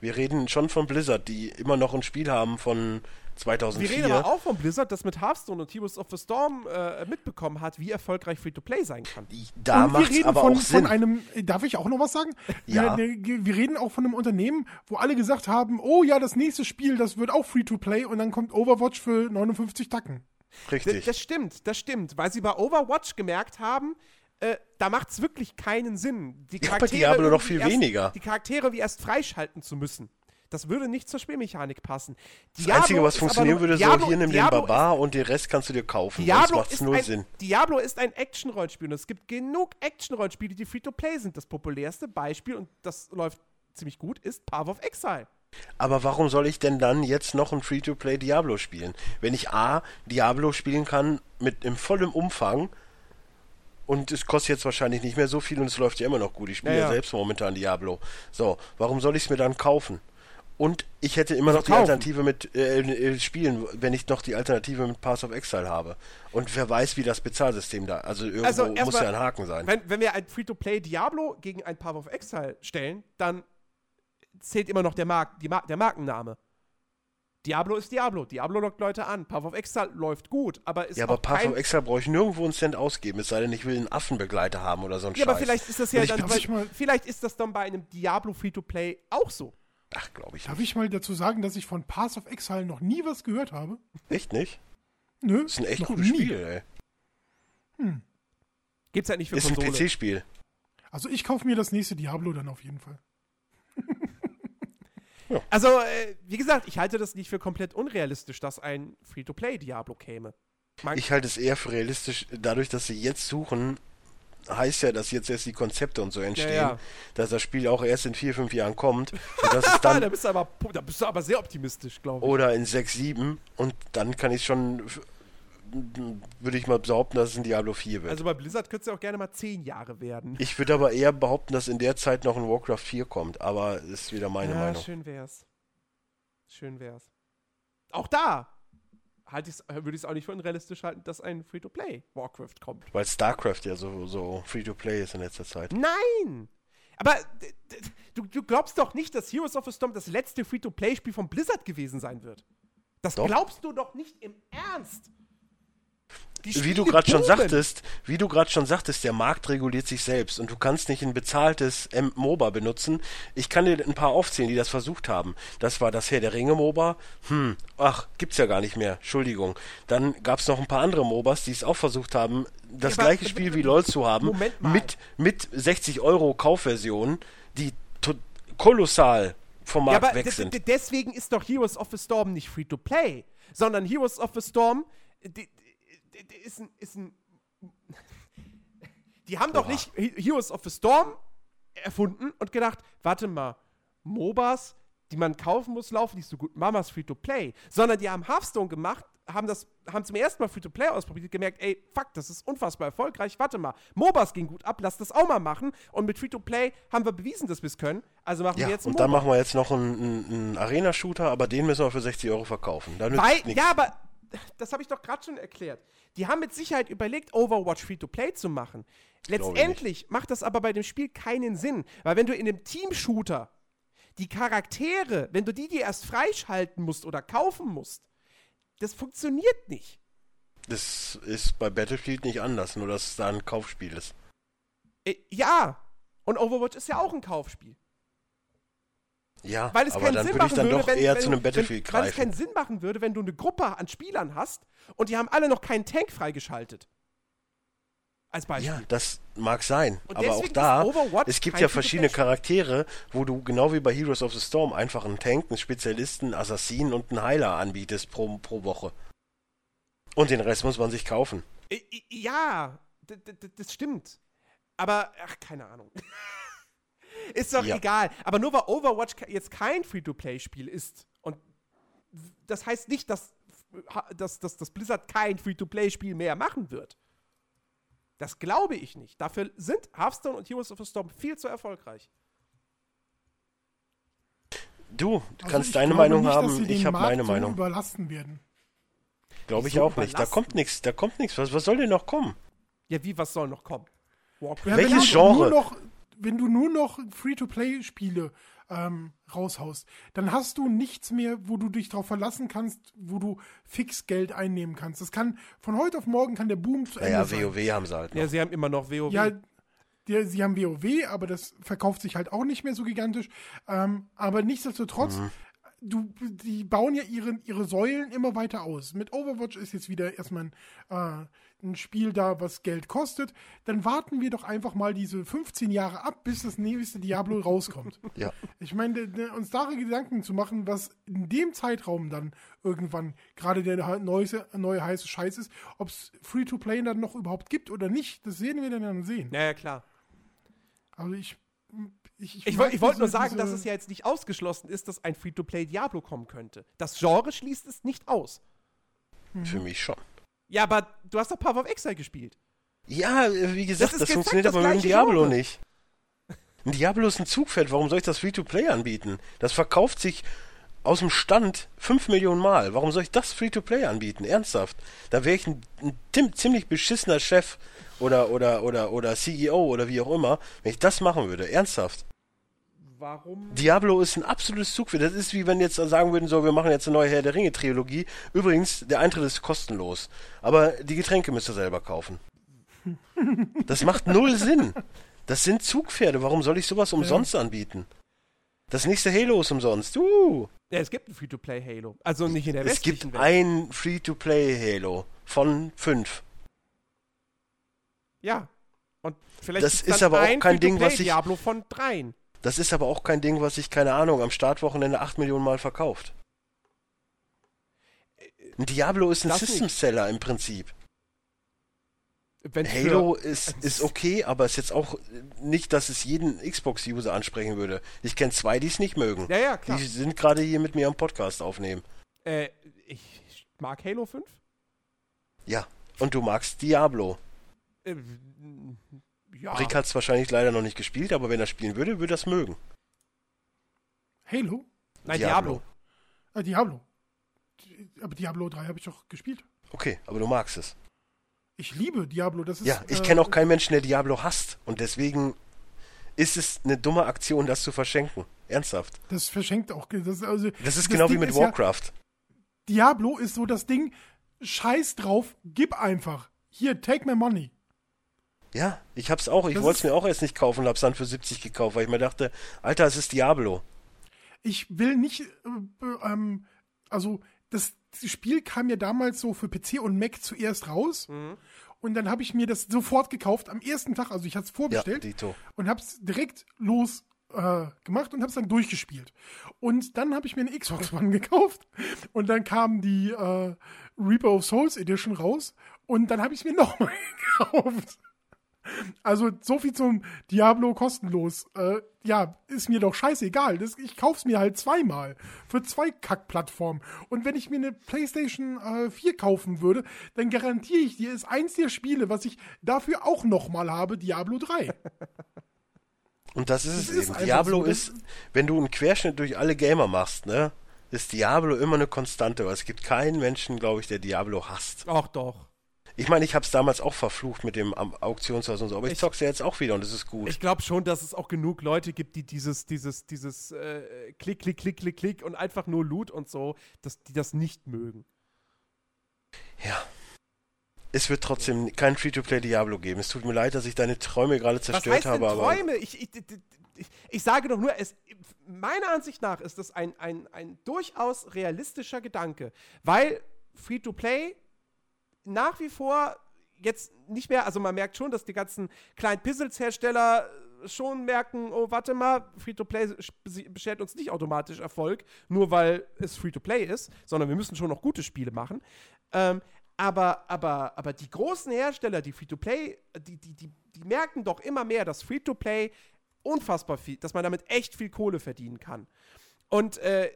Wir reden schon von Blizzard, die immer noch ein Spiel haben von 2004. Wir reden aber auch von Blizzard, das mit Hearthstone und Heroes of the Storm äh, mitbekommen hat, wie erfolgreich Free-to-Play sein kann. Da macht es aber von, auch Sinn. Von einem, darf ich auch noch was sagen? Ja. Wir, wir, reden auch von einem Unternehmen, wo alle gesagt haben, oh ja, das nächste Spiel, das wird auch Free-to-Play und dann kommt Overwatch für 59 Tacken. Richtig. Das, das stimmt, das stimmt, weil sie bei Overwatch gemerkt haben, äh, da macht es wirklich keinen Sinn. Die Charaktere ja, viel erst, weniger. Die Charaktere wie erst freischalten zu müssen. Das würde nicht zur Spielmechanik passen. Diablo das Einzige, was funktionieren würde, Diablo, so hier nimm den Barbar und den Rest kannst du dir kaufen. Diablo macht's null ein, Sinn. Diablo ist ein Action-Rollenspiel und es gibt genug Action-Rollenspiele, die Free-to-Play sind. Das populärste Beispiel, und das läuft ziemlich gut, ist Path of Exile. Aber warum soll ich denn dann jetzt noch ein Free-to-Play Diablo spielen? Wenn ich A, Diablo spielen kann mit im vollen Umfang und es kostet jetzt wahrscheinlich nicht mehr so viel und es läuft ja immer noch gut. Ich spiele ja. ja selbst momentan Diablo. So, warum soll ich es mir dann kaufen? Und ich hätte immer noch die Alternative mit äh, äh, Spielen, wenn ich noch die Alternative mit Pass of Exile habe. Und wer weiß, wie das Bezahlsystem da. Also irgendwo also muss ja ein Haken sein. Wenn, wenn wir ein Free-to-Play Diablo gegen ein Path of Exile stellen, dann zählt immer noch der, Mark, die Mar der Markenname. Diablo ist Diablo. Diablo lockt Leute an. Path of Exile läuft gut, aber ist Ja, aber Path of Exile brauche ich nirgendwo einen Cent ausgeben, es sei denn, ich will einen Affenbegleiter haben oder so ein Ja, Scheiß. aber vielleicht ist das ja dann, vielleicht ist das dann bei einem Diablo Free-to-Play auch so. Ach, glaube ich. Darf nicht. ich mal dazu sagen, dass ich von Path of Exile noch nie was gehört habe? Echt nicht? Nö. Das ist ein echt gutes nie. Spiel, ey. Hm. Gibt's halt nicht für ist Konsole. Ist ein PC-Spiel. Also ich kaufe mir das nächste Diablo dann auf jeden Fall. ja. Also, äh, wie gesagt, ich halte das nicht für komplett unrealistisch, dass ein Free-to-Play-Diablo käme. Mein ich halte es eher für realistisch, dadurch, dass sie jetzt suchen, heißt ja, dass jetzt erst die Konzepte und so entstehen, ja, ja. dass das Spiel auch erst in vier, fünf Jahren kommt. Und dass es dann, da, bist du aber, da bist du aber sehr optimistisch, glaube ich. Oder in sechs, sieben und dann kann ich schon, würde ich mal behaupten, dass es ein Diablo 4 wird. Also bei Blizzard könnte es ja auch gerne mal zehn Jahre werden. Ich würde aber eher behaupten, dass in der Zeit noch ein Warcraft 4 kommt, aber ist wieder meine ja, Meinung. schön wär's. Schön wär's. Auch da halt würde ich es auch nicht für unrealistisch halten, dass ein Free-to-Play Warcraft kommt. Weil StarCraft ja so, so Free-to-Play ist in letzter Zeit. Nein! Aber du, du glaubst doch nicht, dass Heroes of the Storm das letzte Free-to-Play-Spiel von Blizzard gewesen sein wird. Das doch. glaubst du doch nicht im Ernst wie du gerade schon sagtest, wie du gerade schon sagtest, der Markt reguliert sich selbst und du kannst nicht ein bezahltes MOBA benutzen. Ich kann dir ein paar aufzählen, die das versucht haben. Das war das Herr der Ringe MOBA. Hm, ach, gibt's ja gar nicht mehr. Entschuldigung. Dann gab's noch ein paar andere MOBAs, die es auch versucht haben, das ja, gleiche Spiel wie LoL zu haben, mit mit 60 Euro Kaufversionen, die kolossal vom Markt ja, weg sind. Deswegen ist doch Heroes of the Storm nicht free to play, sondern Heroes of the Storm die, ist ein, ist ein die haben Oha. doch nicht Heroes of the Storm erfunden und gedacht, warte mal, MOBAs, die man kaufen muss, laufen nicht so gut. Mamas Free-to-Play. Sondern die haben Hearthstone gemacht, haben das, haben zum ersten Mal Free-to-Play ausprobiert, gemerkt, ey, fuck, das ist unfassbar erfolgreich. Warte mal, MOBAs ging gut ab, lass das auch mal machen. Und mit Free-to-Play haben wir bewiesen, dass wir es können. Also machen ja, wir jetzt einen Und dann machen wir jetzt noch einen, einen Arena-Shooter, aber den müssen wir für 60 Euro verkaufen. Weil, ja, aber das habe ich doch gerade schon erklärt. Die haben mit Sicherheit überlegt, Overwatch Free-to-Play zu machen. Letztendlich macht das aber bei dem Spiel keinen Sinn, weil wenn du in einem Team-Shooter die Charaktere, wenn du die dir erst freischalten musst oder kaufen musst, das funktioniert nicht. Das ist bei Battlefield nicht anders, nur dass es da ein Kaufspiel ist. Äh, ja. Und Overwatch ist ja auch ein Kaufspiel. Ja, Weil es aber keinen dann Sinn würde ich machen dann würde, doch wenn, eher wenn, zu einem wenn, Battlefield Weil es keinen greifen. Sinn machen würde, wenn du eine Gruppe an Spielern hast und die haben alle noch keinen Tank freigeschaltet. Als Beispiel. Ja, das mag sein. Und aber auch da, es gibt ja verschiedene. Charaktere, wo du genau wie bei Heroes of the Storm einfach einen Tank, einen Spezialisten, einen Assassinen und einen Heiler anbietest pro, pro Woche. Und den Rest muss man sich kaufen. Ja, das stimmt. Aber, ach, keine Ahnung. ist doch Ja. egal. Aber nur weil Overwatch jetzt kein Free-to-Play-Spiel ist und das heißt nicht, dass, dass, dass, dass Blizzard kein Free-to-Play-Spiel mehr machen wird. Das glaube ich nicht. Dafür sind Hearthstone und Heroes of the Storm viel zu erfolgreich. Du Also kannst deine Meinung nicht, haben, ich habe meine so Meinung. überlasten werden. Glaube ich so auch nicht. Da kommt nichts, da kommt nichts. Was, was soll denn noch kommen? Ja, wie, was soll noch kommen? Ja, Welches du Genre? Nur noch, wenn du nur noch Free-to-Play-Spiele ähm, raushaust, dann hast du nichts mehr, wo du dich darauf verlassen kannst, wo du fix Geld einnehmen kannst. Das kann von heute auf morgen kann der Boom zu Ende Naja, sein. WoW haben sie halt noch. Ja, sie haben immer noch WoW. Ja, die, sie haben WoW, aber das verkauft sich halt auch nicht mehr so gigantisch. Ähm, aber nichtsdestotrotz, Mhm. Du, die bauen ja ihre, ihre Säulen immer weiter aus. Mit Overwatch ist jetzt wieder erstmal ein, äh, ein Spiel da, was Geld kostet. Dann warten wir doch einfach mal diese 15 Jahre ab, bis das nächste Diablo rauskommt. Ja. Ich meine, uns darin Gedanken zu machen, was in dem Zeitraum dann irgendwann gerade der neueste, neue heiße Scheiß ist, ob es Free-to-Play dann noch überhaupt gibt oder nicht, das sehen wir dann, dann sehen. ja, ja, klar. Also ich. Ich, Ich, ich wollte nur diese- sagen, dass es ja jetzt nicht ausgeschlossen ist, dass ein Free-to-Play Diablo kommen könnte. Das Genre schließt es nicht aus. Für mich schon. Ja, aber du hast doch Path of Exile gespielt. Ja, wie gesagt, ist das, exakt funktioniert das aber mit dem Diablo Genre. nicht. Ein Diablo ist ein Zugpferd, warum soll ich das Free-to-Play anbieten? Das verkauft sich aus dem Stand 5 Millionen Mal. Warum soll ich das Free-to-Play anbieten? Ernsthaft. Da wäre ich ein, ein ziemlich beschissener Chef oder, oder, oder, oder CEO oder wie auch immer, wenn ich das machen würde. Ernsthaft. Warum? Diablo ist ein absolutes Zugpferd. Das ist wie wenn jetzt sagen würden, so, wir machen jetzt eine neue Herr der Ringe Trilogie. Übrigens, der Eintritt ist kostenlos. Aber die Getränke müsst ihr selber kaufen. Das macht null Sinn. Das sind Zugpferde. Warum soll ich sowas umsonst anbieten? Das nächste Halo ist umsonst. Uh, Ja, es gibt ein Free-to-Play Halo. Also nicht in der es gibt Welt. ein Free-to-Play Halo von fünf. Ja. Und vielleicht Das ist aber auch ein kein Ding, was ich- Diablo von dreien. Das ist aber auch kein Ding, was sich, keine Ahnung, am Startwochenende 8 Millionen Mal verkauft. Ein Diablo ist ein Das nicht. System-Seller im Prinzip. Wenn Halo ist, ist okay, aber ist jetzt auch nicht, dass es jeden Xbox-User ansprechen würde. Ich kenne zwei, die es nicht mögen. Ja, ja, klar. Die sind gerade hier mit mir am Podcast aufnehmen. Äh, ich mag Halo 5. Ja. Und du magst Diablo. Äh, ja. Rick hat es wahrscheinlich leider noch nicht gespielt, aber wenn er spielen würde, würde er es mögen. Halo? Nein, Diablo. Diablo. Äh, Diablo. Aber Diablo 3 habe ich doch gespielt. Okay, aber du magst es. Ich liebe Diablo. Das ist, Ja, ich äh, kenne auch keinen Menschen, der Diablo hasst. Und deswegen ist es eine dumme Aktion, das zu verschenken. Ernsthaft. Das verschenkt auch. Das, also, Das ist genau wie Ding mit ist ja- Warcraft. Diablo ist so das Ding, scheiß drauf, gib einfach. Hier, take my money. Ja, ich hab's auch. Ich wollte es mir auch erst nicht kaufen und hab's dann für 70 gekauft, weil ich mir dachte, Alter, es ist Diablo. Ich will nicht, äh, äh, ähm, also das Spiel kam ja damals so für PC und Mac zuerst raus. Mhm. Und dann habe ich mir das sofort gekauft am ersten Tag. Also ich hatte es Ja, vorbestellt. Dito. und hab's direkt los äh, gemacht und hab's dann durchgespielt. Und dann habe ich mir eine Xbox One gekauft und dann kam die äh, Reaper of Souls Edition raus und dann habe ich mir nochmal gekauft. Also so viel zum Diablo kostenlos. Äh, ja, ist mir doch scheißegal. Das, ich kauf's mir halt zweimal für zwei Kackplattformen. Und wenn ich mir eine PlayStation äh, 4 kaufen würde, dann garantiere ich dir, ist eins der Spiele, was ich dafür auch nochmal habe, Diablo 3. Und das ist es ist eben. Diablo so, das- ist, wenn du einen Querschnitt durch alle Gamer machst, ne, ist Diablo immer eine Konstante. Aber es gibt keinen Menschen, glaube ich, der Diablo hasst. Ach doch. Ich meine, ich hab's damals auch verflucht mit dem Auktionshaus und so, aber ich, Ich- zock's ja jetzt auch wieder und es ist gut. Ich glaube schon, dass es auch genug Leute gibt, die dieses, dieses, dieses äh, Klick, Klick, Klick, Klick, Klick und einfach nur Loot und so, dass die das nicht mögen. ja. es wird trotzdem kein Free-to-Play Diablo geben. Es tut mir leid, dass ich deine Träume gerade zerstört Was heißt habe, denn aber Träume? Ich, ich, ich, ich sage doch nur, es, meiner Ansicht nach ist das ein, ein, ein durchaus realistischer Gedanke, weil Free-to-Play nach wie vor jetzt nicht mehr, also man merkt schon, dass die ganzen kleinen Pizzles-Hersteller schon merken, oh, warte mal, Free-to-Play beschert uns nicht automatisch Erfolg, nur weil es Free-to-Play ist, sondern wir müssen schon noch gute Spiele machen. Ähm, aber, aber, aber die großen Hersteller, die Free-to-Play, die, die, die, die merken doch immer mehr, dass Free-to-Play unfassbar viel, dass man damit echt viel Kohle verdienen kann. Und äh,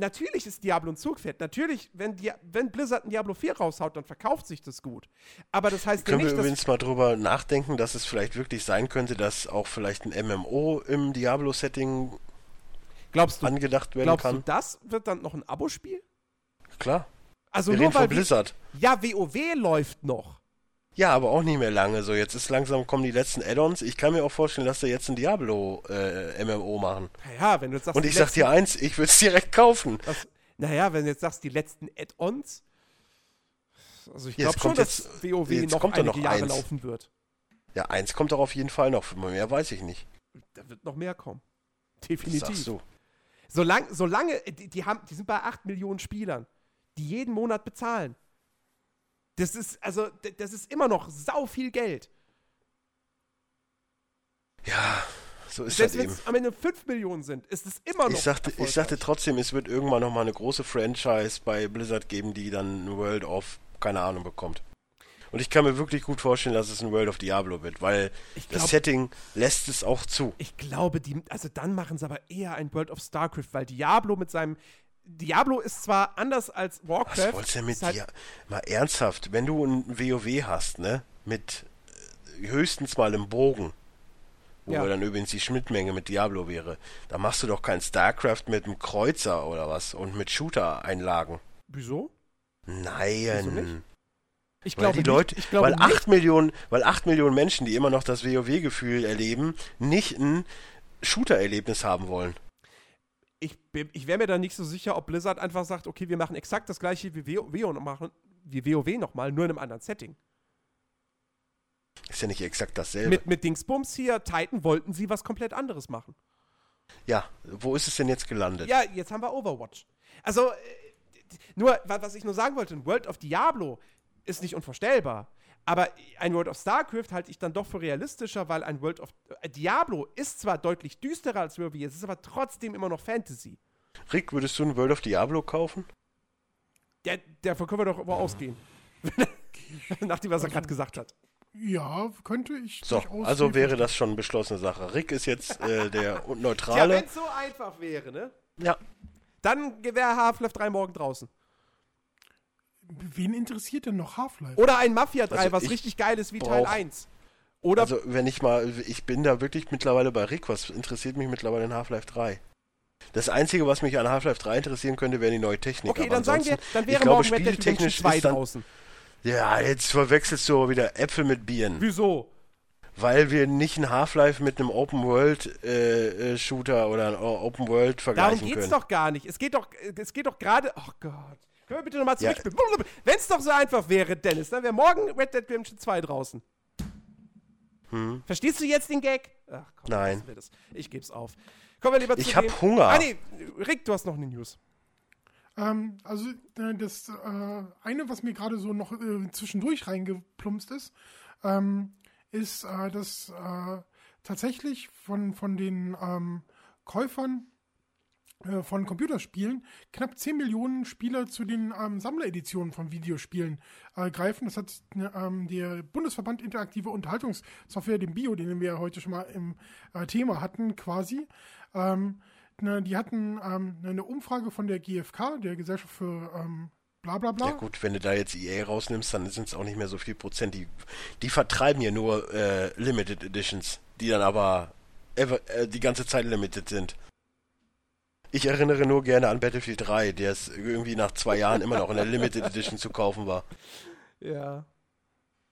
natürlich ist Diablo ein Zugpferd. Natürlich, wenn, Di wenn Blizzard ein Diablo 4 raushaut, dann verkauft sich das gut. Aber das heißt Können ja nicht, wir übrigens mal drüber nachdenken, dass es vielleicht wirklich sein könnte, dass auch vielleicht ein MMO im Diablo-Setting glaubst du, angedacht werden glaubst kann? du, das wird dann noch ein Abo-Spiel? Klar. Also Wir nur weil Blizzard. ja WoW läuft noch. Ja, aber auch nicht mehr lange. So, jetzt ist langsam kommen die letzten Add-ons. Ich kann mir auch vorstellen, dass sie jetzt ein Diablo äh, MMO machen. Naja, wenn du jetzt sagst, Und ich sag dir eins, ich würde es direkt kaufen. Das, naja, wenn du jetzt sagst, die letzten Add-ons. Also ich glaube schon, kommt dass jetzt- WoW jetzt noch kommt einige noch Jahre eins. laufen wird. Ja, eins kommt doch auf jeden Fall noch. Mehr weiß ich nicht. Da wird noch mehr kommen. Das Definitiv. sagst du. Solange, solange die, die, haben, die sind bei 8 Millionen Spielern, die jeden Monat bezahlen. Das ist, also, das ist immer noch sau viel Geld. Ja, so ist Selbst halt wenn eben. es am Ende 5 Millionen sind, ist es immer noch. Ich sagte, ich sagte trotzdem, es wird irgendwann noch mal eine große Franchise bei Blizzard geben, die dann ein World of keine Ahnung bekommt. Und ich kann mir wirklich gut vorstellen, dass es ein World of Diablo wird, weil Ich das glaub- Setting lässt es auch zu. Ich glaube, die, also dann machen sie aber eher ein World of StarCraft, weil Diablo mit seinem. Diablo ist zwar anders als Warcraft. Was wolltest du denn mit halt- dir? Mal ernsthaft, wenn du ein WoW hast, ne, mit äh, höchstens mal einem Bogen, wo Ja. dann übrigens die Schnittmenge mit Diablo wäre, da machst du doch kein StarCraft mit einem Kreuzer oder was und mit Shooter-Einlagen. Wieso? Nein. Wieso nicht? Ich Weil die Leute, ich glaube weil nicht, 8 Millionen, weil 8 Millionen Menschen, die immer noch das WoW-Gefühl erleben, nicht ein Shooter-Erlebnis haben wollen. Ich, bin- ich wäre mir da nicht so sicher, ob Blizzard einfach sagt, okay, wir machen exakt das gleiche wie WoW machen wie WoW nochmal, nur in einem anderen Setting. Ist ja nicht exakt dasselbe. Mit, mit Dingsbums hier, Titan, wollten sie was komplett anderes machen. ja, wo ist es denn jetzt gelandet? Ja, jetzt haben wir Overwatch. Also, äh, nur, wa- was ich nur sagen wollte, ein World of Diablo ist nicht unvorstellbar. Aber ein World of StarCraft halte ich dann doch für realistischer, weil ein World of äh, Diablo ist zwar deutlich düsterer als WoW, es ist aber trotzdem immer noch Fantasy. Rick, würdest du ein World of Diablo kaufen? Der, davon können wir doch aber ausgehen. Nachdem, was er gerade gesagt hat. Ja, könnte ich So, also wäre das schon eine beschlossene Sache. Rick ist jetzt äh, der Ja, Neutrale. wenn es so einfach wäre, ne? Ja, Dann wäre Half-Life 3 morgen draußen. Wen interessiert denn noch Half-Life? Oder ein Mafia 3, Also was ich richtig geil ist wie Teil brauch- 1. Oder also wenn ich mal, ich bin da wirklich mittlerweile bei Rick. Was interessiert mich mittlerweile in Half-Life 3? Das Einzige, was mich an Half-Life 3 interessieren könnte, wäre die neue Technik. Okay, aber dann sagen wir, dann wäre ich glaube, morgen Red Dead Redemption spieltechnisch 2 ist dann, draußen. Ja, jetzt verwechselst du aber wieder Äpfel mit Bieren. Wieso? Weil wir nicht ein Half-Life mit einem Open-World-Shooter oder ein Open-World Darum vergleichen geht's können. doch gar nicht. Es geht doch, es geht doch gerade. Oh Gott. Können wir bitte nochmal Ja. zurückspielen? Wenn es doch so einfach wäre, Dennis, dann wäre morgen Red Dead Redemption 2 draußen. Verstehst du jetzt den Gag? Ach komm, Hm. Nein. das. Ich geb's auf. Kommen wir lieber zu Ich hab dem- Hunger. Ah nee, Rick, du hast noch eine News. Ähm, also äh, das äh, eine, was mir gerade so noch äh, zwischendurch reingeplumpst ist, ähm, ist, äh, dass äh, tatsächlich von, von den ähm, Käufern von Computerspielen knapp 10 Millionen Spieler zu den ähm, Sammlereditionen von Videospielen äh, greifen. Das hat ne, ähm, der Bundesverband Interaktive Unterhaltungssoftware, dem BIO, den wir heute schon mal im äh, Thema hatten, quasi. Ähm, ne, die hatten ähm, eine Umfrage von der GfK, der Gesellschaft für ähm, bla bla bla. Ja gut, wenn du da jetzt EA rausnimmst, dann sind es auch nicht mehr so viel Prozent. Die, die vertreiben ja nur äh, Limited Editions, die dann aber ever, äh, die ganze Zeit limited sind. Ich erinnere nur gerne an Battlefield 3, der es irgendwie nach zwei Jahren immer noch in der Limited Edition zu kaufen war. Ja.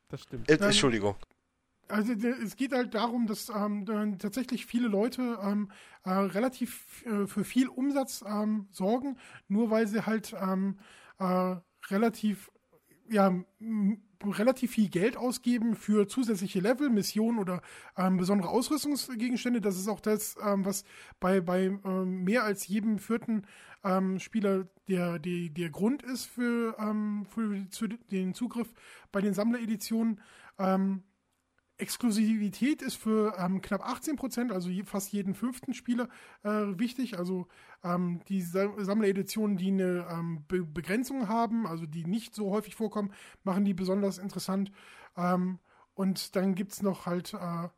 Das stimmt. Äh, Entschuldigung. Also es geht halt darum, dass ähm, dann tatsächlich viele Leute ähm, äh, relativ äh, für viel Umsatz ähm, sorgen, nur weil sie halt ähm, äh, relativ ja, relativ viel Geld ausgeben für zusätzliche Level, Missionen oder ähm, besondere Ausrüstungsgegenstände. Das ist auch das, ähm, was bei, bei ähm, mehr als jedem vierten ähm, Spieler der, der, der Grund ist für, ähm, für zu, den Zugriff bei den Sammlereditionen. Ähm, Exklusivität ist für ähm, knapp 18 Prozent, also je, fast jeden fünften Spieler äh, wichtig. Also ähm, die Sammlereditionen, die eine ähm, Be Begrenzung haben, also die nicht so häufig vorkommen, machen die besonders interessant. Ähm, und dann gibt es noch halt äh,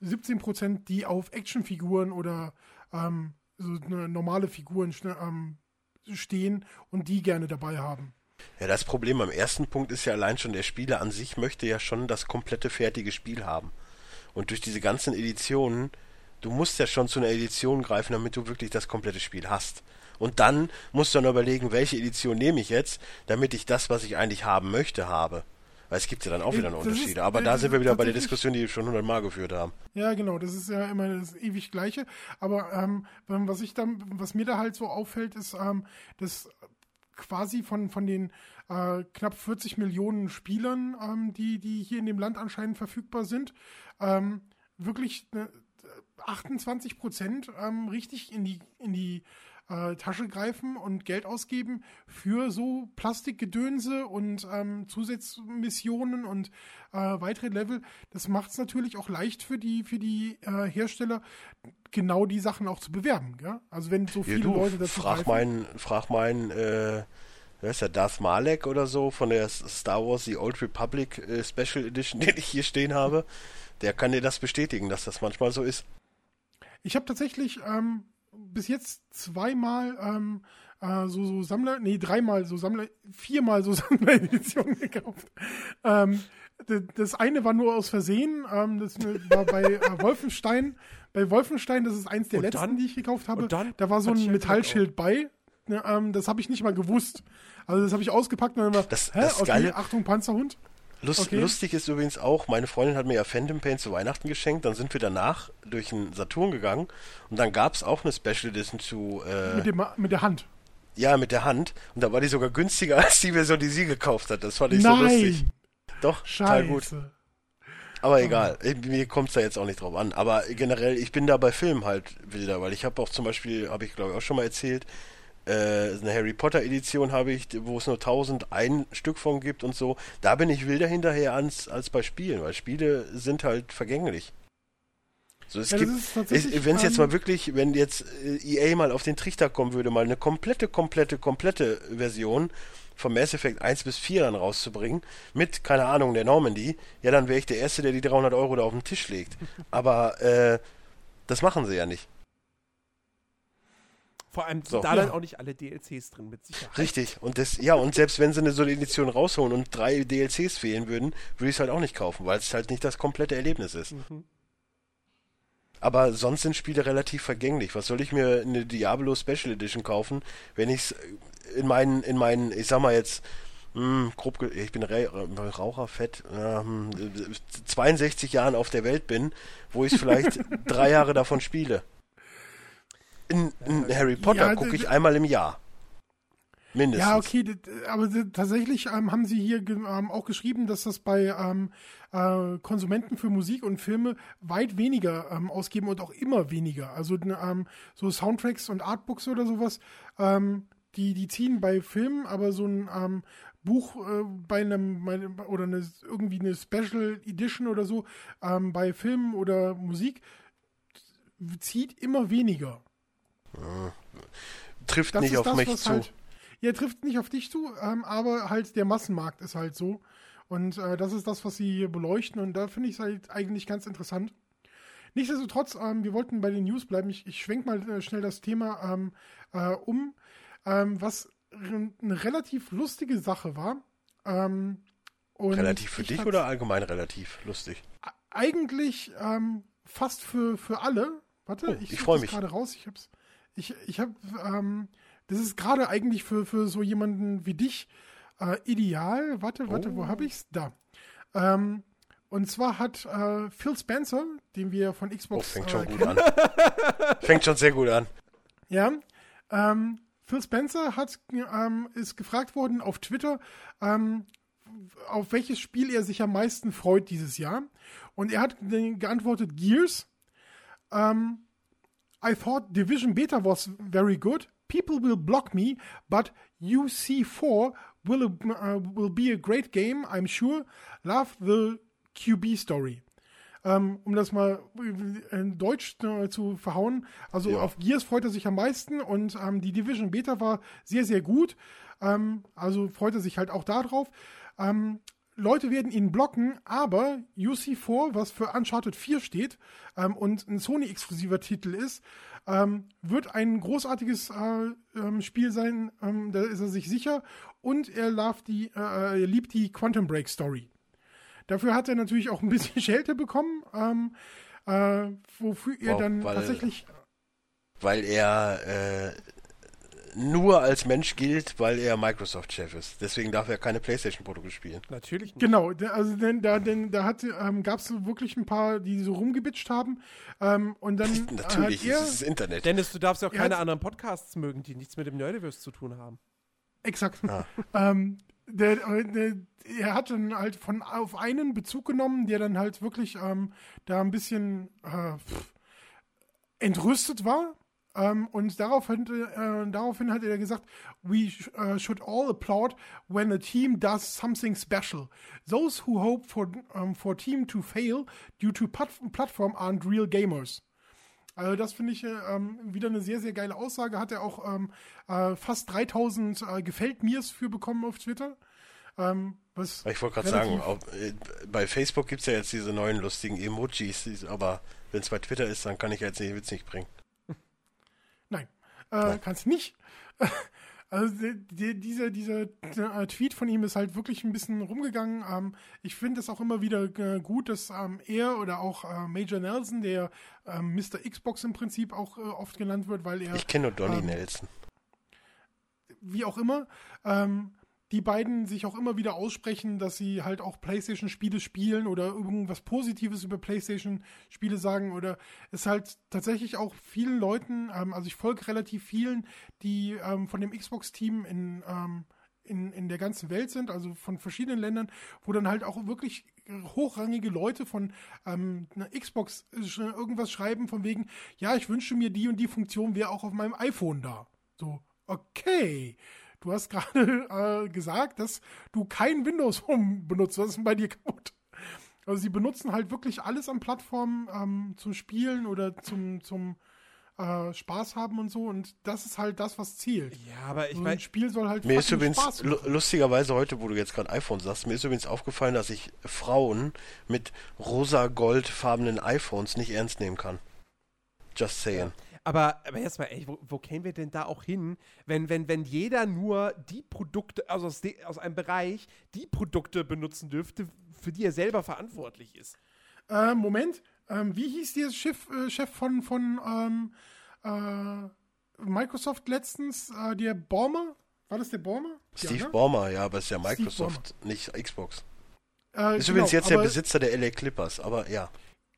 17 ähm, Prozent, die auf Actionfiguren oder ähm, so normale Figuren stehen und die gerne dabei haben. Ja, das Problem am ersten Punkt ist ja allein schon, der Spieler an sich möchte ja schon das komplette fertige Spiel haben. Und durch diese ganzen Editionen, du musst ja schon zu einer Edition greifen, damit du wirklich das komplette Spiel hast. Und dann musst du dann überlegen, welche Edition nehme ich jetzt, damit ich das, was ich eigentlich haben möchte, habe. Weil es gibt ja dann auch wieder Unterschiede. Aber da sind wir wieder bei der Diskussion, die wir schon hundertmal geführt haben. Ja, genau. Das ist ja immer das ewig Gleiche. Aber ähm, was ich dann, was mir da halt so auffällt, ist, ähm, dass quasi von, von den äh, knapp 40 Millionen Spielern, ähm, die, die hier in dem Land anscheinend verfügbar sind, ähm, wirklich äh, 28 Prozent ähm, richtig in die, in die äh, Tasche greifen und Geld ausgeben für so Plastikgedönse und ähm, Zusatzmissionen und äh, weitere Level. Das macht es natürlich auch leicht für die, für die äh, Hersteller, genau die Sachen auch zu bewerben. Gell? Also wenn so viele ja, du, Leute dazu frag greifen. Mein, frag meinen, äh, wer ist der, Darth Malek oder so von der Star Wars The Old Republic äh, Special Edition, den ich hier stehen habe. Der kann dir das bestätigen, dass das manchmal so ist. Ich habe tatsächlich ähm, bis jetzt zweimal ähm, äh, so, so Sammler, nee, dreimal so Sammler, viermal so Sammlereditionen gekauft. Ähm, das eine war nur aus Versehen, ähm, das war bei äh, Wolfenstein. Bei Wolfenstein, das ist eins der und letzten, dann, die ich gekauft habe. Da war so ein Metallschild bei. Ne, ähm, das habe ich nicht mal gewusst. Also das habe ich ausgepackt und dann war, das, hä, das okay, Achtung, Panzerhund. Lust, okay. Lustig ist übrigens auch, meine Freundin hat mir ja Phantom Pain zu Weihnachten geschenkt, dann sind wir danach durch einen Saturn gegangen und dann gab es auch eine Special Edition zu... Äh, mit, dem, mit der Hand. Ja, mit der Hand. Und da war die sogar günstiger als die Version, die sie gekauft hat. Das fand ich Nein. so lustig. Doch, Scheiße. total gut. Aber egal, mir kommt es da jetzt auch nicht drauf an. Aber generell, ich bin da bei Filmen halt wilder, weil ich habe auch zum Beispiel, habe ich glaube ich auch schon mal erzählt, äh, eine Harry Potter Edition habe ich, wo es nur 1001 Stück von gibt und so. Da bin ich wilder hinterher als, als bei Spielen, weil Spiele sind halt vergänglich. So, es ja, gibt, wenn es jetzt mal wirklich, wenn jetzt äh, EA mal auf den Trichter kommen würde, mal eine komplette, komplette, komplette Version von Mass Effect 1 bis 4 dann rauszubringen, mit, keine Ahnung, der Normandy, ja, dann wäre ich der Erste, der die 300 Euro da auf den Tisch legt. Aber, äh, das machen sie ja nicht. Vor allem sind so. da ja. dann auch nicht alle DLCs drin, mit Sicherheit. Richtig. Und das, ja, und selbst wenn sie eine so eine Edition rausholen und drei DLCs fehlen würden, würde ich es halt auch nicht kaufen, weil es halt nicht das komplette Erlebnis ist. Mhm. Aber sonst sind Spiele relativ vergänglich. Was soll ich mir eine Diablo Special Edition kaufen, wenn ich es in meinen, in meinen, ich sag mal jetzt, mh, hm, grob, ich bin Raucher, fett, äh, 62 Jahren auf der Welt bin, wo ich vielleicht drei Jahre davon spiele. In, in Harry Potter ja, gucke ich einmal im Jahr. Mindestens. Ja, okay, aber tatsächlich ähm, haben sie hier ähm, auch geschrieben, dass das bei ähm, äh, Konsumenten für Musik und Filme weit weniger ähm, ausgeben und auch immer weniger. Also ähm, so Soundtracks und Artbooks oder sowas, ähm, die, die ziehen bei Filmen, aber so ein Buch äh, bei einem oder eine, irgendwie eine Special Edition oder so bei Filmen oder Musik zieht immer weniger. Trifft das nicht auf das, mich zu. Halt, ja, trifft nicht auf dich zu, ähm, aber halt der Massenmarkt ist halt so. Und äh, das ist das, was sie hier beleuchten. Und da finde ich es halt eigentlich ganz interessant. Nichtsdestotrotz, ähm, wir wollten bei den News bleiben. Ich, ich schwenke mal äh, schnell das Thema ähm, äh, um, ähm, was eine relativ lustige Sache war. Ähm, relativ für dich oder allgemein relativ lustig? Eigentlich ähm, fast für, für alle. Warte, oh, ich, ich freue mich gerade raus. Ich hab's ich, ich habe, ähm, das ist gerade eigentlich für, für so jemanden wie dich äh, ideal. Warte, warte, oh. wo habe ich's? Da. Ähm, und zwar hat äh, Phil Spencer, den wir von Xbox. Oh, fängt schon äh, gut an. fängt schon sehr gut an. Ja. Ähm, Phil Spencer hat, ähm, ist gefragt worden auf Twitter, ähm, auf welches Spiel er sich am meisten freut dieses Jahr. Und er hat geantwortet Gears. Um, I thought Division Beta was very good. People will block me, but UC4 will, uh, will be a great game, I'm sure. Love the QB story. Um, um das mal in Deutsch äh, zu verhauen. Also ja. auf Gears freut er sich am meisten und ähm, die Division Beta war sehr, sehr gut. Ähm, also freut er sich halt auch darauf. Ähm, Leute werden ihn blocken, aber UC4, was für Uncharted 4 steht ähm, und ein Sony-exklusiver Titel ist, ähm, wird ein großartiges äh, ähm, Spiel sein, ähm, da ist er sich sicher. Und er, die, äh, er liebt die Quantum Break Story. Dafür hat er natürlich auch ein bisschen Schelte bekommen, ähm, äh, wofür er wow, dann weil, tatsächlich. Weil er äh, nur als Mensch gilt, weil er Microsoft-Chef ist. Deswegen darf er keine PlayStation-Produkte spielen. Natürlich nicht. Genau, also denn, da, denn, da ähm, gab es wirklich ein paar, die so rumgebitscht haben. Ähm, und dann Natürlich, er, ist das Internet. Dennis, du darfst ja auch keine anderen Podcasts mögen, die nichts mit dem Nerdiverse zu tun haben. Exakt. Ah. ähm, der, der, er hat dann halt von auf einen Bezug genommen, der dann halt wirklich ähm, da ein bisschen äh, entrüstet war ähm, und daraufhin, äh, daraufhin hat er gesagt, we sh uh, should all applaud when a team does something special. Those who hope for, um, for team to fail due to plat platform aren't real gamers. Also das finde ich äh, ähm, wieder eine sehr, sehr geile Aussage. Hat er auch ähm, äh, fast 3000 äh, Gefällt mir's für bekommen auf Twitter. Ähm, ich wollte gerade sagen, auch, äh, bei Facebook gibt es ja jetzt diese neuen lustigen Emojis, aber wenn es bei Twitter ist, dann kann ich jetzt den Witz nicht bringen. Äh, kannst nicht. Also die, dieser, dieser äh, Tweet von ihm ist halt wirklich ein bisschen rumgegangen. Ähm, ich finde es auch immer wieder äh, gut, dass ähm, er oder auch äh, Major Nelson, der ähm, Mr. Xbox im Prinzip auch äh, oft genannt wird, weil er. Ich kenne nur Donny ähm, Nelson. Wie auch immer, ähm, die beiden sich auch immer wieder aussprechen, dass sie halt auch PlayStation-Spiele spielen oder irgendwas Positives über PlayStation-Spiele sagen oder es halt tatsächlich auch vielen Leuten, ähm, also ich folge relativ vielen, die ähm, von dem Xbox-Team in, ähm, in, in der ganzen Welt sind, also von verschiedenen Ländern, wo dann halt auch wirklich hochrangige Leute von ähm, einer Xbox irgendwas schreiben von wegen, ja, ich wünsche mir die und die Funktion wäre auch auf meinem iPhone da. So, okay Du hast gerade äh, gesagt, dass du kein Windows Home benutzt. Was ist denn bei dir kaputt? Also sie benutzen halt wirklich alles an Plattformen ähm, zum Spielen oder zum, zum äh, Spaß haben und so. Und das ist halt das, was zählt. Ja, aber ich so meine, Spiel soll halt mir ist übrigens Spaß lustigerweise heute, wo du jetzt gerade iPhone sagst, mir ist übrigens aufgefallen, dass ich Frauen mit rosa-goldfarbenen iPhones nicht ernst nehmen kann. Just saying. Ja. Aber, aber jetzt mal, ey, wo, wo kämen wir denn da auch hin, wenn, wenn, wenn jeder nur die Produkte, also aus, de, aus einem Bereich, die Produkte benutzen dürfte, für die er selber verantwortlich ist? Äh, Moment, ähm, wie hieß der Chef, äh, Chef von, von ähm, äh, Microsoft letztens, äh, der Bormer? War das der Bormer? Steve ja, ne? Bormer, ja, aber es ist ja Microsoft, nicht Xbox. Äh, ist genau, übrigens jetzt der Besitzer der LA Clippers, aber ja.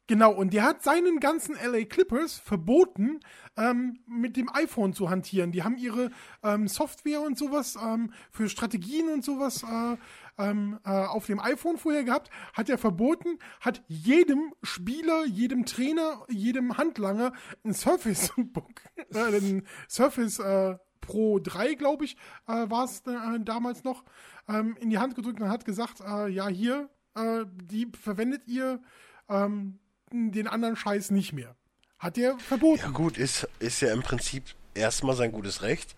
Genau, und der hat seinen ganzen LA Clippers verboten, ähm, mit dem iPhone zu hantieren. Die haben ihre ähm, Software und sowas ähm, für Strategien und sowas äh, ähm, äh, auf dem iPhone vorher gehabt. Hat er verboten, hat jedem Spieler, jedem Trainer, jedem Handlanger ein Surface Book, äh, ein Surface äh, Pro 3, glaube ich, äh, war es äh, damals noch, ähm, in die Hand gedrückt und hat gesagt, äh, ja, hier, äh, die verwendet ihr ähm, den anderen Scheiß nicht mehr. Hat er verboten. Ja gut, ist, ist ja im Prinzip erstmal sein gutes Recht.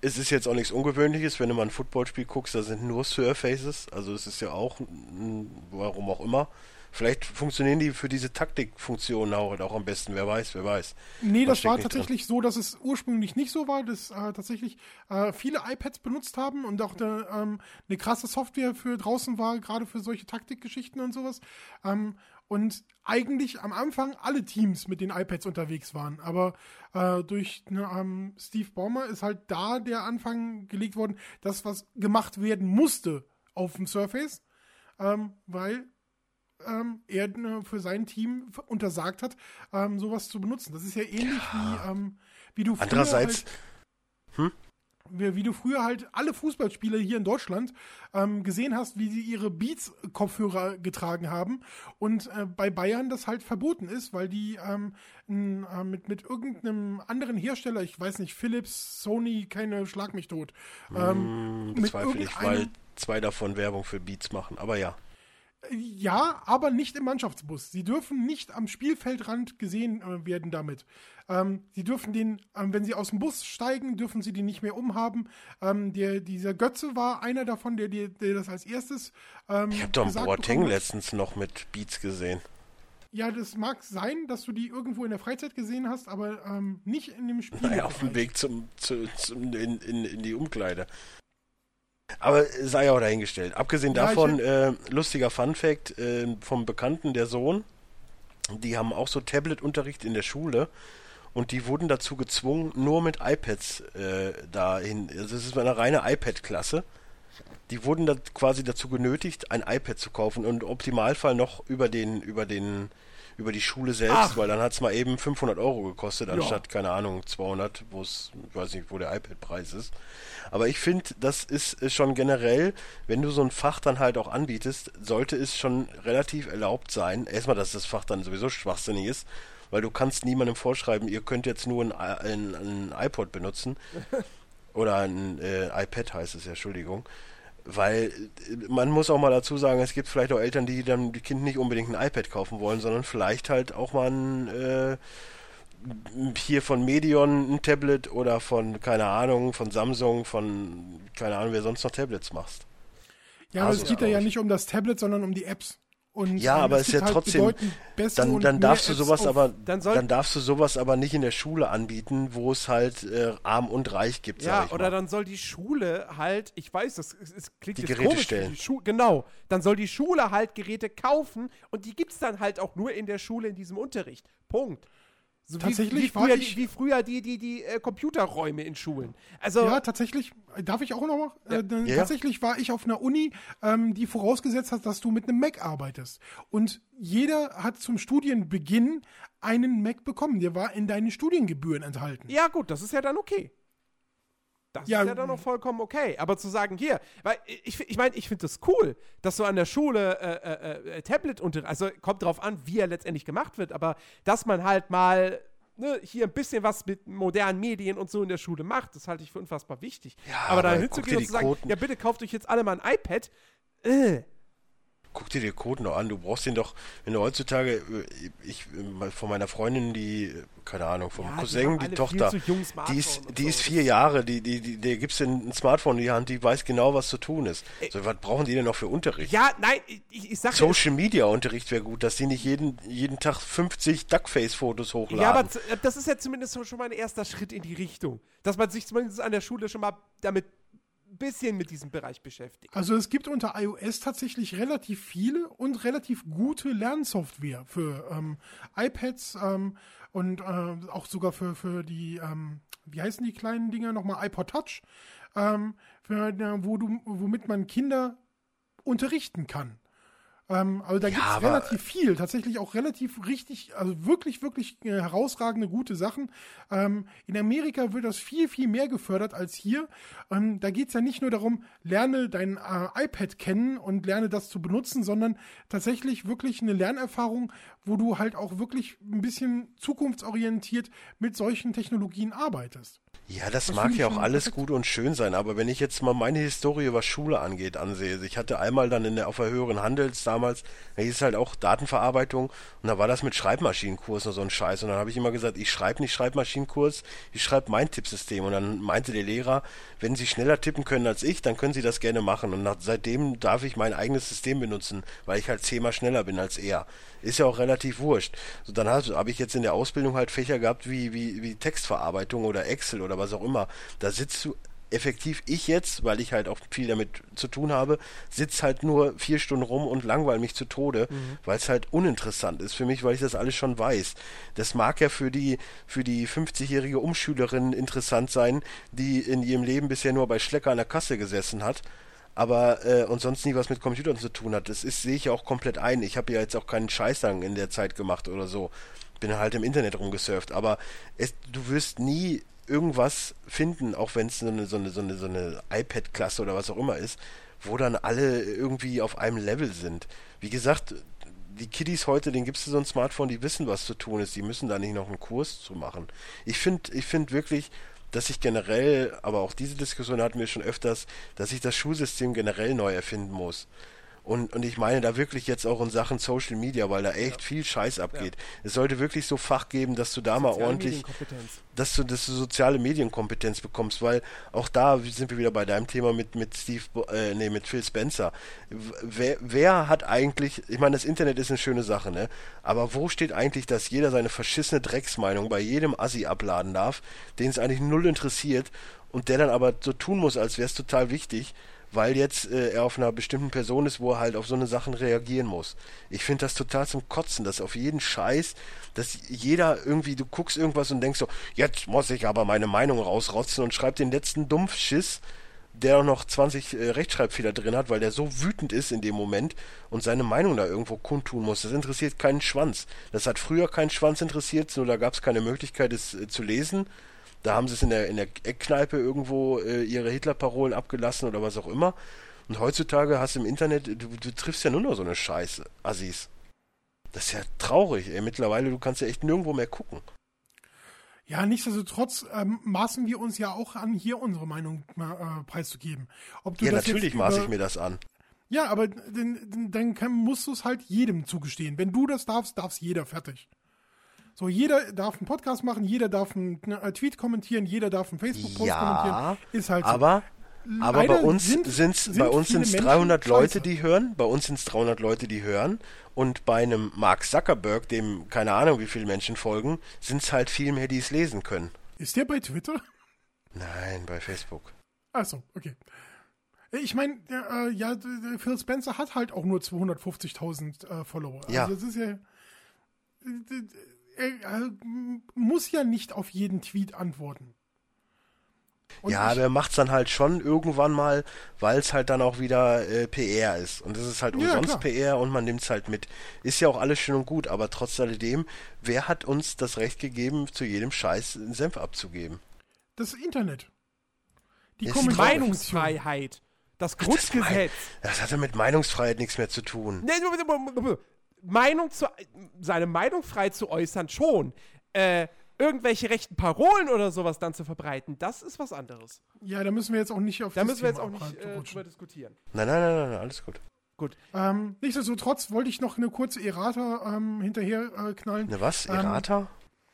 Es ist jetzt auch nichts Ungewöhnliches, wenn du mal ein Footballspiel guckst, da sind nur Surfaces, also es ist ja auch, warum auch immer. Vielleicht funktionieren die für diese Taktikfunktion auch, auch am besten, wer weiß, wer weiß. Nee, das war tatsächlich dran. so, dass es ursprünglich nicht so war, dass äh, tatsächlich äh, viele iPads benutzt haben und auch eine, ähm, eine krasse Software für draußen war, gerade für solche Taktikgeschichten und sowas. Ähm, und eigentlich am Anfang alle Teams mit den iPads unterwegs waren. Aber äh, durch ne, ähm, Steve Ballmer ist halt da der Anfang gelegt worden, das, was gemacht werden musste auf dem Surface, ähm, weil ähm, er ne, für sein Team untersagt hat, ähm, sowas zu benutzen. Das ist ja ähnlich ja. wie, ähm, wie du Andererseits, halt, hm? Wie, wie du früher halt alle Fußballspieler hier in Deutschland ähm, gesehen hast, wie sie ihre Beats-Kopfhörer getragen haben und äh, bei Bayern das halt verboten ist, weil die ähm, n, äh, mit, mit irgendeinem anderen Hersteller, ich weiß nicht, Philips, Sony, keine Schlag mich tot, ähm, mm, bezweifle ich, weil zwei davon Werbung für Beats machen, aber ja. Ja, aber nicht im Mannschaftsbus. Sie dürfen nicht am Spielfeldrand gesehen äh, werden damit. Ähm, sie dürfen den, ähm, wenn sie aus dem Bus steigen, dürfen sie den nicht mehr umhaben. Ähm, der, dieser Götze war einer davon, der, der, der das als erstes. Ähm, ich habe doch einen Boateng letztens noch mit Beats gesehen. Ja, das mag sein, dass du die irgendwo in der Freizeit gesehen hast, aber ähm, nicht in dem Spiel. Naja, auf dem Weg zum, zu, zum in, in, in die Umkleide. Aber sei auch dahingestellt. Abgesehen ja, davon, äh, lustiger Fun Fact äh, vom Bekannten, der Sohn, die haben auch so Tablet-Unterricht in der Schule und die wurden dazu gezwungen, nur mit iPads äh, dahin. Also es ist eine reine iPad-Klasse. Die wurden da quasi dazu genötigt, ein iPad zu kaufen und im Optimalfall noch über den, über den über die Schule selbst, Ach. weil dann hat es mal eben 500 Euro gekostet, anstatt, ja. keine Ahnung, 200, wo es, ich weiß nicht, wo der iPad-Preis ist. Aber ich finde, das ist, ist schon generell, wenn du so ein Fach dann halt auch anbietest, sollte es schon relativ erlaubt sein. Erstmal, dass das Fach dann sowieso schwachsinnig ist, weil du kannst niemandem vorschreiben, ihr könnt jetzt nur ein, ein, ein iPod benutzen. Oder ein äh, iPad heißt es ja, Entschuldigung weil äh, man muss auch mal dazu sagen, es gibt vielleicht auch Eltern, die dann die Kind nicht unbedingt ein iPad kaufen wollen, sondern vielleicht halt auch mal ein äh, hier von Medion ein Tablet oder von, keine Ahnung, von Samsung, von, keine Ahnung, wer sonst noch Tablets machst. Ja, aber also, es geht ja, ja nicht um das Tablet, sondern um die Apps. Und ja, aber es ist ja halt trotzdem, dann, dann darfst du sowas aber, dann, dann, darfst du sowas aber nicht in der Schule anbieten, wo es halt äh, arm und reich gibt. Ja, oder dann soll die Schule halt, ich weiß, das, das klingt die jetzt Geräte komisch, stellen. Die genau, dann soll die Schule halt Geräte kaufen und die gibt es dann halt auch nur in der Schule in diesem Unterricht. Punkt. So tatsächlich wie, wie, früher, die, wie früher die, die, die äh, Computerräume in Schulen. Also, ja, tatsächlich, darf ich auch noch mal? Äh, ja. Tatsächlich war ich auf einer Uni, ähm, die vorausgesetzt hat, dass du mit einem Mac arbeitest. Und jeder hat zum Studienbeginn einen Mac bekommen. Der war in deinen Studiengebühren enthalten. Ja, gut, das ist ja dann okay. Das ja, ist ja dann noch vollkommen okay. Aber zu sagen, hier, weil ich, ich meine, ich finde das cool, dass so an der Schule äh, äh, äh Tablet unter, also kommt drauf an, wie er letztendlich gemacht wird, aber dass man halt mal ne, hier ein bisschen was mit modernen Medien und so in der Schule macht, das halte ich für unfassbar wichtig. Ja, aber da hinzugehen und zu sagen, Quoten. ja bitte kauft euch jetzt alle mal ein iPad, äh, guck dir die Code noch an. Du brauchst den doch, wenn du heutzutage, äh, ich von meiner Freundin, die, keine Ahnung, vom ja, Cousin, die, die Tochter, die ist, die so. ist vier Jahre, die, die, die, der gibst ein Smartphone in die Hand, die weiß genau, was zu tun ist. So, was brauchen die denn noch für Unterricht? Ja, nein, ich, ich sag Social Media Unterricht wäre gut, dass die nicht jeden, jeden Tag 50 Duckface-Fotos hochladen. Ja, aber das ist ja zumindest schon mal ein erster Schritt in die Richtung. Dass man sich zumindest an der Schule schon mal damit bisschen mit diesem Bereich beschäftigt. Also es gibt unter iOS tatsächlich relativ viele und relativ gute Lernsoftware für ähm, iPads ähm, und äh, auch sogar für, für die, ähm, wie heißen die kleinen Dinger nochmal, iPod Touch, ähm, für, wo du, womit man Kinder unterrichten kann. Ähm, also da ja, gibt es relativ viel, tatsächlich auch relativ richtig, also wirklich, wirklich äh, herausragende, gute Sachen. Ähm, in Amerika wird das viel, viel mehr gefördert als hier. Ähm, da geht es ja nicht nur darum, lerne dein äh, iPad kennen und lerne das zu benutzen, sondern tatsächlich wirklich eine Lernerfahrung, wo du halt auch wirklich ein bisschen zukunftsorientiert mit solchen Technologien arbeitest. Ja, das, das mag ja auch alles gut und schön sein, aber wenn ich jetzt mal meine Historie, was Schule angeht, ansehe, ich hatte einmal dann in der, auf der höheren Handels damals, da hieß es halt auch Datenverarbeitung und da war das mit Schreibmaschinenkurs und so ein Scheiß und dann habe ich immer gesagt, ich schreibe nicht Schreibmaschinenkurs, ich schreibe mein Tippsystem und dann meinte der Lehrer, wenn Sie schneller tippen können als ich, dann können Sie das gerne machen und nach, seitdem darf ich mein eigenes System benutzen, weil ich halt zehnmal schneller bin als er. Ist ja auch relativ wurscht. So, dann habe ich jetzt in der Ausbildung halt Fächer gehabt wie, wie, wie Textverarbeitung oder Excel oder was auch immer. Da sitzt du effektiv ich jetzt, weil ich halt auch viel damit zu tun habe, sitze halt nur vier Stunden rum und langweile mich zu Tode, mhm. weil es halt uninteressant ist für mich, weil ich das alles schon weiß. Das mag ja für die, für die 50-jährige Umschülerin interessant sein, die in ihrem Leben bisher nur bei Schlecker an der Kasse gesessen hat aber äh, und sonst nie was mit Computern zu tun hat. Das ist sehe ich ja auch komplett ein. Ich habe ja jetzt auch keinen Scheißang in der Zeit gemacht oder so. Bin halt im Internet rumgesurft, aber es, du wirst nie irgendwas finden, auch wenn es so eine, so eine, so eine, so eine iPad-Klasse oder was auch immer ist, wo dann alle irgendwie auf einem Level sind. Wie gesagt, die Kiddies heute, denen gibst du so ein Smartphone, die wissen, was zu tun ist. Die müssen da nicht noch einen Kurs zu machen. Ich finde ich finde wirklich, dass ich generell, aber auch diese Diskussion hatten wir schon öfters, dass ich das Schulsystem generell neu erfinden muss. Und, und ich meine da wirklich jetzt auch in Sachen Social Media, weil da echt ja. viel Scheiß abgeht. Ja. Es sollte wirklich so Fach geben, dass du da soziale mal ordentlich, dass du, dass du soziale Medienkompetenz bekommst, weil auch da sind wir wieder bei deinem Thema mit, mit Steve, äh, nee, mit Phil Spencer. Wer, wer hat eigentlich, ich meine, das Internet ist eine schöne Sache, ne? Aber wo steht eigentlich, dass jeder seine verschissene Drecksmeinung bei jedem Assi abladen darf, den es eigentlich null interessiert und der dann aber so tun muss, als wäre es total wichtig? Weil jetzt äh, er auf einer bestimmten Person ist, wo er halt auf so eine Sachen reagieren muss. Ich finde das total zum Kotzen, dass auf jeden Scheiß, dass jeder irgendwie, du guckst irgendwas und denkst so, jetzt muss ich aber meine Meinung rausrotzen und schreib den letzten Dumpfschiss, der noch 20 äh, Rechtschreibfehler drin hat, weil der so wütend ist in dem Moment und seine Meinung da irgendwo kundtun muss. Das interessiert keinen Schwanz. Das hat früher keinen Schwanz interessiert, nur da gab es keine Möglichkeit, es äh, zu lesen da haben sie es in der, in der Eckkneipe irgendwo äh, ihre Hitlerparolen abgelassen oder was auch immer. Und heutzutage hast du im Internet, du, du triffst ja nur noch so eine Scheiße, Assis. Das ist ja traurig, ey. Mittlerweile, du kannst ja echt nirgendwo mehr gucken. Ja, nichtsdestotrotz ähm, maßen wir uns ja auch an, hier unsere Meinung äh, preiszugeben. Ob du ja, natürlich maße ich mir das an. Ja, aber dann, dann musst du es halt jedem zugestehen. Wenn du das darfst, darf es jeder fertig. So, jeder darf einen Podcast machen, jeder darf einen, einen Tweet kommentieren, jeder darf einen Facebook-Post ja, kommentieren. Ist halt so. Aber, aber bei uns sind es bei uns sind's 300 Menschen Leute, die hören. Bei uns sind es 300 Leute, die hören. Und bei einem Mark Zuckerberg, dem keine Ahnung, wie viele Menschen folgen, sind es halt viel mehr, die es lesen können. Ist der bei Twitter? Nein, bei Facebook. Achso, okay. Ich meine, äh, ja, Phil Spencer hat halt auch nur 250.000 äh, Follower. Ja. Also das ist ja er muss ja nicht auf jeden Tweet antworten. Und ja, aber er macht es dann halt schon irgendwann mal, weil es halt dann auch wieder äh, PR ist. Und es ist halt umsonst ja, PR und man nimmt es halt mit. Ist ja auch alles schön und gut, aber trotz alledem, wer hat uns das Recht gegeben, zu jedem Scheiß einen Senf abzugeben? Das Internet. Die Meinungsfreiheit. Das Grundgesetz. Das, das hat ja mit Meinungsfreiheit nichts mehr zu tun. Meinung zu, seine Meinung frei zu äußern, schon. Äh, irgendwelche rechten Parolen oder sowas dann zu verbreiten, das ist was anderes. Ja, da müssen wir jetzt auch nicht auf Da müssen wir jetzt auch nicht äh, drüber diskutieren. Nein, nein, nein, nein, alles gut. Gut. Ähm, nichtsdestotrotz wollte ich noch eine kurze Errata ähm, hinterher äh, knallen. Eine was? Ähm, Errata? Ähm,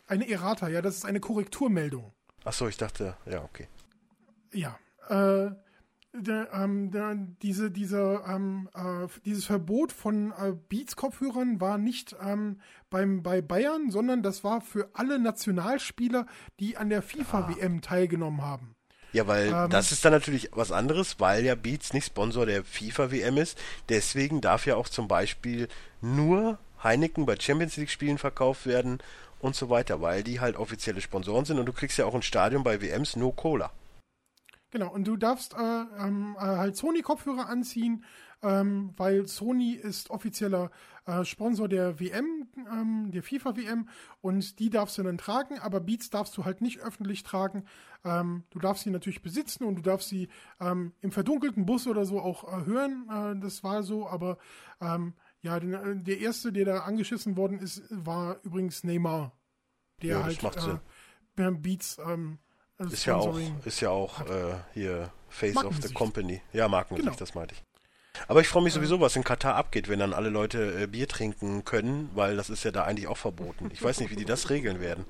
eine Errata, ja, das ist eine Korrekturmeldung. Achso, ich dachte, ja, okay. Ja. Äh, der, ähm, der, diese, diese, ähm, äh, dieses Verbot von äh, Beats-Kopfhörern war nicht ähm, beim, bei Bayern, sondern das war für alle Nationalspieler, die an der FIFA-WM ah. teilgenommen haben. Ja, weil ähm, das ist dann natürlich was anderes, weil ja Beats nicht Sponsor der FIFA-WM ist. Deswegen darf ja auch zum Beispiel nur Heineken bei Champions League-Spielen verkauft werden und so weiter, weil die halt offizielle Sponsoren sind und du kriegst ja auch ein Stadion bei WMs nur Cola. Genau, und du darfst äh, ähm, äh, halt Sony-Kopfhörer anziehen, ähm, weil Sony ist offizieller äh, Sponsor der WM, ähm, der FIFA-WM, und die darfst du dann tragen, aber Beats darfst du halt nicht öffentlich tragen. Ähm, du darfst sie natürlich besitzen und du darfst sie ähm, im verdunkelten Bus oder so auch äh, hören. Äh, das war so, aber ähm, ja, den, äh, der erste, der da angeschissen worden ist, war übrigens Neymar. Der ja, halt äh, Beats ähm, also ist ja auch, ist ja auch äh, hier Face of the Company. Ja, Markensicht, genau. das meinte ich. Aber ich freue mich sowieso, was in Katar abgeht, wenn dann alle Leute äh, Bier trinken können, weil das ist ja da eigentlich auch verboten. Ich weiß nicht, wie die das regeln werden.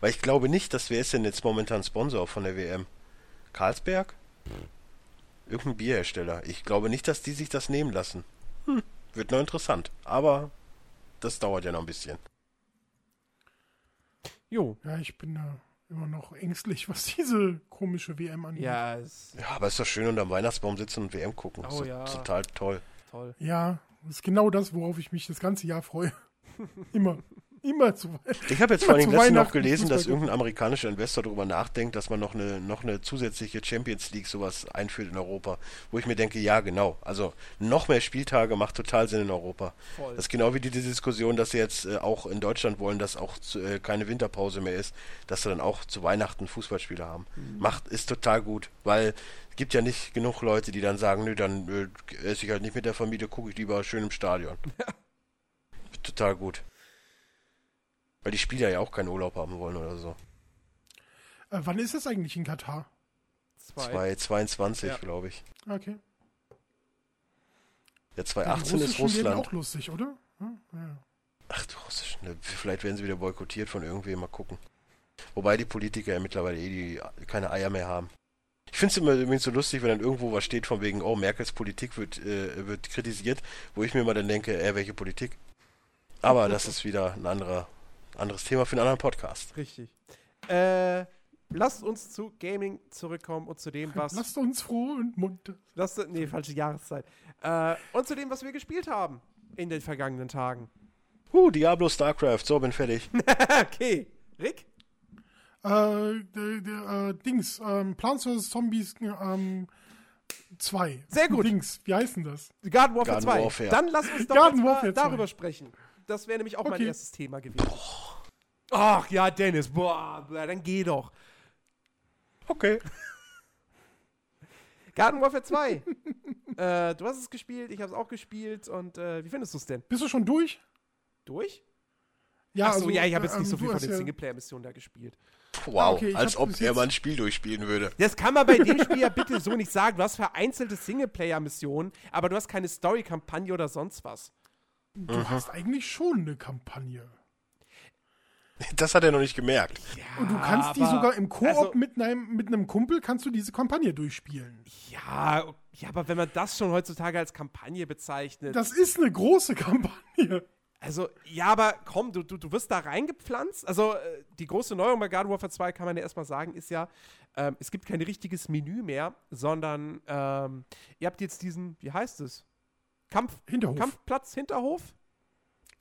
Weil ich glaube nicht, dass wer ist denn jetzt momentan Sponsor von der WM? Karlsberg? Irgendein Bierhersteller. Ich glaube nicht, dass die sich das nehmen lassen. Hm, wird noch interessant. Aber das dauert ja noch ein bisschen. Jo. Ja, ich bin da immer noch ängstlich, was diese komische WM angeht. Ja, ja aber ist doch schön unter dem Weihnachtsbaum sitzen und WM gucken. Oh, ist ja. total toll. toll. Ja, das ist genau das, worauf ich mich das ganze Jahr freue. immer. Immer zu Ich habe jetzt vor allem letztens noch gelesen, dass irgendein amerikanischer Investor darüber nachdenkt, dass man noch eine, noch eine zusätzliche Champions League sowas einführt in Europa. Wo ich mir denke, ja, genau. Also noch mehr Spieltage macht total Sinn in Europa. Voll. Das ist genau wie die, die Diskussion, dass sie jetzt äh, auch in Deutschland wollen, dass auch zu, äh, keine Winterpause mehr ist, dass sie dann auch zu Weihnachten Fußballspiele haben. Mhm. Macht, ist total gut, weil es gibt ja nicht genug Leute, die dann sagen, nö, dann äh, esse ich halt nicht mit der Familie, gucke ich lieber schön im Stadion. Total gut. Weil die Spieler ja auch keinen Urlaub haben wollen oder so. Äh, wann ist das eigentlich in Katar? Zwei. 222, Ja. glaube ich. Okay. Ja, Ja, 2018 die ist Russischen werden Russland. auch lustig, oder? Hm? Ja. Ach du Russisch, ne, vielleicht werden sie wieder boykottiert von irgendwem, mal gucken. Wobei die Politiker ja mittlerweile eh die, keine Eier mehr haben. Ich finde es immer übrigens so lustig, wenn dann irgendwo was steht von wegen, oh, Merkels Politik wird, äh, wird kritisiert, wo ich mir immer dann denke, äh, welche Politik? Aber das ist wieder ein anderer, anderes Thema für einen anderen Podcast. Richtig. Äh, lasst uns zu Gaming zurückkommen und zu dem, was. Lasst uns froh und munter. Lasst, nee, falsche Jahreszeit. Äh, und zu dem, was wir gespielt haben in den vergangenen Tagen. Uh, Diablo, StarCraft, so, bin fertig. okay. Rick? Äh, der, der, äh, Dings, ähm, Plants vs. Zombies ähm, 2. Sehr gut. Dings, wie heißt denn das? Garden Warfare Garden 2. Warfare. Dann lass uns doch Garden mal Warfare 2. darüber sprechen. Das wäre nämlich auch mein Okay. erstes Thema gewesen. Ach ja, Dennis, boah, dann geh doch. Okay. Garden Warfare 2. äh, du hast es gespielt, ich habe es auch gespielt und äh, wie findest du es denn? Bist du schon durch? Durch? Ja, Achso, ja, ich habe jetzt ähm, nicht so du viel von den ja- Singleplayer-Missionen da gespielt. Wow, okay, ich als ob er mal ein Spiel durchspielen würde. Das kann man bei dem Spiel ja bitte so nicht sagen. Du hast vereinzelte Singleplayer-Missionen, aber du hast keine Story-Kampagne oder sonst was. Du hast eigentlich schon eine Kampagne. Das hat er noch nicht gemerkt. Und du kannst die aber- sogar im Koop also- mit, einem, mit einem Kumpel kannst du diese Kampagne durchspielen. Ja, ja, aber wenn man das schon heutzutage als Kampagne bezeichnet. Das ist eine große Kampagne. Also, ja, aber komm, du, du, du wirst da reingepflanzt. Also, äh, die große Neuerung bei Garden Warfare 2, kann man ja erstmal sagen, ist ja, ähm, es gibt kein richtiges Menü mehr, sondern ähm, ihr habt jetzt diesen, wie heißt es? Kampf, Hinterhof. Kampfplatz, Hinterhof?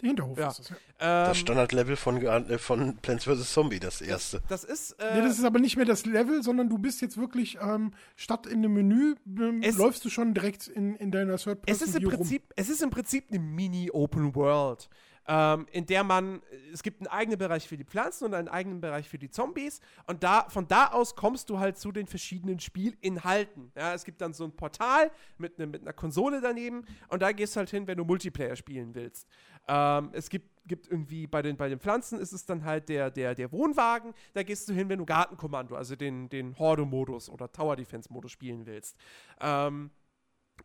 Der Hinterhof Ja. ist das. Ja. Ähm, Das Standardlevel von, äh, von Plants vs. Zombie, das erste. das ist, Ja, äh, das ist aber nicht mehr das Level, sondern du bist jetzt wirklich, ähm, statt in einem Menü, ähm, Es- läufst du schon direkt in, in deiner third es ist, im Prinzip, es ist im Prinzip eine Mini-Open World, ähm, in der man, es gibt einen eigenen Bereich für die Pflanzen und einen eigenen Bereich für die Zombies und da, von da aus kommst du halt zu den verschiedenen Spielinhalten. Ja, es gibt dann so ein Portal mit, ne, mit einer Konsole daneben und da gehst du halt hin, wenn du Multiplayer spielen willst. Ähm, es gibt, gibt irgendwie, bei den, bei den Pflanzen ist es dann halt der, der, der Wohnwagen, da gehst du hin, wenn du Gartenkommando, also den, den Horde-Modus oder Tower-Defense-Modus spielen willst. Ähm,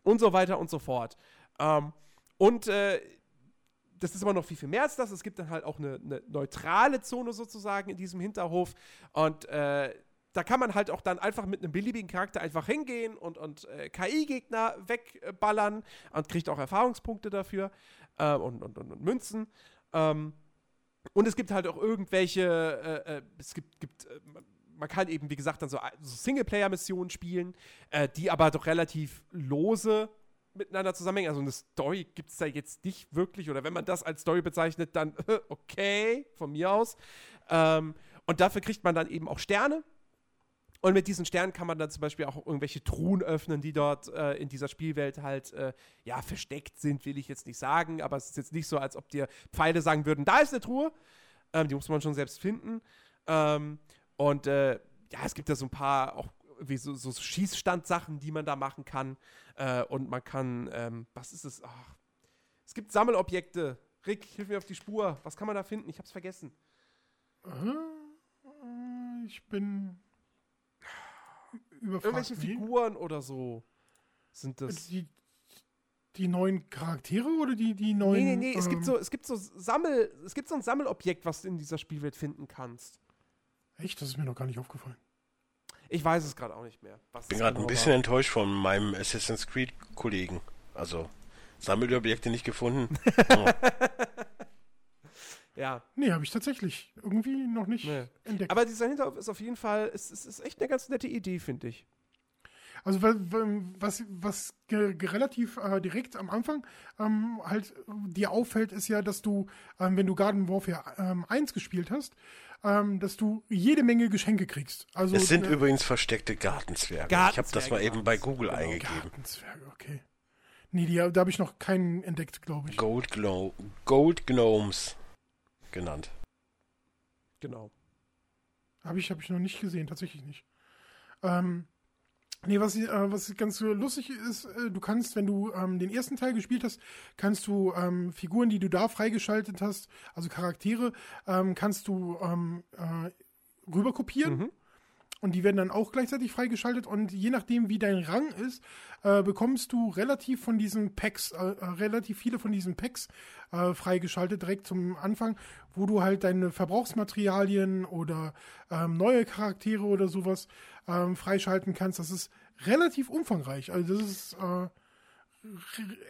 und so weiter und so fort. Ähm, und äh, das ist aber noch viel, viel mehr als das. Es gibt dann halt auch eine, eine neutrale Zone sozusagen in diesem Hinterhof. Und äh, da kann man halt auch dann einfach mit einem beliebigen Charakter einfach hingehen und, und äh, KI-Gegner wegballern und kriegt auch Erfahrungspunkte dafür äh, und, und, und, und Münzen. Ähm, und es gibt halt auch irgendwelche, äh, äh, es gibt, gibt äh, man- man kann eben, wie gesagt, dann so, so Singleplayer-Missionen spielen, äh, die aber doch relativ lose miteinander zusammenhängen. Also eine Story gibt es da jetzt nicht wirklich. Oder wenn man das als Story bezeichnet, dann okay, von mir aus. Ähm, und dafür kriegt man dann eben auch Sterne. Und mit diesen Sternen kann man dann zum Beispiel auch irgendwelche Truhen öffnen, die dort äh, in dieser Spielwelt halt, äh, ja, versteckt sind, will ich jetzt nicht sagen. Aber es ist jetzt nicht so, als ob dir Pfeile sagen würden, da ist eine Truhe. Ähm, die muss man schon selbst finden. Ähm, und äh, ja, es gibt da so ein paar auch wie so, so Schießstandsachen, die man da machen kann. Äh, und man kann, ähm, was ist es? Ach, es gibt Sammelobjekte. Rick, hilf mir auf die Spur. Was kann man da finden? Ich hab's vergessen. Äh, Ich bin überfragt. Irgendwelche Nee. Figuren oder so sind das. Die, die neuen Charaktere oder die, die Nee, neuen. nee, nee, es gibt ähm, so, es gibt so Sammel, es gibt so ein Sammelobjekt, was du in dieser Spielwelt finden kannst. Echt, das ist mir noch gar nicht aufgefallen. Ich weiß es gerade auch nicht mehr. Ich bin gerade genau ein bisschen war. enttäuscht von meinem Assassin's Creed-Kollegen. Also, Sammelobjekte nicht gefunden. Oh. Ja, Nee, habe ich tatsächlich irgendwie noch nicht Nee. entdeckt. aber dieser Hinterhof ist auf jeden Fall, es, es ist echt eine ganz nette Idee, finde ich. Also wa- wa- was, was relativ äh, direkt am Anfang ähm, halt dir auffällt, ist ja, dass du, ähm, wenn du Garden Warfare ähm, 1 gespielt hast, ähm, dass du jede Menge Geschenke kriegst. Also Es sind äh, übrigens versteckte Gartenzwerge. ich habe das Gartenzwerge mal eben bei Google genau. eingegeben. Gartenzwerge, okay. Nee, die, da habe ich noch keinen entdeckt, glaube ich. Gold, Gno Gold Gnomes genannt. Genau. Habe ich, hab ich noch nicht gesehen, tatsächlich nicht. Ähm, nee, was, äh, was ganz lustig ist, äh, du kannst, wenn du ähm, den ersten Teil gespielt hast, kannst du ähm, Figuren, die du da freigeschaltet hast, also Charaktere, ähm, kannst du ähm, äh, rüber kopieren. Mhm. Und die werden dann auch gleichzeitig freigeschaltet. Und je nachdem, wie dein Rang ist, äh, bekommst du relativ von diesen Packs, äh, äh, relativ viele von diesen Packs äh, freigeschaltet, direkt zum Anfang, wo du halt deine Verbrauchsmaterialien oder ähm, neue Charaktere oder sowas ähm, freischalten kannst. Das ist relativ umfangreich. Also das ist äh,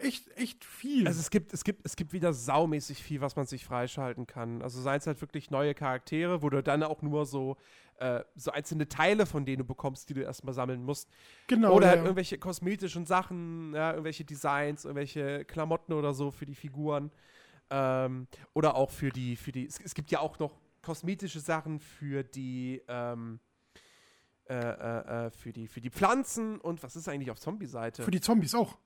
echt, echt viel. Also es gibt, es gibt, es gibt wieder saumäßig viel, was man sich freischalten kann. Also seien es halt wirklich neue Charaktere, wo du dann auch nur so, äh, so einzelne Teile von denen du bekommst, die du erstmal sammeln musst. genau. oder halt ja. irgendwelche kosmetischen Sachen, ja, irgendwelche Designs, irgendwelche Klamotten oder so für die Figuren. Ähm, oder auch für die, für die, es, es gibt ja auch noch kosmetische Sachen für die, ähm, äh, äh, äh, für die, für die Pflanzen und was ist eigentlich auf Zombie-Seite? Für die Zombies auch.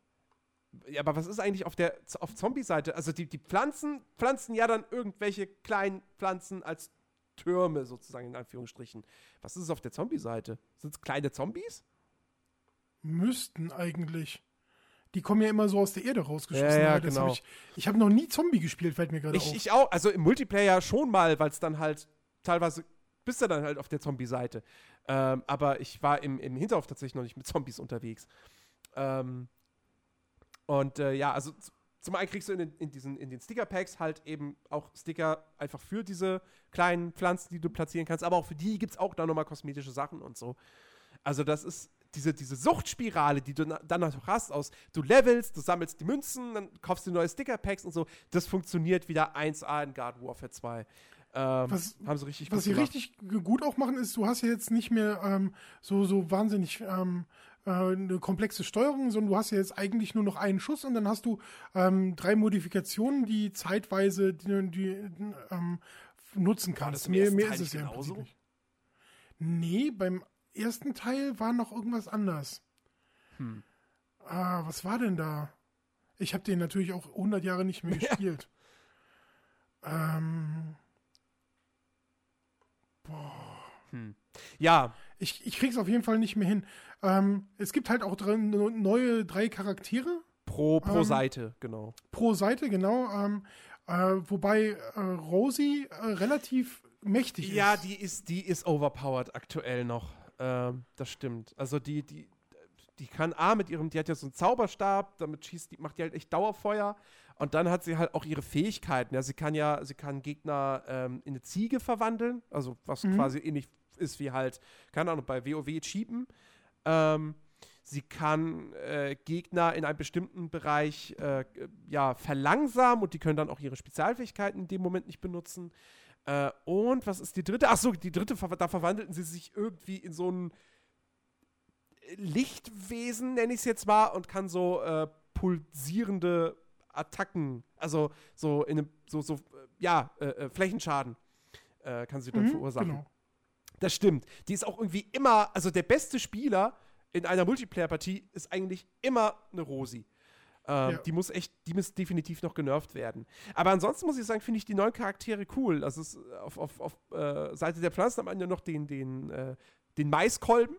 Ja, aber was ist eigentlich auf der auf Zombie-Seite? Also die, die Pflanzen pflanzen ja dann irgendwelche kleinen Pflanzen als Türme sozusagen in Anführungsstrichen. Was ist es auf der Zombie-Seite? Sind es kleine Zombies? Müssten eigentlich. Die kommen ja immer so aus der Erde rausgeschossen. Ja, ja, das genau. Hab ich ich habe noch nie Zombie gespielt, fällt mir gerade auf. ich auch, also im Multiplayer schon mal, weil es dann halt teilweise bist du dann halt auf der Zombie-Seite. Ähm, aber ich war im, im Hinterhof tatsächlich noch nicht mit Zombies unterwegs. Ähm, und äh, ja, also zum einen kriegst du in den, in diesen, in den Sticker-Packs halt eben auch Sticker einfach für diese kleinen Pflanzen, die du platzieren kannst, aber auch für die gibt es auch dann nochmal kosmetische Sachen und so. Also das ist diese, diese Suchtspirale, die du dann noch hast aus, du levelst, du sammelst die Münzen, dann kaufst du neue Sticker-Packs und so, das funktioniert wieder 1A in Garden Warfare 2. Ähm, Was- haben sie richtig Was gut sie gemacht. richtig gut auch machen, ist, du hast ja jetzt nicht mehr ähm, so, so wahnsinnig ähm, äh, eine komplexe Steuerung, sondern du hast ja jetzt eigentlich nur noch einen Schuss und dann hast du ähm, drei Modifikationen, die zeitweise die, die, ähm, nutzen kannst. Mehr, mehr Teil ist es ja im genauso? Prinzip nicht. Nee, beim ersten Teil war noch irgendwas anders. Hm. Ah, was war denn da? Ich habe den natürlich auch 100 Jahre nicht mehr gespielt. ähm, Ja, Ich, ich krieg's auf jeden Fall nicht mehr hin. Ähm, es gibt halt auch drei, neue drei Charaktere pro, pro Ähm, Seite, genau. pro Seite, genau. Ähm, äh, wobei äh, Rosie äh, relativ mächtig Ja, ist. die ist, die ist overpowered aktuell noch. Ähm, das stimmt. Also die, die, die kann A mit ihrem, die hat ja so einen Zauberstab, damit schießt die, macht die halt echt Dauerfeuer. Und dann hat sie halt auch ihre Fähigkeiten. Ja, sie kann ja, sie kann Gegner ähm, in eine Ziege verwandeln, also was Mhm. quasi ähnlich ist wie halt, keine Ahnung, bei WoW cheapen. Ähm, sie kann äh, Gegner in einem bestimmten Bereich äh, ja, verlangsamen und die können dann auch ihre Spezialfähigkeiten in dem Moment nicht benutzen. Äh, und was ist die dritte? Achso, die dritte, da verwandelten sie sich irgendwie in so ein Lichtwesen, nenne ich es jetzt mal, und kann so äh, pulsierende Attacken, also so in einem, so, so, äh, ja, äh, äh, Flächenschaden äh, kann sie dann Mhm, verursachen. Genau. Das stimmt. Die ist auch irgendwie immer, also der beste Spieler in einer Multiplayer-Partie ist eigentlich immer eine Rosi. Ähm, Ja. Die muss echt, die muss definitiv noch genervt werden. Aber ansonsten muss ich sagen, finde ich die neuen Charaktere cool. Also es, ist auf, auf, auf äh, Seite der Pflanzen am Ende noch den, den, äh, den Maiskolben.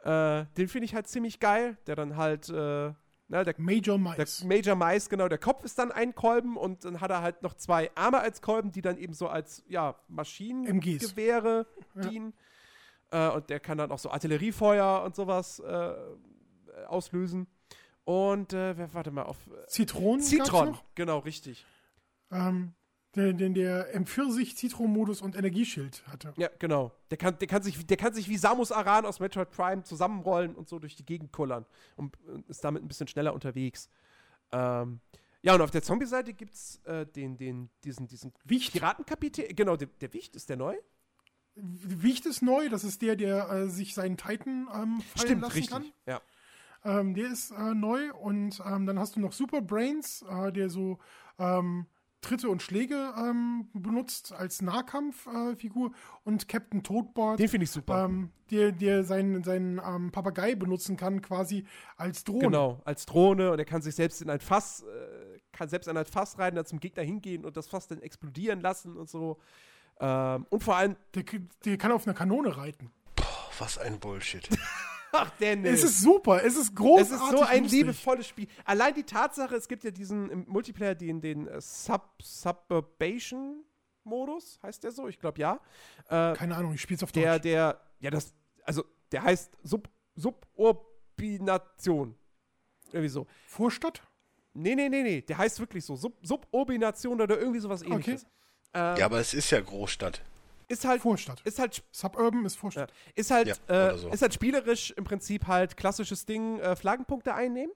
Äh, den finde ich halt ziemlich geil, der dann halt, na, der Major der Mice. Major Mais, genau, der Kopf ist dann ein Kolben und dann hat er halt noch zwei Arme als Kolben, die dann eben so als, ja, Maschinengewehre Ja. dienen. Äh, und der kann dann auch so Artilleriefeuer und sowas äh, auslösen. Und, äh, warte mal, auf. Äh, Zitronen. noch. genau, richtig. Ähm, der, den der M40-Citron-Modus und Energieschild hatte. Ja, genau. Der kann, der, kann sich, der kann sich wie Samus Aran aus Metroid Prime zusammenrollen und so durch die Gegend kullern und, und ist damit ein bisschen schneller unterwegs. Ähm, ja, und auf der Zombie-Seite gibt es äh, den, den, diesen, diesen Wicht. Piratenkapitän, genau, der, der Wicht, ist der neu? Wicht ist neu, das ist der, der äh, sich seinen Titan ähm, fallen Stimmt, lassen richtig. kann. Ja. Ähm, der ist äh, neu und ähm, dann hast du noch Super Brains, äh, der so ähm, Tritte und Schläge ähm, benutzt als Nahkampffigur äh, und Captain Toadboard, Den finde ich super. ähm, der, der seinen, seinen ähm, Papagei benutzen kann, quasi als Drohne. Genau, als Drohne und er kann sich selbst in ein Fass, äh, kann selbst in ein Fass rein, dann zum Gegner hingehen und das Fass dann explodieren lassen und so. Ähm, und vor allem, Der, der kann auf einer Kanone reiten. Boah, was ein Bullshit. ach Dennis. Es ist super, es ist großartig. Es ist so ein lustig. liebevolles Spiel. Allein die Tatsache, es gibt ja diesen im Multiplayer, den, den äh, Sub Suburbation Modus, heißt der so? Ich glaube ja. Äh, Keine Ahnung, ich spiel's auf der, Deutsch. der, ja, das, also der heißt Sub, Suburbination. Irgendwie so. Vorstadt? Nee, nee, nee, nee. Der heißt wirklich so. Sub Suburbination oder irgendwie sowas ähnliches. Äh, ja, aber es ist ja Großstadt. Ist halt, Vorstadt. ist halt Suburban ist Vorstadt. Ja. Ist halt, Ja, äh, so. ist halt spielerisch im Prinzip halt klassisches Ding, äh, Flaggenpunkte einnehmen.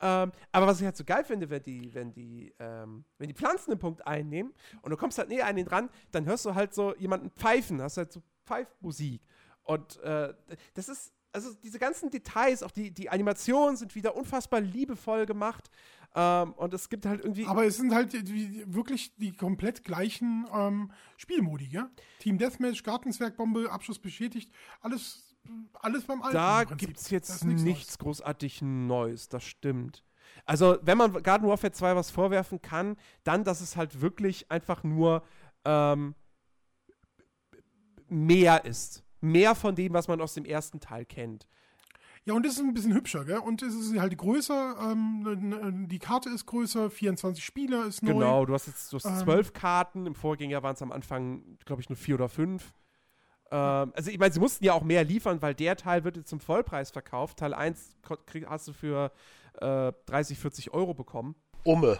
Ähm, aber was ich halt so geil finde, wenn die, wenn die, ähm, wenn die Pflanzen einen Punkt einnehmen und du kommst halt näher an den dran, dann hörst du halt so jemanden pfeifen, hast halt so Pfeifmusik. Und äh, das ist, also diese ganzen Details, auch die, die Animationen sind wieder unfassbar liebevoll gemacht. Ähm, und es gibt halt irgendwie. Aber es sind halt die, wirklich die komplett gleichen ähm, Spielmodi, ja? Team Deathmatch, Gartenzwergbombe, Abschuss beschädigt, alles, alles beim Alten. Da gibt es jetzt nichts, Neues. großartig Neues, das stimmt. Also, wenn man Garden Warfare 2 was vorwerfen kann, dann, dass es halt wirklich einfach nur ähm, mehr ist. Mehr von dem, was man aus dem ersten Teil kennt. Ja, und es ist ein bisschen hübscher, gell? Und es ist halt größer, ähm, die Karte ist größer, 24 Spieler ist neu. Genau, du hast jetzt du hast Ähm. zwölf Karten. Im Vorgänger waren es am Anfang, glaube ich, nur vier oder fünf. Ähm, also, ich meine, sie mussten ja auch mehr liefern, weil der Teil wird jetzt zum Vollpreis verkauft. Teil 1 ko- krieg- hast du für äh, 30, 40 Euro bekommen. Umme.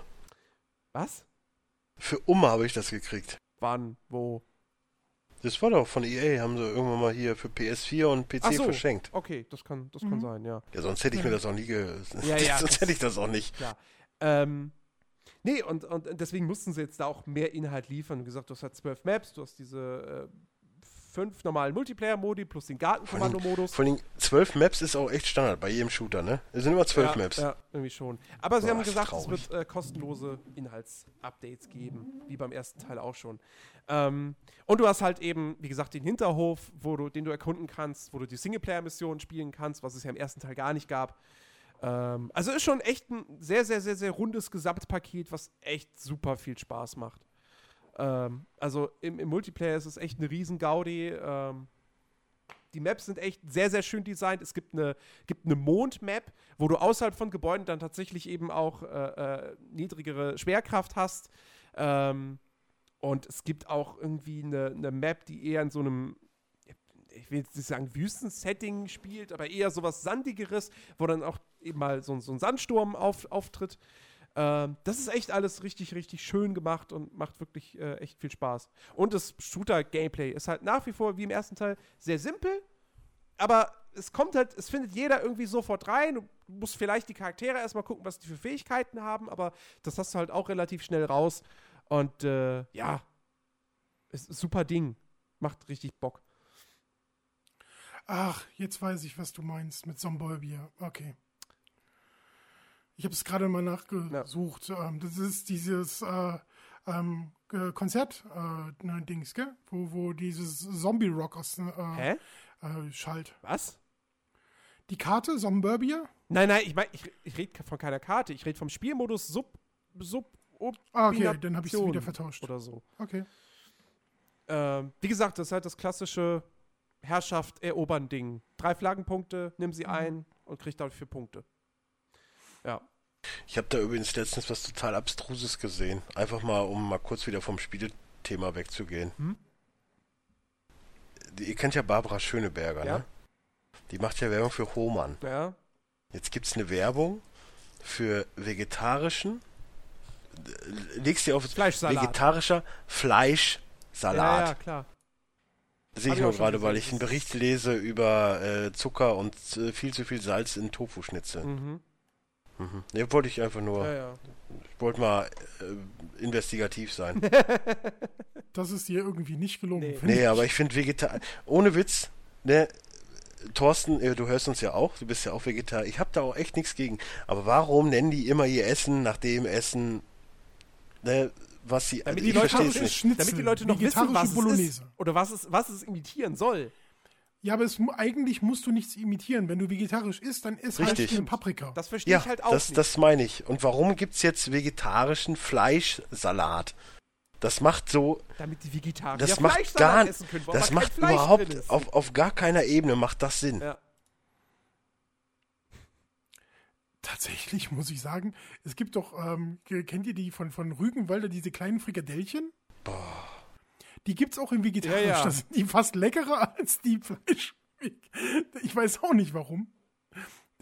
Was? Für Umme habe ich das gekriegt. Wann? Wo? Das war doch von EA, haben sie irgendwann mal hier für PS4 und PC Ach so. verschenkt. Okay, das kann, das kann Mhm. sein, ja. Ja, sonst hätte ich mir das auch nie ge... Ja, ja, sonst hätte ich das auch nicht. Klar. Ähm, nee, und, und deswegen mussten sie jetzt da auch mehr Inhalt liefern. Wie gesagt, du hast halt zwölf Maps, du hast diese äh, fünf normalen Multiplayer-Modi plus den Gartenkommando-Modus. Vor allem, zwölf Maps ist auch echt Standard bei jedem Shooter, ne? Es sind immer zwölf ja, Maps. Ja, irgendwie schon. Aber sie Boah, haben gesagt, es wird äh, kostenlose Inhaltsupdates geben, wie beim ersten Teil auch schon. Ähm, und du hast halt eben, wie gesagt, den Hinterhof, wo du, den du erkunden kannst, wo du die Singleplayer-Missionen spielen kannst, was es ja im ersten Teil gar nicht gab. Ähm, also ist schon echt ein sehr, sehr, sehr, sehr rundes Gesamtpaket, was echt super viel Spaß macht. Ähm, also im, im Multiplayer ist es echt eine riesen Gaudi. Ähm, die Maps sind echt sehr, sehr schön designt. Es gibt eine, gibt eine Mond-Map, wo du außerhalb von Gebäuden dann tatsächlich eben auch äh, äh, niedrigere Schwerkraft hast. Ähm, und es gibt auch irgendwie eine, eine Map, die eher in so einem, ich will jetzt nicht sagen Wüstensetting spielt, aber eher sowas Sandigeres, wo dann auch eben mal so, so ein Sandsturm auf, auftritt. Ähm, das ist echt alles richtig, richtig schön gemacht und macht wirklich äh, echt viel Spaß. Und das Shooter-Gameplay ist halt nach wie vor, wie im ersten Teil, sehr simpel, aber es kommt halt, es findet jeder irgendwie sofort rein. Du musst vielleicht die Charaktere erstmal gucken, was die für Fähigkeiten haben, aber das hast du halt auch relativ schnell raus. Und äh, ja, ist ein super Ding. Macht richtig Bock. Ach, jetzt weiß ich, was du meinst mit Zombolbier. Okay. Ich habe es gerade mal nachgesucht. Ähm, das ist dieses äh, ähm, äh, Konzert, äh, ne, gell? Wo, wo dieses Zombie-Rock aus äh, Hä? äh, schallt. Was? Die Karte, Zomburbia? Nein, nein, ich meine, ich, ich rede von keiner Karte. Ich rede vom Spielmodus Sub, Sub, Ah, okay, dann habe ich es wieder vertauscht. oder so. Okay. Ähm, wie gesagt, das ist halt das klassische Herrschaft erobern Ding. Drei Flaggenpunkte, nimm Mhm. sie ein und krieg dafür Punkte. Ja. Ich habe da übrigens letztens was total Abstruses gesehen. Einfach mal, um mal kurz wieder vom Spielethema wegzugehen. Hm? Ihr kennt ja Barbara Schöneberger, Ja. ne? Die macht ja Werbung für Hohmann. Ja. Jetzt gibt's eine Werbung für vegetarischen, legst dir auf Fleischsalat. vegetarischer Fleischsalat. Ja, ja, klar. Sehe ich nur gerade, weil ich einen Bericht lese über äh, Zucker und äh, viel zu viel Salz in Tofu-Schnitzel. Mhm. Mhm. Ne, wollte ich einfach nur, Ja, ja. ich wollte mal äh, investigativ sein. Das ist dir irgendwie nicht gelungen. Nee. nee, ich. aber ich finde Vegetar, ohne Witz, ne, Thorsten, äh, du hörst uns ja auch, du bist ja auch Vegetarier. Ich habe da auch echt nichts gegen. Aber warum nennen die immer ihr Essen nach dem Essen, ne, was sie, Damit also die ich Leute verstehe noch es nicht. Schnitzel, Damit die Leute noch wissen, was es Bolognese. ist. Oder was es, was es imitieren soll. Ja, aber es, eigentlich musst du nichts imitieren. Wenn du vegetarisch isst, dann isst Richtig. halt eine Paprika. Das verstehe Ja, ich halt auch das, nicht. das meine ich. Und warum gibt's jetzt vegetarischen Fleischsalat? Das macht so, damit die Vegetarier das macht Fleischsalat gar, essen können, wo das macht überhaupt auf, auf gar keiner Ebene macht das Sinn. Ja. Tatsächlich muss ich sagen, es gibt doch, ähm, kennt ihr die von, von Rügenwalder, diese kleinen Frikadellchen? Die gibt's auch in vegetarisch. Ja, ja. Das sind die fast leckerer als die Fleisch. Ich weiß auch nicht warum.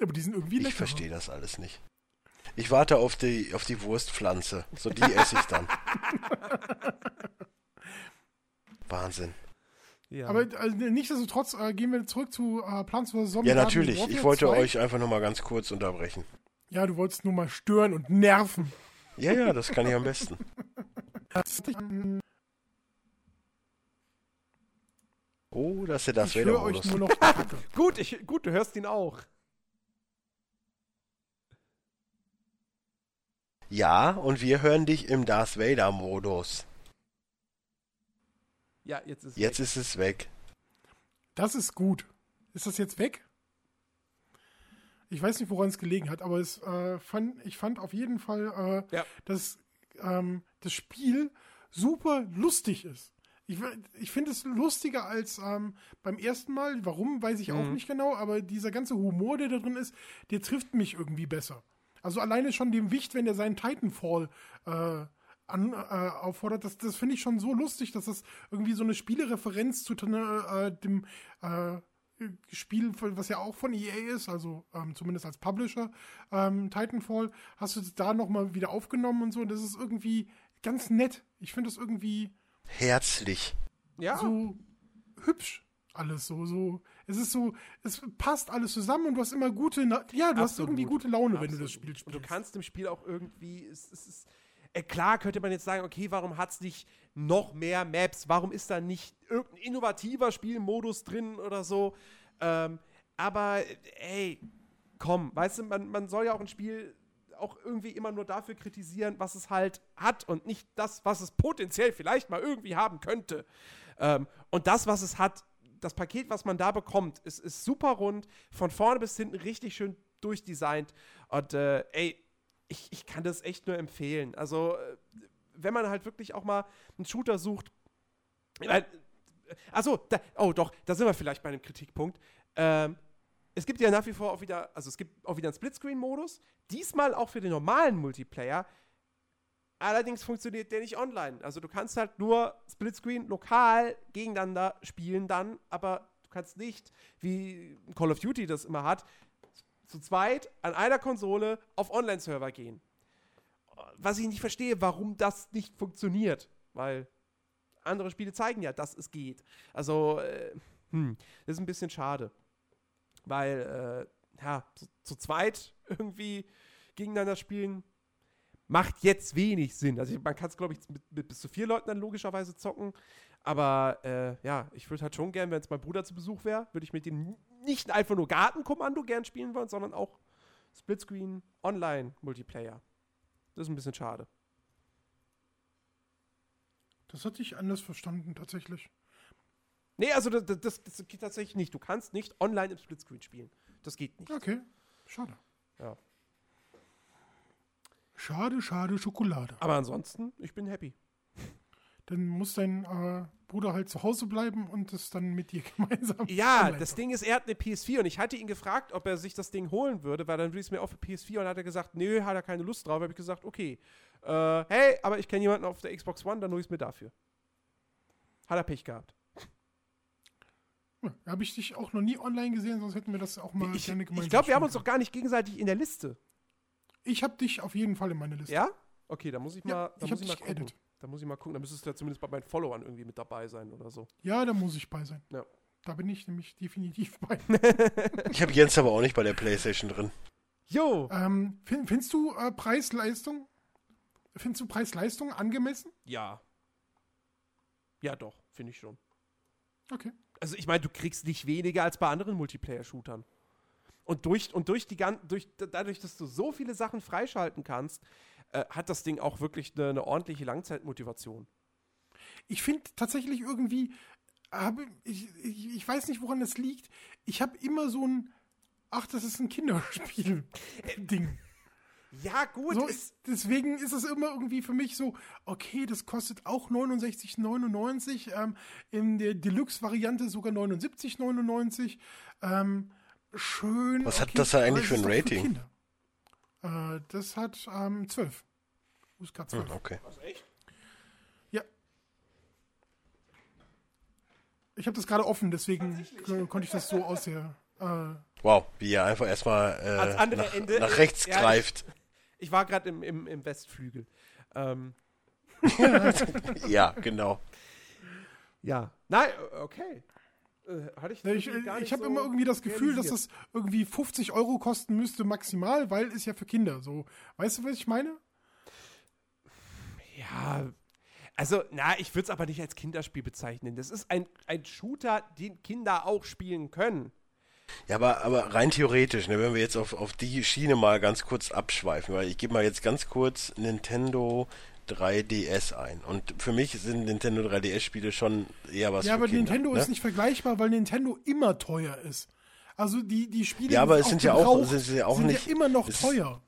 Aber die sind irgendwie lecker. Ich verstehe das alles nicht. Ich warte auf die, auf die Wurstpflanze. So, die esse ich dann. Wahnsinn. Ja. Aber äh, nichtsdestotrotz äh, gehen wir zurück zu äh, Plants vs. Zombie Ja, natürlich. Ich wollte 2. euch einfach nochmal ganz kurz unterbrechen. Ja, du wolltest nur mal stören und nerven. Ja, ja, das kann ich am besten. Das, ich Oh, das ist ja das ich höre euch nur noch gut, ich, gut, du hörst ihn auch. Ja, und wir hören dich im Darth Vader-Modus. Ja, jetzt ist Jetzt ist es weg. Das ist gut. Ist das jetzt weg? Ich weiß nicht, woran es gelegen hat, aber es, äh, fand, ich fand auf jeden Fall, äh, Ja. dass ähm, das Spiel super lustig ist. Ich, ich finde es lustiger als ähm, beim ersten Mal. Warum, weiß ich auch Mhm. nicht genau, aber dieser ganze Humor, der da drin ist, der trifft mich irgendwie besser. Also alleine schon dem Wicht, wenn er seinen Titanfall äh, an, äh, auffordert, das, das finde ich schon so lustig, dass das irgendwie so eine Spielereferenz zu äh, dem äh, Spiel, was ja auch von EA ist, also ähm, zumindest als Publisher, ähm, Titanfall, hast du da nochmal wieder aufgenommen und so. Das ist irgendwie ganz nett. Ich finde das irgendwie Herzlich. Ja, so hübsch alles so so es ist so es passt alles zusammen und du hast immer gute Na ja du hast Absolut. irgendwie gute Laune wenn du das Absolut. Spiel spielst Und du kannst im Spiel auch irgendwie, es, es ist, äh, klar könnte man jetzt sagen, okay, warum hat es nicht noch mehr Maps? Warum ist da nicht irgendein innovativer Spielmodus drin oder so? Ähm, aber, äh, ey, komm, weißt du, man, man soll ja auch ein Spiel auch irgendwie immer nur dafür kritisieren, was es halt hat und nicht das, was es potenziell vielleicht mal irgendwie haben könnte. Ähm, und das, was es hat, das Paket, was man da bekommt, ist, ist super rund, von vorne bis hinten richtig schön durchdesignt. Und äh, ey, ich, ich kann das echt nur empfehlen. Also, äh, wenn man halt wirklich auch mal einen Shooter sucht, weil, achso, da, oh doch, da sind wir vielleicht bei einem Kritikpunkt. Ähm, es gibt ja nach wie vor auch wieder, also es gibt auch wieder einen Splitscreen-Modus, diesmal auch für den normalen Multiplayer. Allerdings funktioniert der nicht online. Also du kannst halt nur Splitscreen lokal gegeneinander spielen dann, aber du kannst nicht, wie Call of Duty das immer hat, zu zweit an einer Konsole auf Online-Server gehen. Was ich nicht verstehe, warum das nicht funktioniert, weil andere Spiele zeigen ja, dass es geht. Also, äh, hm, das ist ein bisschen schade. Weil, äh, ja, zu, zu zweit irgendwie gegeneinander spielen, macht jetzt wenig Sinn. Also man kann es, glaube ich, mit, mit bis zu vier Leuten dann logischerweise zocken. Aber äh, ja, ich würde halt schon gern, wenn es mein Bruder zu Besuch wäre, würde ich mit dem nicht einfach nur Gartenkommando gern spielen wollen, sondern auch Splitscreen Online Multiplayer. Das ist ein bisschen schade. das hatte ich anders verstanden tatsächlich Nee, also das, das, das geht tatsächlich nicht. Du kannst nicht online im Splitscreen spielen. Das geht nicht. okay schade Ja. schade schade Schokolade Aber ansonsten, ich bin happy. dann muss dein äh, Bruder halt zu Hause bleiben und das dann mit dir gemeinsam Ja, das. Ding ist, er hat eine PS4 und ich hatte ihn gefragt, ob er sich das Ding holen würde, weil dann würde ich es mir auch für PS4 und dann hat er gesagt, nö, hat er keine Lust drauf. habe ich gesagt, okay. Äh, hey, aber ich kenne jemanden auf der Xbox One, dann hole ich es mir dafür. Hat er Pech gehabt. Ja, habe ich dich auch noch nie online gesehen, sonst hätten wir das auch mal Ich, gerne gemeinsam ich glaube, wir haben uns doch gar nicht gegenseitig in der Liste. Ich habe dich auf jeden Fall in meiner Liste. Ja? Okay, dann muss ich mal, Ja, dann ich muss ich mal dich gucken. Da muss ich mal gucken. Da müsstest du ja zumindest bei meinen Followern irgendwie mit dabei sein oder so. Ja, da muss ich bei sein. Ja. Da bin ich nämlich definitiv bei. Ich habe Jens aber auch nicht bei der Playstation drin. Jo. Ähm, find, findest du äh, Preis-Leistung? Findest du Preis-Leistung angemessen? Ja. Ja, doch, finde ich schon. Okay. Also ich meine, du kriegst nicht weniger als bei anderen Multiplayer-Shootern. Und durch, und durch die gan- durch, dadurch, dass du so viele Sachen freischalten kannst, äh, hat das Ding auch wirklich eine, eine ordentliche Langzeitmotivation. Ich finde tatsächlich irgendwie, habe ich, ich, ich weiß nicht, woran das liegt. Ich habe immer so ein, ach, das ist ein Kinderspiel-Ding. Ja, gut. So, ist, deswegen ist es immer irgendwie für mich so, okay, das kostet auch 69,99, ähm, in der Deluxe-Variante sogar 79,99. Ähm, schön. Was hat okay, das da eigentlich für ein Rating? Kinder. Äh, das hat ähm, 12. USK 12. Hm, okay. was, echt? Ja. Ich habe das gerade offen, deswegen konnte ich das so aus der. Äh, Wow, wie er einfach erstmal äh, nach, Ende, nach rechts ja, greift. Ich war gerade im, im, im Westflügel. Ähm, ja, genau. ja. Nein, okay. Äh, hatte ich Ich, ich habe so immer irgendwie das Gefühl, dass realisiert. das irgendwie 50 Euro kosten müsste maximal, weil ist ja für Kinder so. Weißt du, was ich meine? Ja, also, na, ich würde es aber nicht als Kinderspiel bezeichnen. Das ist ein, ein Shooter, den Kinder auch spielen können. Ja, aber, aber rein theoretisch, ne, wenn wir jetzt auf, auf die Schiene mal ganz kurz abschweifen, weil ich gebe mal jetzt ganz kurz Nintendo 3DS ein. Und für mich sind Nintendo 3DS-Spiele schon eher was ja, aber Kinder. Nintendo ne? ist nicht vergleichbar, weil Nintendo immer teuer ist. Also die, die Spiele, Ja, aber es sind ja auch- sind ja auch sind nicht- ja immer noch es teuer.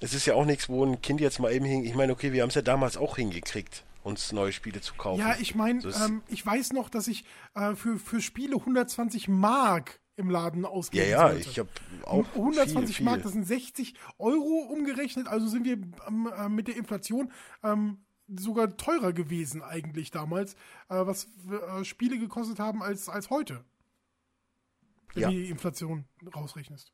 Es ist ja auch nichts, wo ein Kind jetzt mal eben hin. Ich meine, okay, wir haben es ja damals auch hingekriegt, uns neue Spiele zu kaufen. Ja, ich meine, So ist- ähm, ich weiß noch, dass ich äh, für, für Spiele 120 Mark im Laden ja, ausgeben ja, sollte. ich habe auch 120 viel, Mark, viel. das sind 60 Euro umgerechnet, also sind wir ähm, äh, mit der Inflation ähm, sogar teurer gewesen eigentlich damals, äh, was äh, Spiele gekostet haben als, als heute. Wenn Ja. du die Inflation rausrechnest.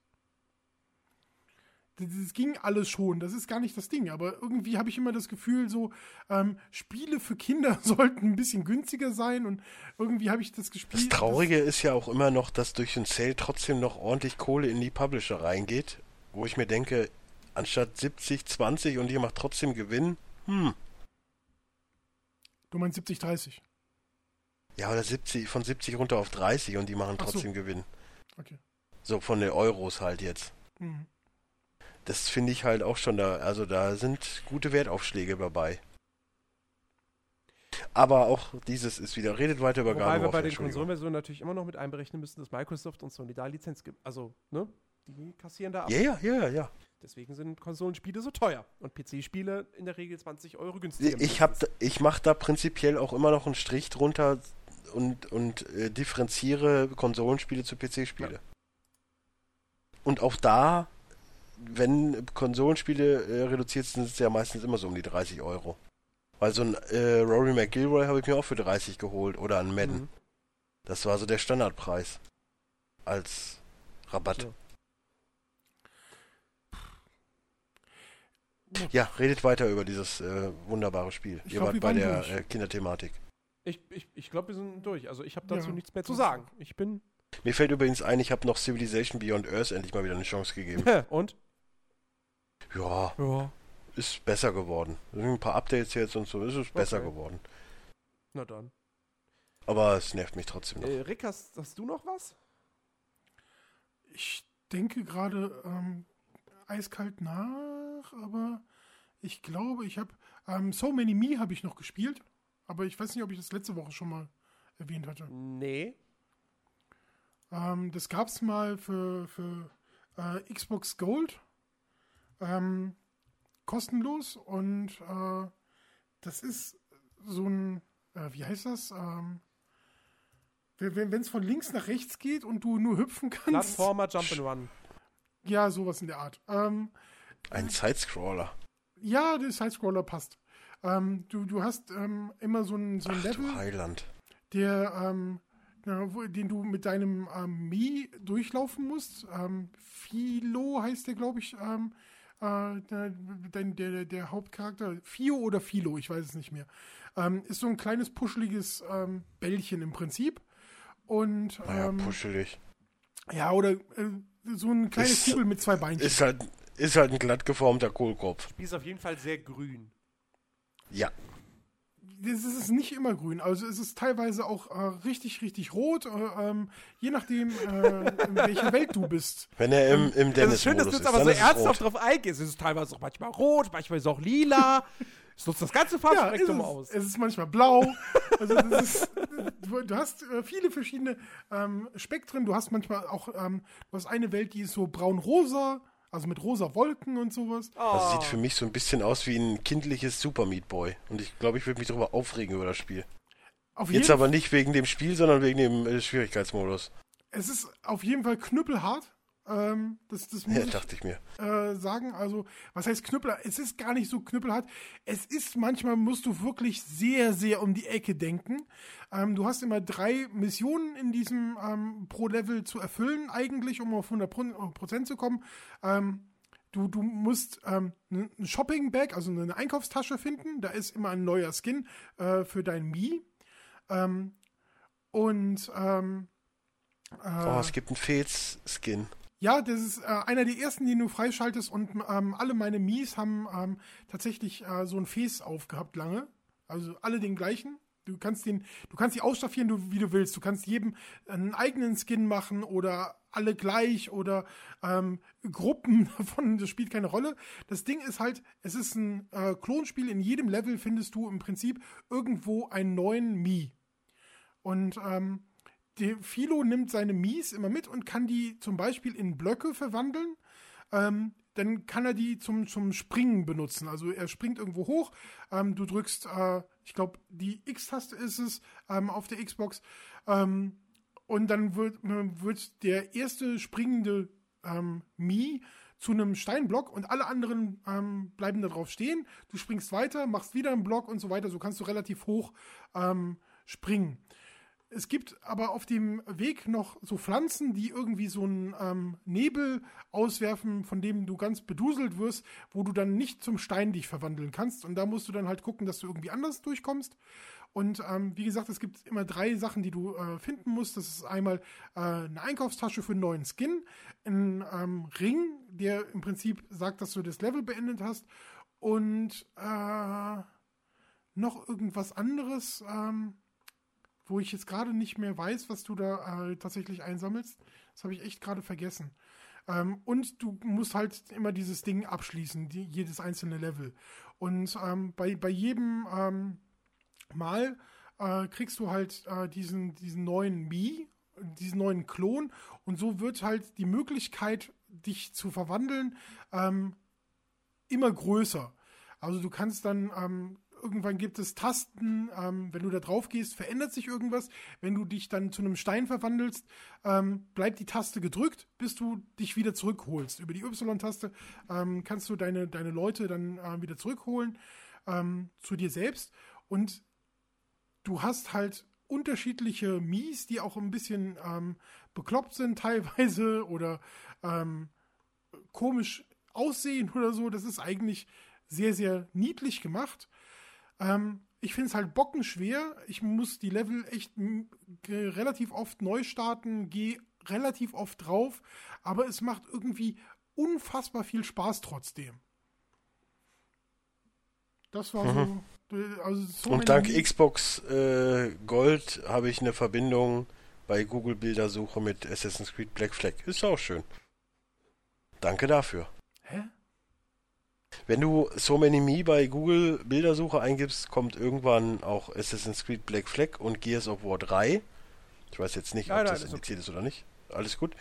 Das, das ging alles schon, das ist gar nicht das Ding, aber irgendwie habe ich immer das Gefühl, so ähm, Spiele für Kinder sollten ein bisschen günstiger sein und irgendwie habe ich das gespielt. Das Traurige ist ja auch immer noch, dass durch den Sale trotzdem noch ordentlich Kohle in die Publisher reingeht, wo ich mir denke, anstatt 70, 20 und ihr macht trotzdem Gewinn, hm, Du meinst 70, 30. ja, oder 70, von 70 runter auf 30 und die machen Ach so. trotzdem Gewinn. Okay. So von den Euros halt jetzt. Mhm. Das finde ich halt auch schon da, also da sind gute Wertaufschläge dabei. Aber auch dieses ist wieder, redet weiter über Wobei wir bei den. Konsolenversionen natürlich immer noch mit einberechnen müssen, dass Microsoft und Sony da Lizenz gibt. Also, ne? Die kassieren da ab. Ja, ja, ja, ja. Deswegen sind Konsolenspiele so teuer. Und PC-Spiele in der Regel 20 Euro günstiger. Ich hab, ich mache da prinzipiell auch immer noch einen Strich drunter und, und äh, differenziere Konsolenspiele zu PC-Spiele. Und auch da, wenn Konsolenspiele äh, reduziert sind, sind es ja meistens immer so um die 30 Euro. Weil so ein äh, Rory McGilroy habe ich mir auch für 30 geholt oder ein Madden. Mhm. Das war so der Standardpreis. Als Rabatt. Ja. Ja, redet weiter über dieses äh, wunderbare Spiel. Ich Ihr glaub, wart bei der äh, Kinderthematik. Ich, ich, ich glaube, wir sind durch. Also, ich habe dazu Ja. nichts mehr zu sagen. Ich bin. Mir fällt übrigens ein, ich habe noch Civilization Beyond Earth endlich mal wieder eine Chance gegeben. Und? Ja, Ja. ist besser geworden. Es sind ein paar Updates jetzt und so, ist es besser Okay. geworden. Na dann. Aber es nervt mich trotzdem noch. Äh, Rick, hast, hast du noch was? Ich denke gerade ähm, eiskalt nach, aber ich glaube, ich habe ähm, So Many Me habe ich noch gespielt, aber ich weiß nicht, ob ich das letzte Woche schon mal erwähnt hatte. Nee. Ähm, das gab es mal für, für äh, Xbox Gold ähm, kostenlos und äh, das ist so ein, äh, wie heißt das? Ähm, wenn es von links nach rechts geht und du nur hüpfen kannst. Plattformer Jump'n'Run. Ja, sowas in der Art. Ähm, Ein Sidescroller. ja, der Sidescroller passt. Ähm, du, du hast ähm, immer so ein, so ein Ach Level, du Heiland. der, ähm, ja, wo, den du mit deinem Mi durchlaufen musst. Ähm, Philo heißt der, glaube ich, ähm, äh, der, der, Hauptcharakter. Fio oder Philo, ich weiß es nicht mehr. Ähm, ist so ein kleines, puscheliges ähm, Bällchen im Prinzip. Und Naja, ähm, puschelig. ja, oder äh, so ein kleines Ist- Kugel mit zwei Beinchen. Ist halt, ist halt ein glatt geformter Kohlkopf. Die ist auf jeden Fall sehr grün. Ja. Es ist nicht immer grün, also es ist teilweise auch äh, richtig, richtig rot, äh, ähm, je nachdem, äh, in welcher Welt du bist. Wenn er im, im Das ist schön, dass Dennis-Modus du jetzt aber so ernsthaft drauf eingehst. Es ist teilweise auch manchmal rot, manchmal ist es auch lila. Es nutzt das ganze Ja, Farbspektrum es, aus. es ist manchmal blau. Also ist, du, du hast äh, viele verschiedene ähm, Spektren. Du hast manchmal auch, ähm, du hast eine Welt, die ist so braun-rosa, also mit rosa Wolken und sowas. Das sieht für mich so ein bisschen aus wie ein kindliches Super Meat Boy. Und ich glaube, ich würde mich darüber aufregen über das Spiel. Auf Jetzt aber nicht wegen dem Spiel, sondern wegen dem äh, Schwierigkeitsmodus. es ist auf jeden Fall knüppelhart. Ähm, das, das muss Ja, ich dachte ich mir. äh, sagen. Also, was heißt Knüppel? Es ist gar nicht so knüppelhart. Es ist manchmal, musst du wirklich sehr, sehr um die Ecke denken. Ähm, du hast immer drei Missionen in diesem ähm, pro Level zu erfüllen, eigentlich, um auf 100% zu kommen. Ähm, Du, du musst ähm, ein Shopping-Bag, also eine Einkaufstasche finden. Da ist immer ein neuer Skin äh, für dein Mii. Ähm, und ähm, äh, Oh, es gibt einen Fez-Skin. Ja, das ist äh, einer der ersten, den du freischaltest und ähm, alle meine Mies haben ähm, tatsächlich äh, so ein Face aufgehabt lange. Also alle den gleichen. Du kannst den, du kannst die ausstaffieren, du, wie du willst. Du kannst jedem einen eigenen Skin machen oder alle gleich oder ähm, Gruppen davon, das spielt keine Rolle. Das Ding ist halt, es ist ein äh, Klonspiel. In jedem Level findest du im Prinzip irgendwo einen neuen Mii. Und ähm, der Philo nimmt seine Mies immer mit und kann die zum Beispiel in Blöcke verwandeln. Ähm, dann kann er die zum, zum Springen benutzen. Also er springt irgendwo hoch, ähm, du drückst, äh, ich glaube, die X-Taste ist es ähm, auf der Xbox. Ähm, und dann wird, wird der erste springende ähm, Mii zu einem Steinblock und alle anderen ähm, bleiben da drauf stehen. Du springst weiter, machst wieder einen Block und so weiter. So kannst du relativ hoch ähm, springen. Es gibt aber auf dem Weg noch so Pflanzen, die irgendwie so einen ähm, Nebel auswerfen, von dem du ganz beduselt wirst, wo du dann nicht zum Stein dich verwandeln kannst. Und da musst du dann halt gucken, dass du irgendwie anders durchkommst. Und ähm, wie gesagt, es gibt immer drei Sachen, die du äh, finden musst. Das ist einmal äh, eine Einkaufstasche für einen neuen Skin, ein ähm, Ring, der im Prinzip sagt, dass du das Level beendet hast. Und äh, noch irgendwas anderes. Ähm, wo ich jetzt gerade nicht mehr weiß, was du da äh, tatsächlich einsammelst. Das habe ich echt gerade vergessen. Ähm, und du musst halt immer dieses Ding abschließen, die, jedes einzelne Level. Und ähm, bei, bei jedem ähm, Mal äh, kriegst du halt äh, diesen, diesen neuen Mii, diesen neuen Klon. Und so wird halt die Möglichkeit, dich zu verwandeln, ähm, immer größer. Also du kannst dann ähm, irgendwann gibt es Tasten, ähm, wenn du da drauf gehst, verändert sich irgendwas. Wenn du dich dann zu einem Stein verwandelst, ähm, bleibt die Taste gedrückt, bis du dich wieder zurückholst. Über die Y-Taste ähm, kannst du deine, deine Leute dann äh, wieder zurückholen ähm, zu dir selbst. Und du hast halt unterschiedliche Mies, die auch ein bisschen ähm, bekloppt sind teilweise oder ähm, komisch aussehen oder so. Das ist eigentlich sehr, sehr niedlich gemacht. Ähm, ich finde es halt bockenschwer. Ich muss die Level echt relativ oft neu starten, gehe relativ oft drauf, aber es macht irgendwie unfassbar viel Spaß trotzdem. Das war so. äh, Also so Und dank Many- Xbox äh, Gold habe ich eine Verbindung bei Google Bildersuche mit Assassin's Creed Black Flag. Ist auch schön. Danke dafür. Wenn du So Many Me bei Google Bildersuche eingibst, kommt irgendwann auch Assassin's Creed Black Flag und Gears of War 3. Ich weiß jetzt nicht, ob Nein, nein, das indiziert ist oder nicht. Alles gut.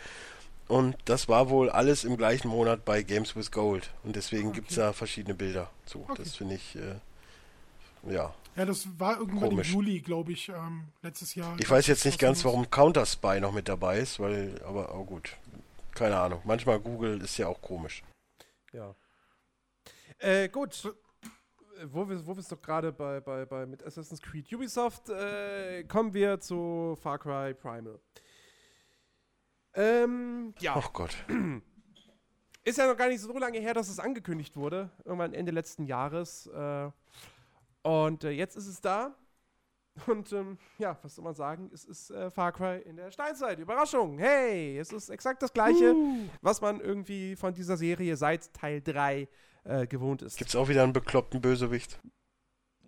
Und das war wohl alles im gleichen Monat bei Games with Gold. Und deswegen Okay. gibt es da verschiedene Bilder zu. Okay. Das finde ich, äh, ja. Ja, das war irgendwann Komisch. im Juli, glaube ich, ähm, letztes Jahr. Ich weiß jetzt nicht ganz, warum Counter-Spy noch mit dabei ist, weil, aber oh gut. Keine Ahnung. Manchmal Google ist ja auch komisch. Ja. Äh, gut. Wo wir, wo wir es doch gerade bei, bei, bei mit Assassin's Creed Ubisoft, äh, kommen wir zu Far Cry Primal. Ähm, ja. Ach Gott. Ist ja noch gar nicht so lange her, dass es angekündigt wurde. Irgendwann Ende letzten Jahres. Äh, und äh, jetzt ist es da. Und ähm, ja, was soll man sagen? Es ist äh, Far Cry in der Steinzeit. Überraschung! Hey, es ist exakt das Gleiche, uh. was man irgendwie von dieser Serie seit Teil 3 äh, gewohnt ist. Gibt es auch wieder einen bekloppten Bösewicht?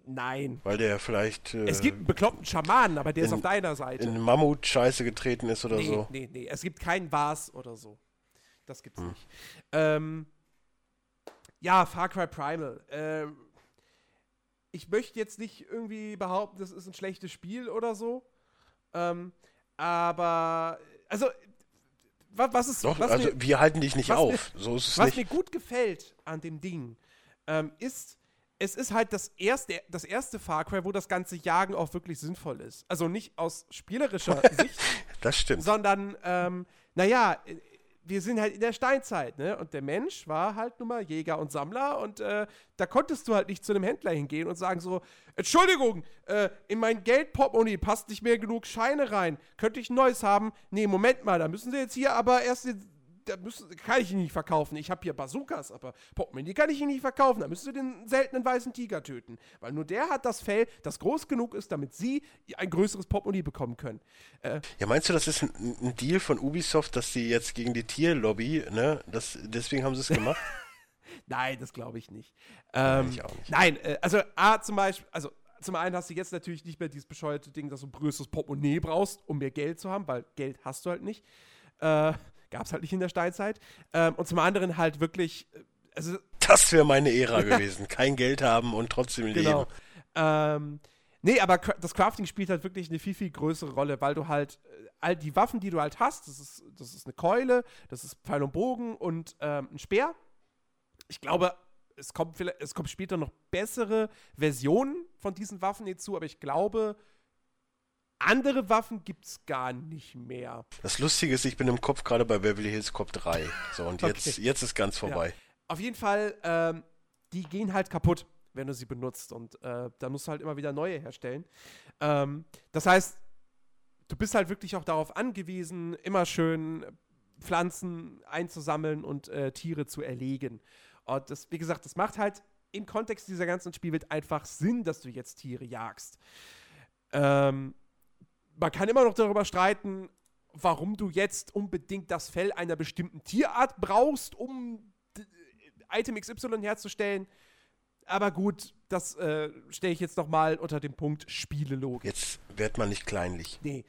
Nein. Weil der vielleicht. Äh, es gibt einen bekloppten Schamanen, aber der in, ist auf deiner Seite. In Mammut-Scheiße getreten ist oder nee, so. Nee, nee, es gibt keinen Vars oder so. Das gibt's hm. nicht. Ähm, ja, Far Cry Primal. Ähm, ich möchte jetzt nicht irgendwie behaupten, das ist ein schlechtes Spiel oder so. Ähm, aber, also, was, was ist. Doch, was also mir, wir halten dich nicht auf. Mir, so ist es was nicht. mir gut gefällt an dem Ding, ähm, ist, es ist halt das erste, das erste Far Cry, wo das ganze Jagen auch wirklich sinnvoll ist. Also nicht aus spielerischer Sicht. das stimmt. Sondern, ähm, naja, wir sind halt in der Steinzeit, ne? Und der Mensch war halt nun mal Jäger und Sammler und äh, da konntest du halt nicht zu einem Händler hingehen und sagen so, Entschuldigung, äh, in mein Geldportemonnaie passt nicht mehr genug Scheine rein. Könnte ich ein neues haben? Nee, Moment mal, da müssen sie jetzt hier aber erst da müssen, kann ich ihn nicht verkaufen. Ich habe hier Bazookas, aber Pokémon, die kann ich ihn nicht verkaufen. Da müssen sie den seltenen weißen Tiger töten. Weil nur der hat das Fell, das groß genug ist, damit sie ein größeres Portemonnaie bekommen können. Äh, ja, meinst du, das ist ein, ein, Deal von Ubisoft, dass sie jetzt gegen die Tierlobby, ne, das, deswegen haben sie es gemacht? nein, das glaube ich nicht. Ähm, ich auch nicht. Nein, äh, also A zum Beispiel, also zum einen hast du jetzt natürlich nicht mehr dieses bescheuerte Ding, dass du ein größeres Portemonnaie brauchst, um mehr Geld zu haben, weil Geld hast du halt nicht. Äh, Gab es halt nicht in der Steinzeit. Ähm, und zum anderen halt wirklich. Äh, also, das wäre meine Ära gewesen. Kein Geld haben und trotzdem genau. leben. Ähm, nee, aber das Crafting spielt halt wirklich eine viel, viel größere Rolle, weil du halt äh, all die Waffen, die du halt hast, das ist, das ist eine Keule, das ist Pfeil und Bogen und ähm, ein Speer. Ich glaube, es kommt, es kommt später noch bessere Versionen von diesen Waffen hinzu, aber ich glaube, andere Waffen gibt es gar nicht mehr. Das Lustige ist, ich bin im Kopf gerade bei Beverly Hills Cop 3. So, und jetzt, okay. jetzt ist ganz vorbei. Ja. Auf jeden Fall, ähm, die gehen halt kaputt, wenn du sie benutzt. Und äh, da musst du halt immer wieder neue herstellen. Ähm, das heißt, du bist halt wirklich auch darauf angewiesen, immer schön Pflanzen einzusammeln und äh, Tiere zu erlegen. Und das, wie gesagt, das macht halt im Kontext dieser ganzen Spielwelt einfach Sinn, dass du jetzt Tiere jagst. Ähm, man kann immer noch darüber streiten, warum du jetzt unbedingt das Fell einer bestimmten Tierart brauchst, um Item XY herzustellen. Aber gut, das äh, stelle ich jetzt noch mal unter dem Punkt Spielelogik. Jetzt wird man nicht kleinlich. Nee.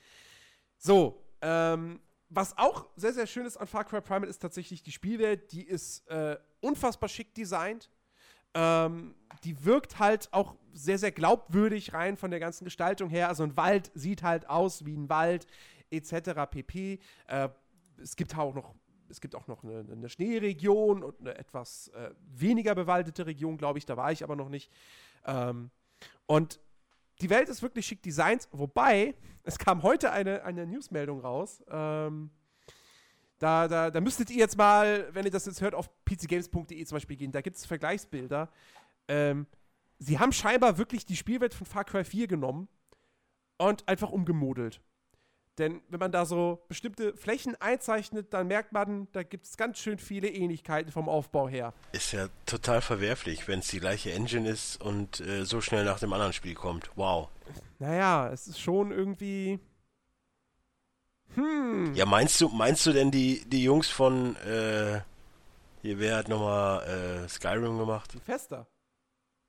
So, ähm, was auch sehr, sehr schön ist an Far Cry Primal ist tatsächlich die Spielwelt. Die ist äh, unfassbar schick designt. Ähm, die wirkt halt auch sehr, sehr glaubwürdig rein von der ganzen Gestaltung her. Also ein Wald sieht halt aus wie ein Wald, etc. pp. Äh, es gibt auch noch es gibt auch noch eine, eine Schneeregion und eine etwas äh, weniger bewaldete Region, glaube ich. Da war ich aber noch nicht. Ähm, und die Welt ist wirklich schick designt, wobei es kam heute eine, eine Newsmeldung raus. Ähm, da, da, da müsstet ihr jetzt mal, wenn ihr das jetzt hört, auf pcgames.de zum Beispiel gehen. Da gibt es Vergleichsbilder. Ähm, sie haben scheinbar wirklich die Spielwelt von Far Cry 4 genommen und einfach umgemodelt. Denn wenn man da so bestimmte Flächen einzeichnet, dann merkt man, da gibt es ganz schön viele Ähnlichkeiten vom Aufbau her. Ist ja total verwerflich, wenn es die gleiche Engine ist und äh, so schnell nach dem anderen Spiel kommt. Wow. Naja, es ist schon irgendwie. Hm. Ja, meinst du, meinst du denn die, die Jungs von äh, hier, wer hat nochmal äh, Skyrim gemacht? Die Fester.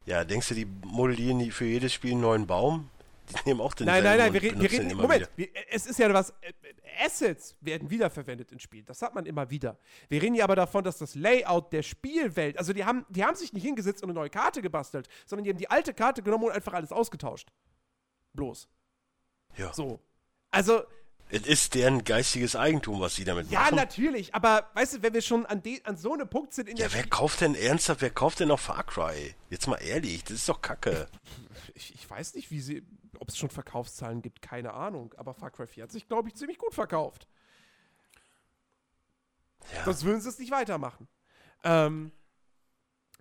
Ja, denkst du, die modellieren für jedes Spiel einen neuen Baum? Die nehmen auch den Nein, nein, nein, wir, re wir reden, Moment, wir, es ist ja was, äh, Assets werden wiederverwendet in Spielen, das hat man immer wieder. Wir reden ja aber davon, dass das Layout der Spielwelt, also die haben, die haben sich nicht hingesetzt und eine neue Karte gebastelt, sondern die haben die alte Karte genommen und einfach alles ausgetauscht. Bloß. Ja. So. Also, es ist deren geistiges Eigentum, was sie damit ja, machen. Ja, natürlich, aber weißt du, wenn wir schon an, an so einem Punkt sind in ja, der. Ja, wer kauft denn ernsthaft, wer kauft denn noch Far Cry? Jetzt mal ehrlich, das ist doch Kacke. Ich, ich weiß nicht, wie sie, ob es schon Verkaufszahlen gibt, keine Ahnung, aber Far Cry 4 hat sich, glaube ich, ziemlich gut verkauft. Ja. Sonst würden sie es nicht weitermachen. Ähm,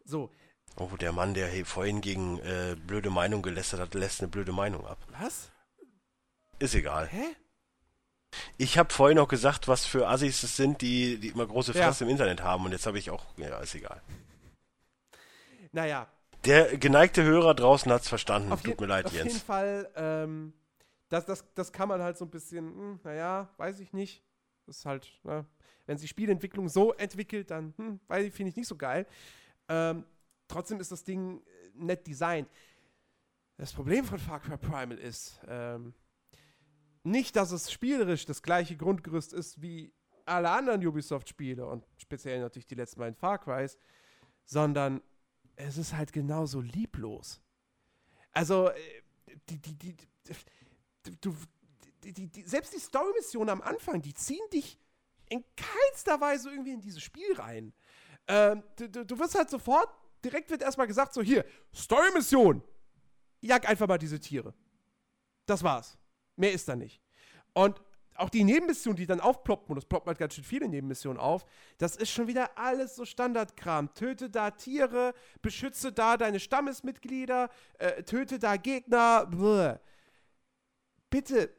so. Oh, der Mann, der hey, vorhin gegen äh, blöde Meinung gelästert hat, lässt eine blöde Meinung ab. Was? Ist egal. Hä? Ich habe vorhin noch gesagt, was für Assis es sind, die, die immer große Fresse ja. im Internet haben. Und jetzt habe ich auch, ja, ist egal. Naja, Der geneigte Hörer draußen hat es verstanden. Auf Tut mir leid, auf Jens. Auf jeden Fall, ähm, das, das, das kann man halt so ein bisschen, hm, naja, weiß ich nicht. Das ist halt, ne, wenn sich Spielentwicklung so entwickelt, dann, hm, finde ich nicht so geil. Ähm, trotzdem ist das Ding äh, nett designt. Das Problem von Far Cry Primal ist, ähm, nicht, dass es spielerisch das gleiche Grundgerüst ist wie alle anderen Ubisoft-Spiele und speziell natürlich die letzten beiden Far Crys, sondern es ist halt genauso lieblos. Also, äh, die, die, die, du, selbst die Story-Missionen am Anfang, die ziehen dich in keinster Weise irgendwie in dieses Spiel rein. Ähm, du, du wirst halt sofort, direkt wird erstmal gesagt, so hier, Story-Mission, jag einfach mal diese Tiere. Das war's. Mehr ist da nicht. Und auch die Nebenmissionen, die dann aufploppen, und es ploppt halt ganz schön viele Nebenmissionen auf, das ist schon wieder alles so Standardkram. Töte da Tiere, beschütze da deine Stammesmitglieder, äh, töte da Gegner. Bläh. Bitte,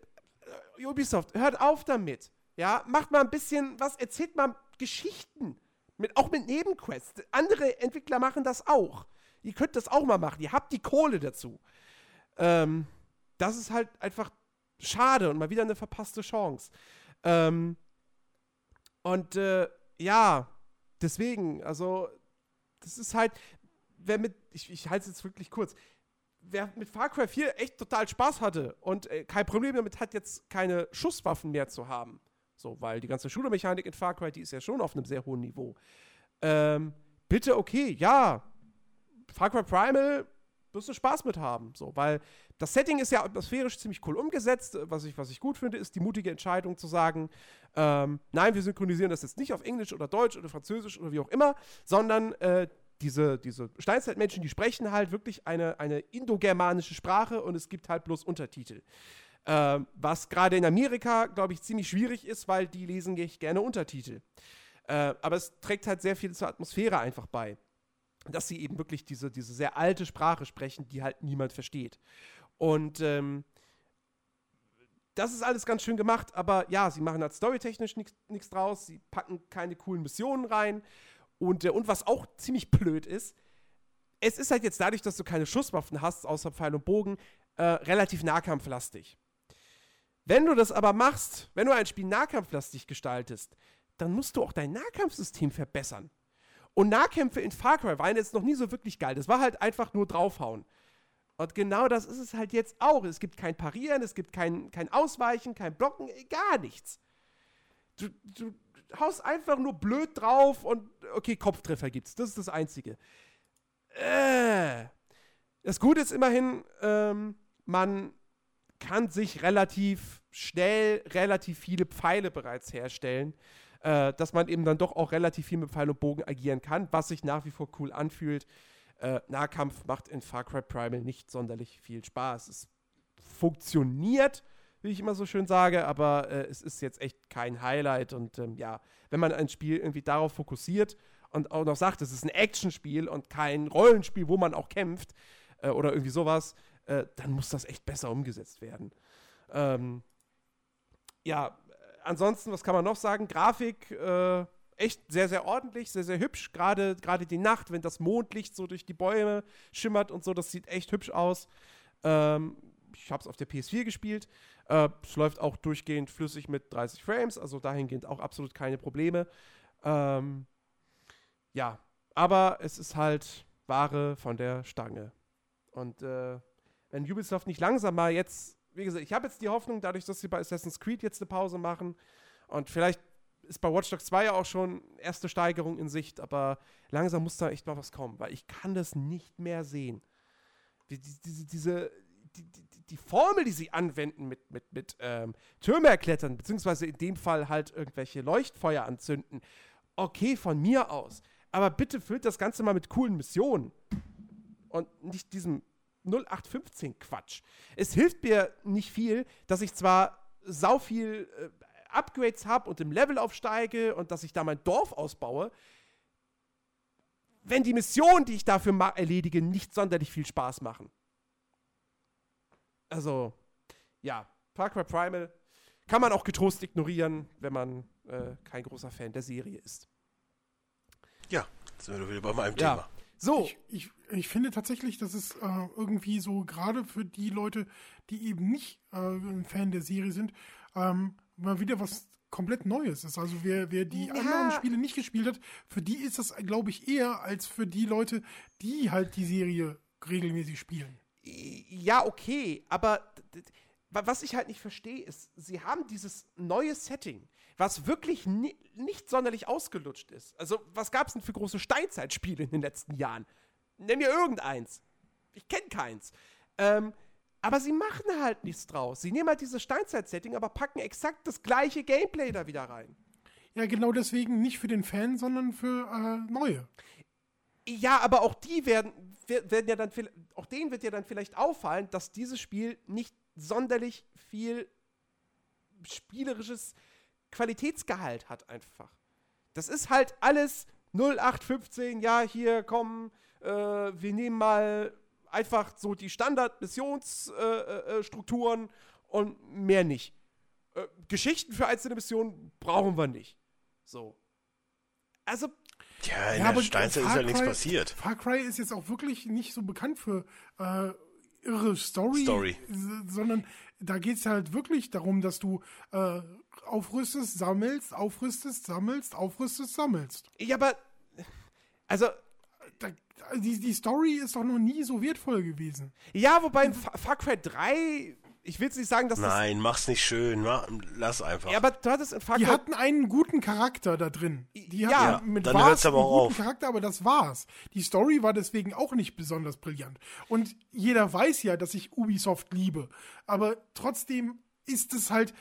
äh, Ubisoft, hört auf damit. Ja, macht mal ein bisschen was, erzählt mal Geschichten. Mit, auch mit Nebenquests. Andere Entwickler machen das auch. Ihr könnt das auch mal machen. Ihr habt die Kohle dazu. Ähm, das ist halt einfach schade und mal wieder eine verpasste Chance. Ähm, und äh, ja, deswegen, also, das ist halt, wer mit, ich, ich halte es jetzt wirklich kurz, wer mit Far Cry 4 echt total Spaß hatte und äh, kein Problem damit hat, jetzt keine Schusswaffen mehr zu haben, so, weil die ganze Shooter-Mechanik in Far Cry, die ist ja schon auf einem sehr hohen Niveau. Ähm, bitte, okay, ja, Far Cry Primal wirst du Spaß mit haben, so, weil das Setting ist ja atmosphärisch ziemlich cool umgesetzt. Was ich, was ich gut finde, ist die mutige Entscheidung zu sagen, ähm, nein, wir synchronisieren das jetzt nicht auf Englisch oder Deutsch oder Französisch oder wie auch immer, sondern äh, diese, diese Steinzeitmenschen, die sprechen halt wirklich eine, eine indogermanische Sprache und es gibt halt bloß Untertitel. Ähm, was gerade in Amerika, glaube ich, ziemlich schwierig ist, weil die lesen gerne Untertitel. Äh, aber es trägt halt sehr viel zur Atmosphäre einfach bei. Dass sie eben wirklich diese, diese sehr alte Sprache sprechen, die halt niemand versteht. Und ähm, das ist alles ganz schön gemacht, aber ja, sie machen halt storytechnisch nichts draus, sie packen keine coolen Missionen rein. Und, äh, und was auch ziemlich blöd ist, es ist halt jetzt dadurch, dass du keine Schusswaffen hast, außer Pfeil und Bogen, äh, relativ nahkampflastig. Wenn du das aber machst, wenn du ein Spiel nahkampflastig gestaltest, dann musst du auch dein Nahkampfsystem verbessern. Und Nahkämpfe in Far Cry waren jetzt noch nie so wirklich geil. Das war halt einfach nur draufhauen. Und genau das ist es halt jetzt auch. Es gibt kein Parieren, es gibt kein, kein Ausweichen, kein Blocken, gar nichts. Du, du haust einfach nur blöd drauf und okay, Kopftreffer gibt's. Das ist das Einzige. Äh. Das Gute ist immerhin, ähm, man kann sich relativ schnell relativ viele Pfeile bereits herstellen, äh, dass man eben dann doch auch relativ viel mit Pfeil und Bogen agieren kann, was sich nach wie vor cool anfühlt. Äh, Nahkampf macht in Far Cry Primal nicht sonderlich viel Spaß. Es funktioniert, wie ich immer so schön sage, aber äh, es ist jetzt echt kein Highlight. Und ähm, ja, wenn man ein Spiel irgendwie darauf fokussiert und auch noch sagt, es ist ein Actionspiel und kein Rollenspiel, wo man auch kämpft äh, oder irgendwie sowas, äh, dann muss das echt besser umgesetzt werden. Ähm, ja, ansonsten, was kann man noch sagen? Grafik, äh, echt sehr, sehr ordentlich, sehr, sehr hübsch. Gerade die Nacht, wenn das Mondlicht so durch die Bäume schimmert und so, das sieht echt hübsch aus. Ähm, ich habe es auf der PS4 gespielt. Äh, es läuft auch durchgehend flüssig mit 30 Frames, also dahingehend auch absolut keine Probleme. Ähm, ja, aber es ist halt Ware von der Stange. Und äh, wenn Ubisoft nicht langsam mal jetzt, wie gesagt, ich habe jetzt die Hoffnung, dadurch, dass sie bei Assassin's Creed jetzt eine Pause machen und vielleicht ist bei Watch Dogs 2 ja auch schon erste Steigerung in Sicht, aber langsam muss da echt mal was kommen, weil ich kann das nicht mehr sehen. Die, diese, diese die, die, die, Formel, die sie anwenden mit, mit, mit ähm, Türme erklettern, beziehungsweise in dem Fall halt irgendwelche Leuchtfeuer anzünden, okay, von mir aus. Aber bitte füllt das Ganze mal mit coolen Missionen. Und nicht diesem 0815-Quatsch. Es hilft mir nicht viel, dass ich zwar sau viel äh, Upgrades habe und im Level aufsteige und dass ich da mein Dorf ausbaue, wenn die Missionen, die ich dafür erledige, nicht sonderlich viel Spaß machen. Also, ja, Far Cry Primal kann man auch getrost ignorieren, wenn man äh, kein großer Fan der Serie ist. Ja, sind wir wieder bei meinem ja. Thema. So. Ich, ich, ich finde tatsächlich, dass es äh, irgendwie so gerade für die Leute, die eben nicht äh, ein Fan der Serie sind, ähm, mal wieder was komplett Neues ist. Also wer, wer die Ja. anderen Spiele nicht gespielt hat, für die ist das, glaube ich, eher als für die Leute, die halt die Serie regelmäßig spielen. Ja, okay, aber was ich halt nicht verstehe, ist, sie haben dieses neue Setting, was wirklich ni nicht sonderlich ausgelutscht ist. Also, was gab es denn für große Steinzeitspiele in den letzten Jahren? Nenn mir irgendeins. Ich kenne keins. Ähm, aber sie machen halt nichts draus. Sie nehmen halt dieses Steinzeit-Setting, aber packen exakt das gleiche Gameplay da wieder rein. Ja, genau deswegen nicht für den Fan, sondern für äh, Neue. Ja, aber auch die werden, wer- werden ja dann, auch denen wird ja dann vielleicht auffallen, dass dieses Spiel nicht sonderlich viel spielerisches Qualitätsgehalt hat einfach. Das ist halt alles 0815, ja, hier kommen, äh, wir nehmen mal einfach so die Standard-Missionsstrukturen äh, äh, und mehr nicht. Äh, Geschichten für einzelne Missionen brauchen wir nicht. So. Also, Ja, in Ja, der Steinzeit ist ja nichts Cry- passiert. Far Cry ist jetzt auch wirklich nicht so bekannt für äh, irre Story, Story. sondern da geht es halt wirklich darum, dass du äh, aufrüstest, sammelst, aufrüstest, sammelst, aufrüstest, sammelst. ja, aber, also, Da, die, die Story ist doch noch nie so wertvoll gewesen. Ja, wobei in Fa- Far Cry 3, ich will jetzt nicht sagen, dass Nein, mach's nicht schön. mach- Lass einfach. das. Ja, aber du hattest in Far Die hatten einen guten Charakter da drin. Die Ja, hatten mit dann hört's aber einen auch guten auf. Charakter, aber das war's. Die Story war deswegen auch nicht besonders brillant. Und jeder weiß ja, dass ich Ubisoft liebe. Aber trotzdem ist es halt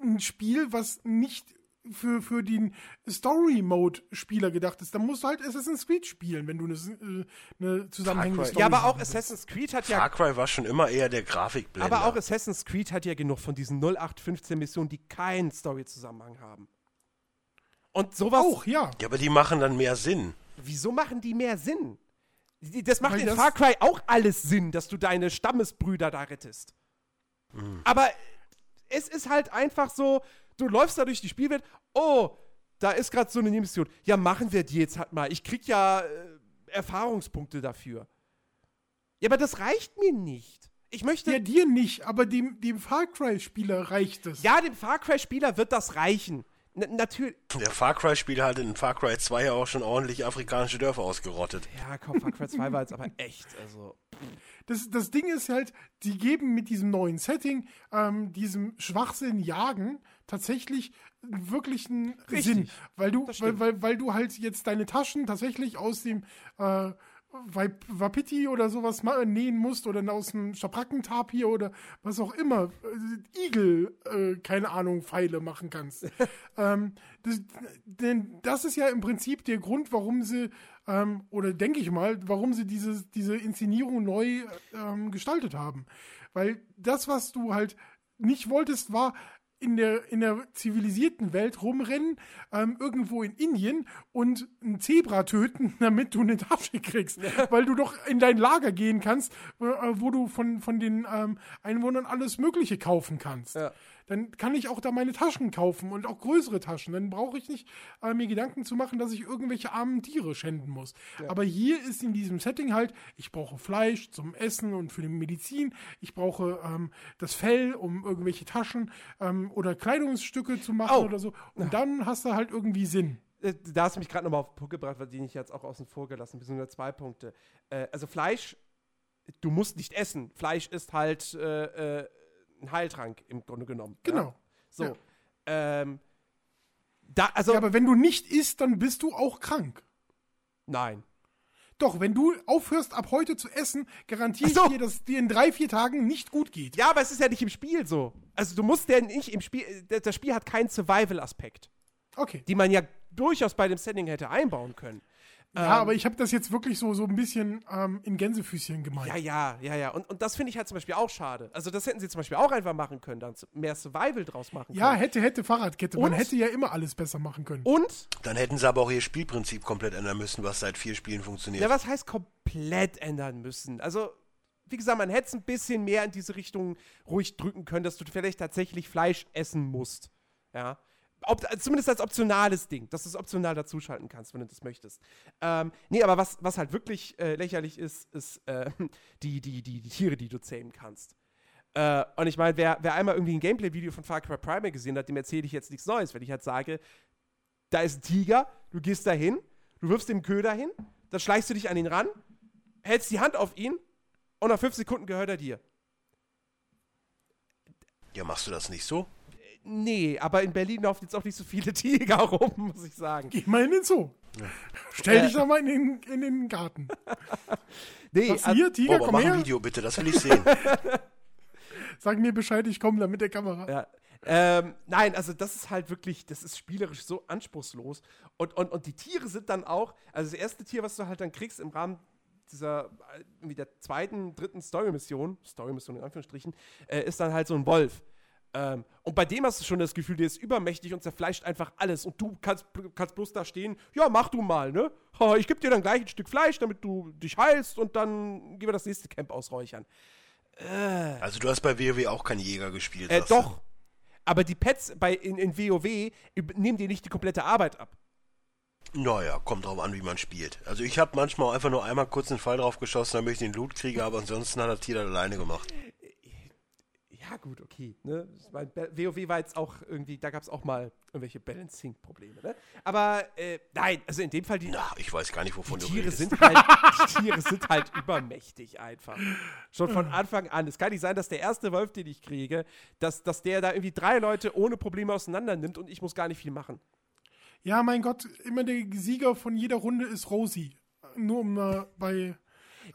ein Spiel, was nicht für, für den Story-Mode-Spieler gedacht ist. Da musst du halt Assassin's Creed spielen, wenn du eine, äh, eine zusammenhängende. Story ja, aber auch. Assassin's Creed hat ja. Far Cry war schon immer eher der Grafikblender. Aber auch Assassin's Creed hat ja genug von diesen 0815 Missionen, die keinen Story-Zusammenhang haben. Und sowas. Auch, ja. ja, aber die machen dann mehr Sinn. Wieso machen die mehr Sinn? Das macht Weil in das- Far Cry auch alles Sinn, dass du deine Stammesbrüder da rettest. Aber es ist halt einfach so, du läufst da durch die Spielwelt, oh, da ist gerade so eine Mission. Ja, machen wir die jetzt halt mal. Ich krieg ja äh, Erfahrungspunkte dafür. Ja, aber das reicht mir nicht. Ich möchte. Ja, dir nicht, aber dem, dem Far Cry-Spieler reicht es. Ja, dem Far Cry-Spieler wird das reichen. N natürlich. Der Far Cry-Spieler hat in Far Cry 2 ja auch schon ordentlich afrikanische Dörfer ausgerottet. Ja, komm, Far Cry 2 war jetzt aber echt. Also. Das, das Ding ist halt, die geben mit diesem neuen Setting, ähm, diesem Schwachsinn jagen, tatsächlich wirklich einen Richtig. Sinn. Weil du, weil, weil, weil du halt jetzt deine Taschen tatsächlich aus dem äh, Wapiti oder sowas ma- nähen musst oder aus dem Schabrackentapir oder was auch immer, äh, Igel, äh, keine Ahnung, Pfeile machen kannst. ähm, das, denn das ist ja im Prinzip der Grund, warum sie, ähm, oder denke ich mal, warum sie diese, diese Inszenierung neu ähm, gestaltet haben. Weil das, was du halt nicht wolltest, war in der, in der zivilisierten Welt rumrennen, ähm, irgendwo in Indien und ein Zebra töten, damit du eine Tasche kriegst. Weil du doch in dein Lager gehen kannst, äh, wo du von, von den ähm, Einwohnern alles Mögliche kaufen kannst. Ja. Dann kann ich auch da meine Taschen kaufen und auch größere Taschen. Dann brauche ich nicht äh, mir Gedanken zu machen, dass ich irgendwelche armen Tiere schänden muss. Aber hier ist in diesem Setting halt, ich brauche Fleisch zum Essen und für die Medizin. Ich brauche ähm, das Fell, um irgendwelche Taschen ähm, oder Kleidungsstücke zu machen Oh. oder so. Und dann hast du halt irgendwie Sinn. Äh, Da hast du mich gerade nochmal auf den Punkt gebracht, weil den ich jetzt auch außen vor gelassen, beziehungsweise zwei Punkte. Äh, also Fleisch, du musst nicht essen. Fleisch ist halt äh, äh, ein Heiltrank im Grunde genommen. Genau. Ja? So. Ja. Ähm, da, also, Ja, aber wenn du nicht isst, dann bist du auch krank. nein. Doch, wenn du aufhörst, ab heute zu essen, garantiere ich so. dir, dass dir in drei, vier Tagen nicht gut geht. Ja, aber es ist ja nicht im Spiel so. Also du musst ja nicht im Spiel, das Spiel hat keinen Survival-Aspekt, Okay. die man ja durchaus bei dem Setting hätte einbauen können. Ja, Ähm, aber ich habe das jetzt wirklich so, so ein bisschen ähm, in Gänsefüßchen gemeint. Ja, ja, ja, ja. Und, und das finde ich halt zum Beispiel auch schade. Also das hätten sie zum Beispiel auch einfach machen können, dann mehr Survival draus machen Ja, können. hätte, hätte Fahrradkette. Man Und? hätte ja immer alles besser machen können. Und, Dann hätten sie aber auch ihr Spielprinzip komplett ändern müssen, was seit vier Spielen funktioniert. ja, was heißt komplett ändern müssen? Also, wie gesagt, man hätte es ein bisschen mehr in diese Richtung ruhig drücken können, dass du vielleicht tatsächlich Fleisch essen musst. Ja. Ob, zumindest als optionales Ding, dass du es optional dazuschalten kannst, wenn du das möchtest. Ähm, nee, aber was, was halt wirklich äh, lächerlich ist, ist äh, die, die, die, die Tiere, die du zähmen kannst. Äh, und ich meine, wer, wer einmal irgendwie ein Gameplay-Video von Far Cry Primal gesehen hat, dem erzähle ich jetzt nichts Neues, wenn ich halt sage, da ist ein Tiger, du gehst da hin, du wirfst den Köder hin, dann schleichst du dich an ihn ran, hältst die Hand auf ihn und nach fünf Sekunden gehört er dir. Ja, machst du das nicht so? Nee, aber in Berlin laufen jetzt auch nicht so viele Tiger rum, muss ich sagen. Geh mal in den Zoo. Stell dich doch mal in den, in den Garten. Nee, Was, also- hier, Tiger, Oh, aber komm mach ein her. Video bitte, das will ich sehen. Sag mir Bescheid, ich komme da mit der Kamera. Ja. Ähm, nein, also das ist halt wirklich, das ist spielerisch so anspruchslos. Und, und, und die Tiere sind dann auch, also das erste Tier, was du halt dann kriegst im Rahmen dieser, äh, irgendwie der zweiten, dritten Story-Mission, Story-Mission in Anführungsstrichen, äh, ist dann halt so ein Wolf. Ähm, und bei dem hast du schon das Gefühl, der ist übermächtig und zerfleischt einfach alles. Und du kannst, kannst bloß da stehen, ja, mach du mal, ne? Ich geb dir dann gleich ein Stück Fleisch, damit du dich heilst und dann gehen wir das nächste Camp ausräuchern. Also du hast bei WoW auch keinen Jäger gespielt. Äh, du? doch. Aber die Pets bei, in, in WoW nehmen dir nicht die komplette Arbeit ab. Naja, kommt drauf an, wie man spielt. Also ich habe manchmal einfach nur einmal kurz einen Fall drauf geschossen, damit ich den Loot kriege, aber ansonsten hat das Tier das alleine gemacht. Ja, gut, okay. Ne? Ich mein, WoW war jetzt auch irgendwie, da gab es auch mal irgendwelche Balancing-Probleme. Ne? Aber äh, nein, also in dem Fall, die, Na, ich weiß gar nicht, wovon die du Tiere redest. sind halt, die Tiere sind halt übermächtig einfach. Schon von Anfang an. Es kann nicht sein, dass der erste Wolf, den ich kriege, dass, dass der da irgendwie drei Leute ohne Probleme auseinander nimmt und ich muss gar nicht viel machen. Ja, mein Gott, immer der Sieger von jeder Runde ist Rosie. Nur um äh, bei.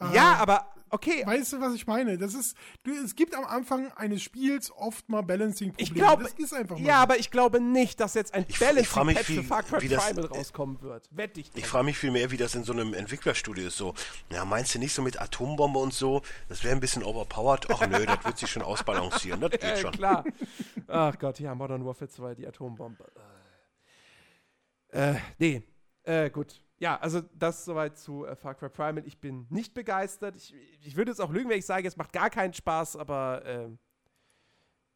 Äh, Ja, aber okay. Weißt du, was ich meine? Das ist, du, es gibt am Anfang eines Spiels oft mal Balancing-Probleme. Ich glaube, das ist einfach mal ja, so. aber ich glaube nicht, dass jetzt ein Balancing-Patch für Far Cry wie das- Primal rauskommen wird. Wette ich Ich frage mich vielmehr, wie das in so einem Entwicklerstudio ist. So, ja, meinst du nicht so mit Atombombe und so? Das wäre ein bisschen overpowered. Ach nö, das wird sich schon ausbalancieren. Das geht Äh, schon. klar. Ach Gott, ja, Modern Warfare 2, die Atombombe. Äh, nee. Äh, gut. Ja, also das soweit zu äh, Far Cry Primal. Ich bin nicht begeistert. Ich, ich würde jetzt auch lügen, wenn ich sage, es macht gar keinen Spaß, aber ähm,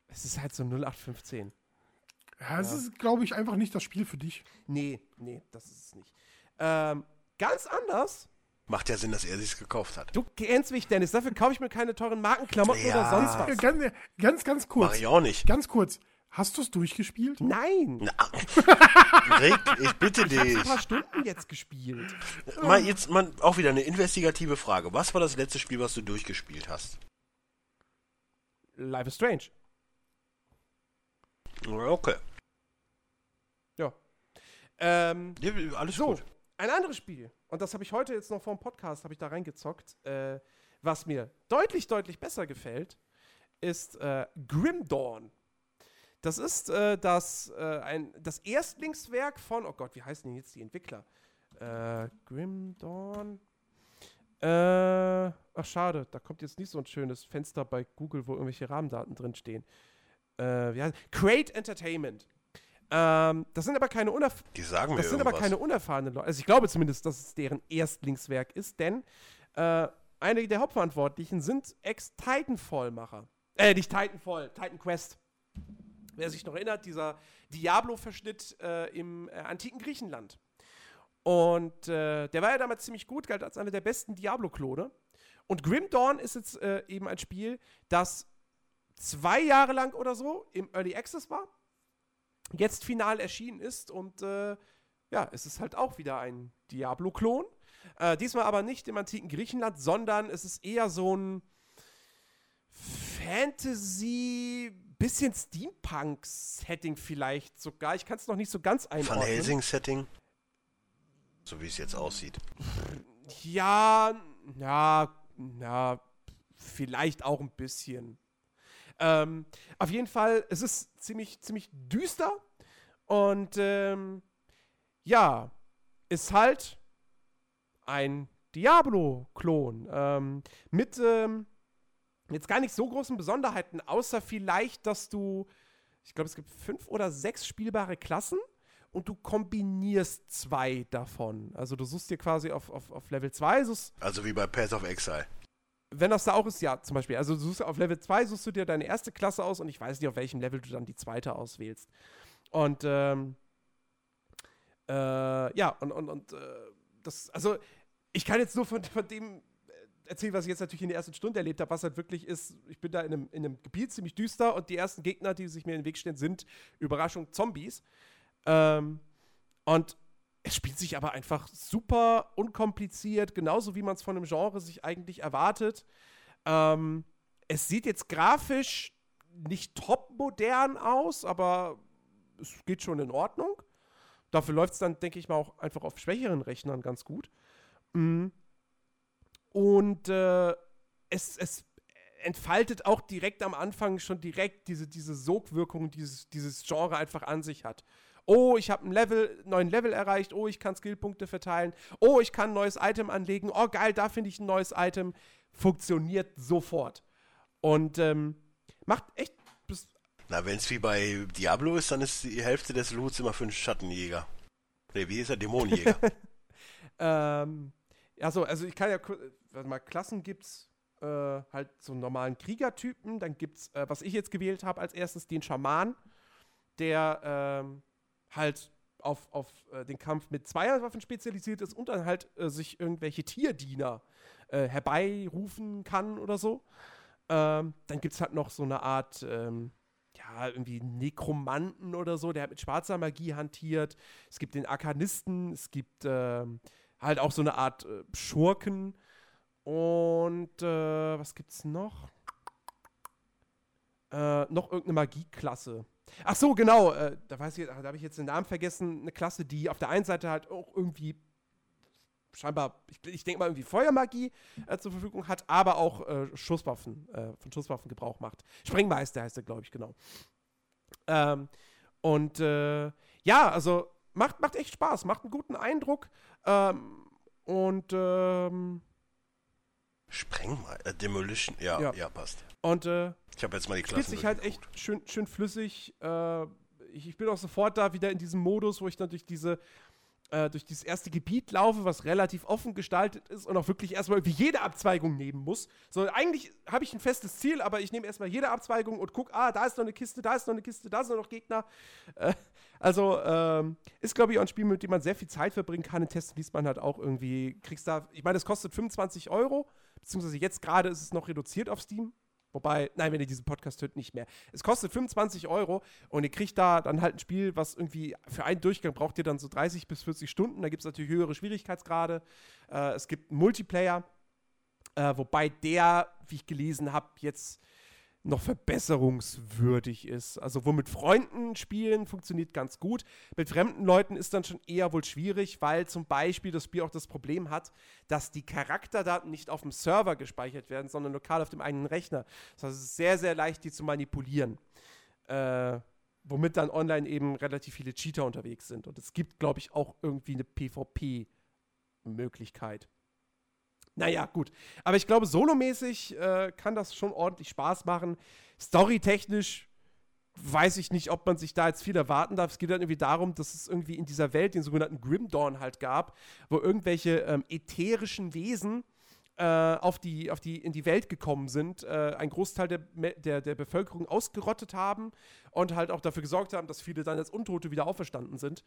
es ist halt so 0815. Ja, es ist, glaube ich, einfach nicht das Spiel für dich. Nee, nee, das ist es nicht. Ähm, ganz anders. Macht ja Sinn, dass er sich's gekauft hat. Du kennst mich, Dennis. Dafür kaufe ich mir keine teuren Markenklamotten Ja. oder sonst Äh, was. Ganz, ganz, ganz Mach kurz. ich auch nicht. Ganz kurz. Hast du es durchgespielt? Nein. Rick, ich bitte Ich habe dich. ein paar Stunden jetzt gespielt. Mal jetzt mal auch wieder eine investigative Frage. Was war das letzte Spiel, was du durchgespielt hast? Life is Strange. Okay. Ja. Ähm, Ja, alles so, gut. ein anderes Spiel. Und das habe ich heute jetzt noch vor dem Podcast, habe ich da reingezockt. Äh, was mir deutlich, deutlich besser gefällt, ist äh, Grim Dawn. Das ist äh, das, äh, ein, das Erstlingswerk von, oh Gott, wie heißen denn jetzt die Entwickler? Äh, Grim Dawn. Äh, ach, schade, da kommt jetzt nicht so ein schönes Fenster bei Google, wo irgendwelche Rahmendaten drinstehen. Äh, wie heißt Create Entertainment. Ähm, das sind aber keine unerf Die sagen das sind irgendwas. aber keine unerfahrenen Leute. Also ich glaube zumindest, dass es deren Erstlingswerk ist, denn äh, einige der Hauptverantwortlichen sind Ex-Titanfall-Macher. Äh, nicht Titanfall, Titan Quest. Wer sich noch erinnert, dieser Diablo-Verschnitt äh, im äh, antiken Griechenland. Und äh, der war ja damals ziemlich gut, galt als einer der besten Diablo-Klone. Und Grim Dawn ist jetzt äh, eben ein Spiel, das zwei Jahre lang oder so im Early Access war, jetzt final erschienen ist und äh, ja, es ist halt auch wieder ein Diablo-Klon. Äh, diesmal aber nicht im antiken Griechenland, sondern es ist eher so ein Fantasy, bisschen Steampunk-Setting vielleicht sogar. Ich kann es noch nicht so ganz einordnen. Van Helsing-Setting? So wie es jetzt aussieht. Ja, ja, ja, vielleicht auch ein bisschen. Ähm, auf jeden Fall, es ist ziemlich, ziemlich düster und ähm, ja, ist halt ein Diablo-Klon ähm, mit ähm, jetzt gar nicht so großen Besonderheiten, außer vielleicht, dass du, ich glaube, es gibt fünf oder sechs spielbare Klassen und du kombinierst zwei davon. Also du suchst dir quasi auf, auf, auf Level 2, suchst, Also wie bei Path of Exile. wenn das da auch ist, ja, zum Beispiel. Also du suchst auf Level 2 suchst du dir deine erste Klasse aus und ich weiß nicht, auf welchem Level du dann die zweite auswählst. Und ähm, äh, ja, und, und, und äh, das, also ich kann jetzt nur von, von dem erzählen, was ich jetzt natürlich in der ersten Stunde erlebt habe, was halt wirklich ist, ich bin da in einem, in einem Gebiet ziemlich düster und die ersten Gegner, die sich mir in den Weg stehen, sind Überraschung Zombies. Ähm, und es spielt sich aber einfach super unkompliziert, genauso wie man es von einem Genre sich eigentlich erwartet. Ähm, es sieht jetzt grafisch nicht top modern aus, aber es geht schon in Ordnung. Dafür läuft es dann, denke ich mal, auch einfach auf schwächeren Rechnern ganz gut. Mhm. Und äh, es, es entfaltet auch direkt am Anfang schon direkt diese, diese Sogwirkung, dieses, dieses Genre einfach an sich hat. Oh, ich habe einen Level, neuen Level erreicht. Oh, ich kann Skillpunkte verteilen. Oh, ich kann ein neues Item anlegen. Oh, geil, da finde ich ein neues Item. Funktioniert sofort. Und ähm, macht echt. Na, wenn es wie bei Diablo ist, dann ist die Hälfte des Loots immer für einen Schattenjäger. Nee, wie ist er? Dämonenjäger. ähm, also, also ich kann ja warte mal, Klassen gibt's äh, halt so normalen Kriegertypen, dann gibt's, äh, was ich jetzt gewählt habe als erstes, den Schaman, der ähm, halt auf, auf äh, den Kampf mit Zweierwaffen spezialisiert ist und dann halt äh, sich irgendwelche Tierdiener äh, herbeirufen kann oder so. Ähm, dann gibt es halt noch so eine Art, ähm, ja, irgendwie Nekromanten oder so, der halt mit schwarzer Magie hantiert. Es gibt den Arkanisten, es gibt ähm, halt auch so eine Art äh, Schurken. Und äh, was gibt's noch? Äh, noch irgendeine Magieklasse. Ach so, genau. Äh, da weiß ich, da habe ich jetzt den Namen vergessen. Eine Klasse, die auf der einen Seite halt auch irgendwie scheinbar, ich, ich denke mal, irgendwie Feuermagie äh, zur Verfügung hat, aber auch äh, Schusswaffen, äh, von Schusswaffen Gebrauch macht. Sprengmeister heißt er, glaube ich, genau. Ähm, und äh, ja, also macht, macht echt Spaß, macht einen guten Eindruck. Ähm, und ähm, Sprengmeister, äh, Demolition, ja, ja, ja, passt. Und äh, ich habe jetzt mal die Klasse. Sich halt echt schön, schön flüssig. Äh, ich, ich bin auch sofort da wieder in diesem Modus, wo ich dann durch diese äh, durch dieses erste Gebiet laufe, was relativ offen gestaltet ist und auch wirklich erstmal irgendwie jede Abzweigung nehmen muss. So, eigentlich habe ich ein festes Ziel, aber ich nehme erstmal jede Abzweigung und gucke, ah, da ist noch eine Kiste, da ist noch eine Kiste, da sind noch Gegner. Äh, also, ähm, ist, glaube ich, auch ein Spiel, mit dem man sehr viel Zeit verbringen kann. In Tests liest man halt auch irgendwie, kriegst da, ich meine, es kostet 25 Euro, beziehungsweise jetzt gerade ist es noch reduziert auf Steam. Wobei, nein, wenn ihr diesen Podcast hört, nicht mehr. Es kostet 25 Euro und ihr kriegt da dann halt ein Spiel, was irgendwie für einen Durchgang braucht ihr dann so 30 bis 40 Stunden. Da gibt es natürlich höhere Schwierigkeitsgrade. Äh, es gibt einen Multiplayer, äh, wobei der, wie ich gelesen habe, jetzt noch verbesserungswürdig ist. Also wo mit Freunden spielen funktioniert ganz gut. Mit fremden Leuten ist dann schon eher wohl schwierig, weil zum Beispiel das Spiel auch das Problem hat, dass die Charakterdaten nicht auf dem Server gespeichert werden, sondern lokal auf dem eigenen Rechner. Das heißt, es ist sehr, sehr leicht, die zu manipulieren. Äh, womit dann online eben relativ viele Cheater unterwegs sind. Und es gibt, glaube ich, auch irgendwie eine PvP-Möglichkeit. Naja, gut. Aber ich glaube, solomäßig äh, kann das schon ordentlich Spaß machen. Storytechnisch weiß ich nicht, ob man sich da jetzt viel erwarten darf. Es geht dann irgendwie darum, dass es irgendwie in dieser Welt den sogenannten Grimdawn halt gab, wo irgendwelche ähm, ätherischen Wesen äh, auf die, auf die, in die Welt gekommen sind, äh, ein Großteil der, der, der Bevölkerung ausgerottet haben und halt auch dafür gesorgt haben, dass viele dann als Untote wieder auferstanden sind.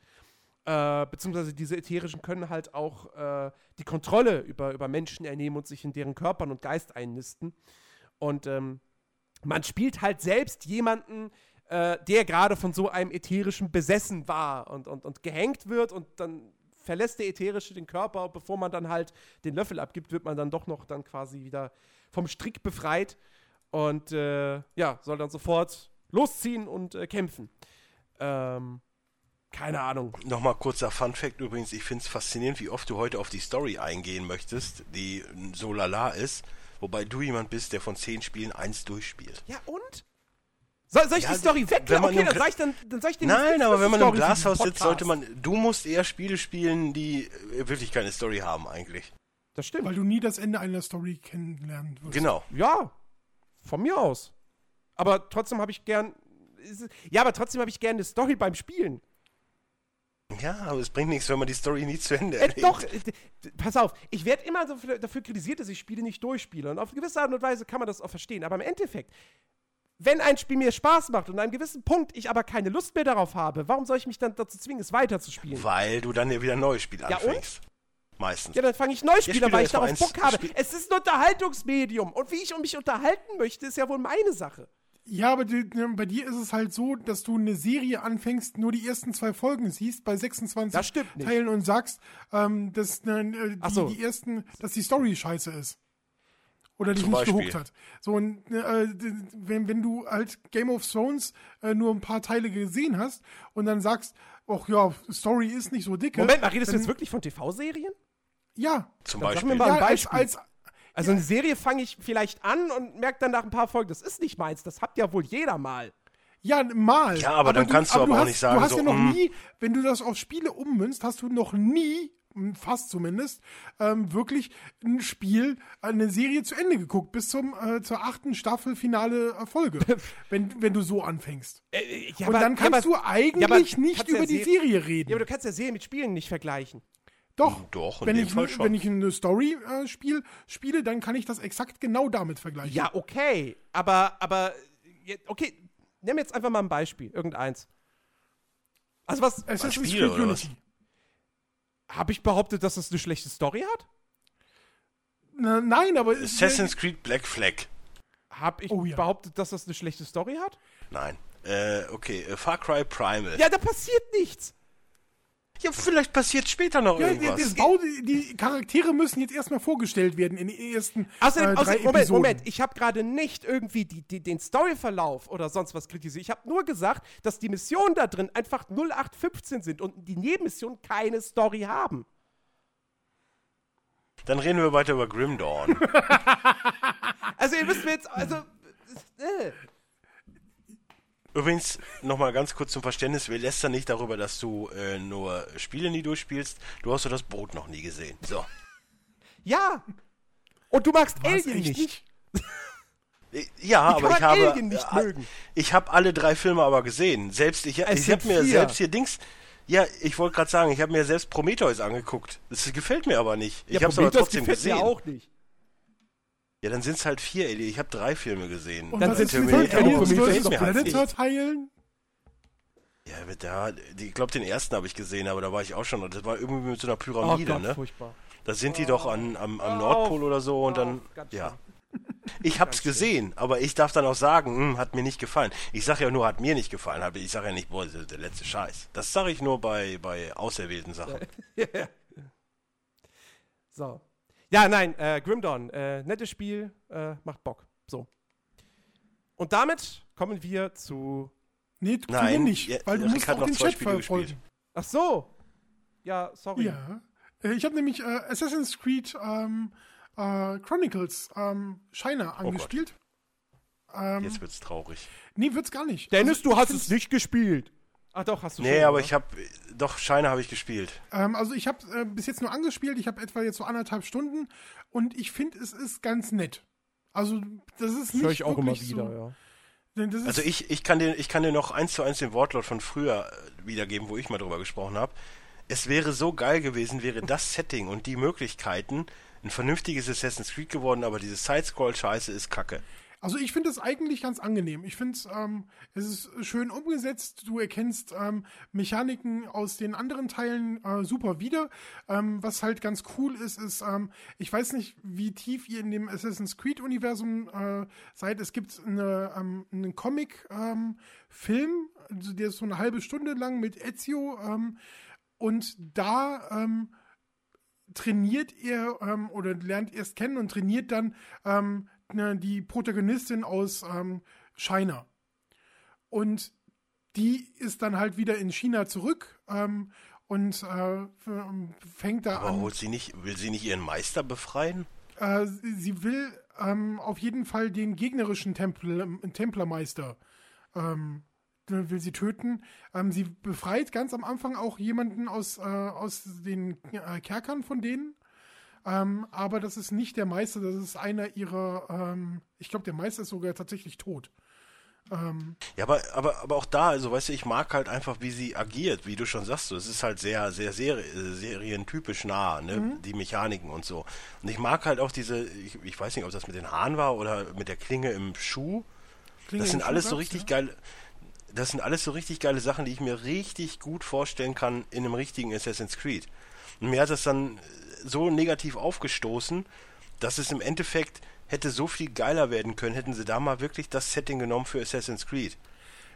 Äh, beziehungsweise diese Ätherischen können halt auch äh, die Kontrolle über, über Menschen ernehmen und sich in deren Körpern und Geist einnisten. Und ähm, man spielt halt selbst jemanden, äh, der gerade von so einem Ätherischen besessen war und, und, und gehängt wird und dann verlässt der Ätherische den Körper, bevor man dann halt den Löffel abgibt, wird man dann doch noch dann quasi wieder vom Strick befreit und äh, ja, soll dann sofort losziehen und äh, kämpfen. Ähm, keine Ahnung. Nochmal kurzer Fun-Fact übrigens. Ich finde es faszinierend, wie oft du heute auf die Story eingehen möchtest, die so lala ist, wobei du jemand bist, der von zehn Spielen eins durchspielt. Ja, und? Soll, soll ich ja, die Story weglassen? Okay, dann sag ich, dann, dann sag ich den Nein, aber wenn man Story im Glashaus sitzt, sollte man. Du musst eher Spiele spielen, die wirklich keine Story haben, eigentlich. Das stimmt. Weil du nie das Ende einer Story kennenlernen wirst. Genau. Ja, von mir aus. Aber trotzdem habe ich gern. Ja, aber trotzdem habe ich gern eine Story beim Spielen. Ja, aber es bringt nichts, wenn man die Story nie zu Ende erlebt. Äh, doch, pass auf, ich werde immer so dafür kritisiert, dass ich Spiele nicht durchspiele. Und auf eine gewisse Art und Weise kann man das auch verstehen. Aber im Endeffekt, wenn ein Spiel mir Spaß macht und an einem gewissen Punkt ich aber keine Lust mehr darauf habe, warum soll ich mich dann dazu zwingen, es weiterzuspielen? Weil du dann ja wieder neues Spiel Ja, anfängst. Meistens. Ja, dann fange ich neu Spieler, spiel weil ich darauf Bock habe. Es ist ein Unterhaltungsmedium. Und wie ich um mich unterhalten möchte, ist ja wohl meine Sache. Ja, aber die, ne, bei dir ist es halt so, dass du eine Serie anfängst, nur die ersten zwei Folgen siehst bei 26 Das stimmt nicht. Teilen und sagst, ähm, dass, ne, äh, die, so. die ersten, dass die Story scheiße ist. Oder dich Zum nicht Beispiel. gehuckt hat. So, und ne, äh, wenn, wenn du halt Game of Thrones äh, nur ein paar Teile gesehen hast und dann sagst, ach ja, Story ist nicht so dicke. Moment mal, redest du dann, jetzt wirklich von TV-Serien? Ja. Zum Dann sag Beispiel. mir mal- Ja, ein als, Beispiel. als, Also eine Serie fange ich vielleicht an und merke dann nach ein paar Folgen, das ist nicht meins. Das hat ja wohl jeder mal. Ja, mal. Ja, aber dann kannst du aber auch hast, nicht sagen, Du hast so, ja noch mm. nie, wenn du das auf Spiele ummünzt, hast du noch nie, fast zumindest, ähm, wirklich ein Spiel, eine Serie zu Ende geguckt, bis zum, äh, zur achten Staffel finale äh, Folge, wenn, wenn du so anfängst. Äh, ja, Und aber- dann kannst ja, aber- du eigentlich ja, aber nicht über die Se- Serie reden. Ja, aber du kannst ja Serien mit Spielen nicht vergleichen. Doch, Doch, in wenn, dem ich, Fall schon. wenn ich eine Story äh, spiel, spiele, dann kann ich das exakt genau damit vergleichen. Ja, okay. Aber, aber, okay, nimm jetzt einfach mal ein Beispiel, irgendeins. Also was, Assassin's Spiele Creed? Unity. habe ich behauptet, dass das eine schlechte Story hat? Na, nein, aber Assassin's Creed Black Flag. Habe ich Oh ja. behauptet, dass das eine schlechte Story hat? Nein. Äh, okay, äh, Far Cry Primal. Ja, da passiert nichts. Ja, vielleicht passiert später noch Ja, irgendwas. das Bau, die, Charaktere müssen jetzt erstmal vorgestellt werden in den ersten Außerdem, äh, drei außerdem Moment, Episoden. Moment, ich habe gerade nicht irgendwie die, die, den Storyverlauf oder sonst was kritisiert. Ich habe nur gesagt, dass die Missionen da drin einfach 0815 sind und die Nebenmissionen keine Story haben. Dann reden wir weiter über Grim Dawn. Also ihr müsst mir jetzt, also, äh, Übrigens, nochmal ganz kurz zum Verständnis, wir lästern nicht darüber, dass du äh, nur Spiele nie durchspielst. Du hast doch das Boot noch nie gesehen. So. ja. Und du magst Was, Alien echt nicht. Äh, Ja, aber ich habe. Alien nicht äh, mögen? Ich habe alle drei Filme aber gesehen. Selbst ich, Es ich habe mir selbst hier Dings. Ja, ich wollte gerade sagen, ich habe mir selbst Prometheus angeguckt. Das gefällt mir aber nicht. Ich Ja, habe es aber trotzdem gesehen. mir auch nicht. Ja, dann sind es halt vier, Ellie. Ich habe drei Filme gesehen. Und Dann sind ist mit Terminator doch halt Predator teilen? Ja, mit der, die- ich glaube, den ersten habe ich gesehen, aber da war ich auch schon. Das war irgendwie mit so einer Oh Pyramide, Gott, ne? furchtbar. Da sind die doch an, am, am auf. Nordpol oder so und Hör dann. Ja. Ich hab's gesehen, aber ich darf dann auch sagen, hm, hat mir nicht gefallen. Ich sage ja nur, hat mir nicht gefallen. Ich sage ja nicht, boah, das ist der letzte Scheiß. Das sage ich nur bei, bei auserwählten Sachen. So. Ja, nein, äh, Grim Dawn, äh, nettes Spiel, äh, macht Bock. So. Und damit kommen wir zu. Nee, zu Nein, mir nicht, ja, weil du musst auch noch den zwei Chat Spiele verfolgen. gespielt. Ach so. Ja, sorry. Ja. Äh, Ich habe nämlich äh, Assassin's Creed ähm, äh, Chronicles ähm, Shiner Oh Gott. angespielt. ähm, Jetzt wird's traurig. nee, wird's gar nicht. Dennis, Also, du hast es nicht gespielt. Ach doch, hast du schon. Nee, aber oder? ich habe doch Scheine habe ich gespielt. Ähm, also ich habe äh, bis jetzt nur angespielt. Ich habe etwa jetzt so anderthalb Stunden und ich finde, es ist ganz nett. Also das ist Das nicht höre ich auch immer wieder, so, ja. denn Das ist, Also ich, ich kann dir ich kann dir noch eins zu eins den Wortlaut von früher äh, wiedergeben, wo ich mal drüber gesprochen habe. Es wäre so geil gewesen, wäre das Setting und die Möglichkeiten ein vernünftiges Assassin's Creed geworden, aber diese Sidescroll-Scheiße ist kacke. Also ich finde es eigentlich ganz angenehm. Ich finde ähm, es ist schön umgesetzt. Du erkennst ähm, Mechaniken aus den anderen Teilen äh, super wieder. Ähm, was halt ganz cool ist, ist, ähm, ich weiß nicht, wie tief ihr in dem Assassin's Creed-Universum äh, seid. Es gibt eine, ähm, einen Comic-Film, also der ist so eine halbe Stunde lang mit Ezio. Ähm, und da ähm, trainiert er ähm, oder lernt erst kennen und trainiert dann ähm, ne, die Protagonistin aus ähm, China. Und die ist dann halt wieder in China zurück ähm, und äh, f- fängt da Aber an. holt sie nicht, will sie nicht ihren Meister befreien? Äh, sie sie will ähm, auf jeden Fall den gegnerischen Tempel, Templermeister ähm, will sie töten. Ähm, sie befreit ganz am Anfang auch jemanden aus, äh, aus den äh, Kerkern von denen. Ähm, aber das ist nicht der Meister, das ist einer ihrer, ähm, ich glaube, der Meister ist sogar tatsächlich tot. Ähm, Ja, aber, aber, aber auch da, also weißt du, ich mag halt einfach, wie sie agiert, wie du schon sagst, so, es ist halt sehr, sehr Seri äh, serientypisch nah, ne? Die Mechaniken und so. Und ich mag halt auch diese, ich, ich weiß nicht, ob das mit den Haaren war oder mit der Klinge im Schuh. das sind alles so richtig ja? geile, das sind alles so richtig geile Sachen, die ich mir richtig gut vorstellen kann in einem richtigen Assassin's Creed. Und mir hat das dann so negativ aufgestoßen, dass es im Endeffekt hätte so viel geiler werden können, hätten sie da mal wirklich das Setting genommen für Assassin's Creed.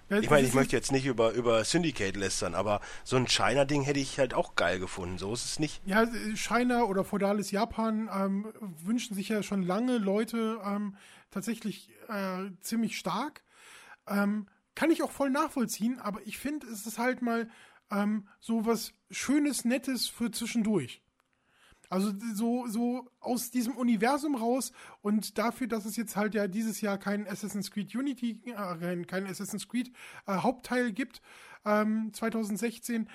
Ich meine, ich möchte jetzt nicht über, über Syndicate lästern, aber so ein China-Ding hätte ich halt auch geil gefunden. So ist es nicht. Ja, China oder feudales Japan ähm, wünschen sich ja schon lange Leute ähm, tatsächlich äh, ziemlich stark. Ähm, kann ich auch voll nachvollziehen, aber ich finde, es ist halt mal ähm, so was Schönes, Nettes für zwischendurch. Also so, so aus diesem Universum raus und dafür, dass es jetzt halt ja dieses Jahr kein Assassin's Creed Unity, äh, kein Assassin's Creed äh, Hauptteil gibt, ähm, 2016,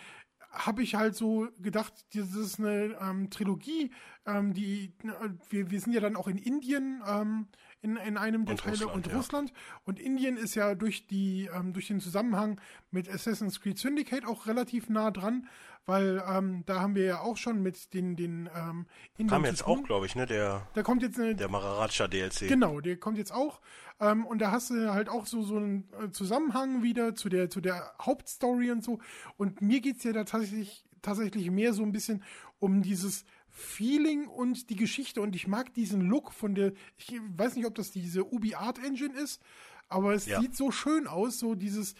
habe ich halt so gedacht, das ist eine ähm, Trilogie, ähm, die äh, wir, wir sind ja dann auch in Indien ähm, in, in einem der und Teile Russland, und ja. Russland. Und Indien ist ja durch die, ähm, durch den Zusammenhang mit Assassin's Creed Syndicate auch relativ nah dran, weil ähm, da haben wir ja auch schon mit den, den ähm, Indien Kam jetzt auch, glaube ich, ne? Der, da kommt jetzt eine, der Maharaja DLC. Genau, der kommt jetzt auch. Ähm, und da hast du halt auch so, so einen äh, Zusammenhang wieder zu der, zu der Hauptstory und so. Und mir geht es ja da tatsächlich, tatsächlich mehr so ein bisschen um dieses Feeling und die Geschichte. Und ich mag diesen Look von der, ich weiß nicht, ob das diese Ubi Art Engine ist, aber es ja. sieht so schön aus, so dieses,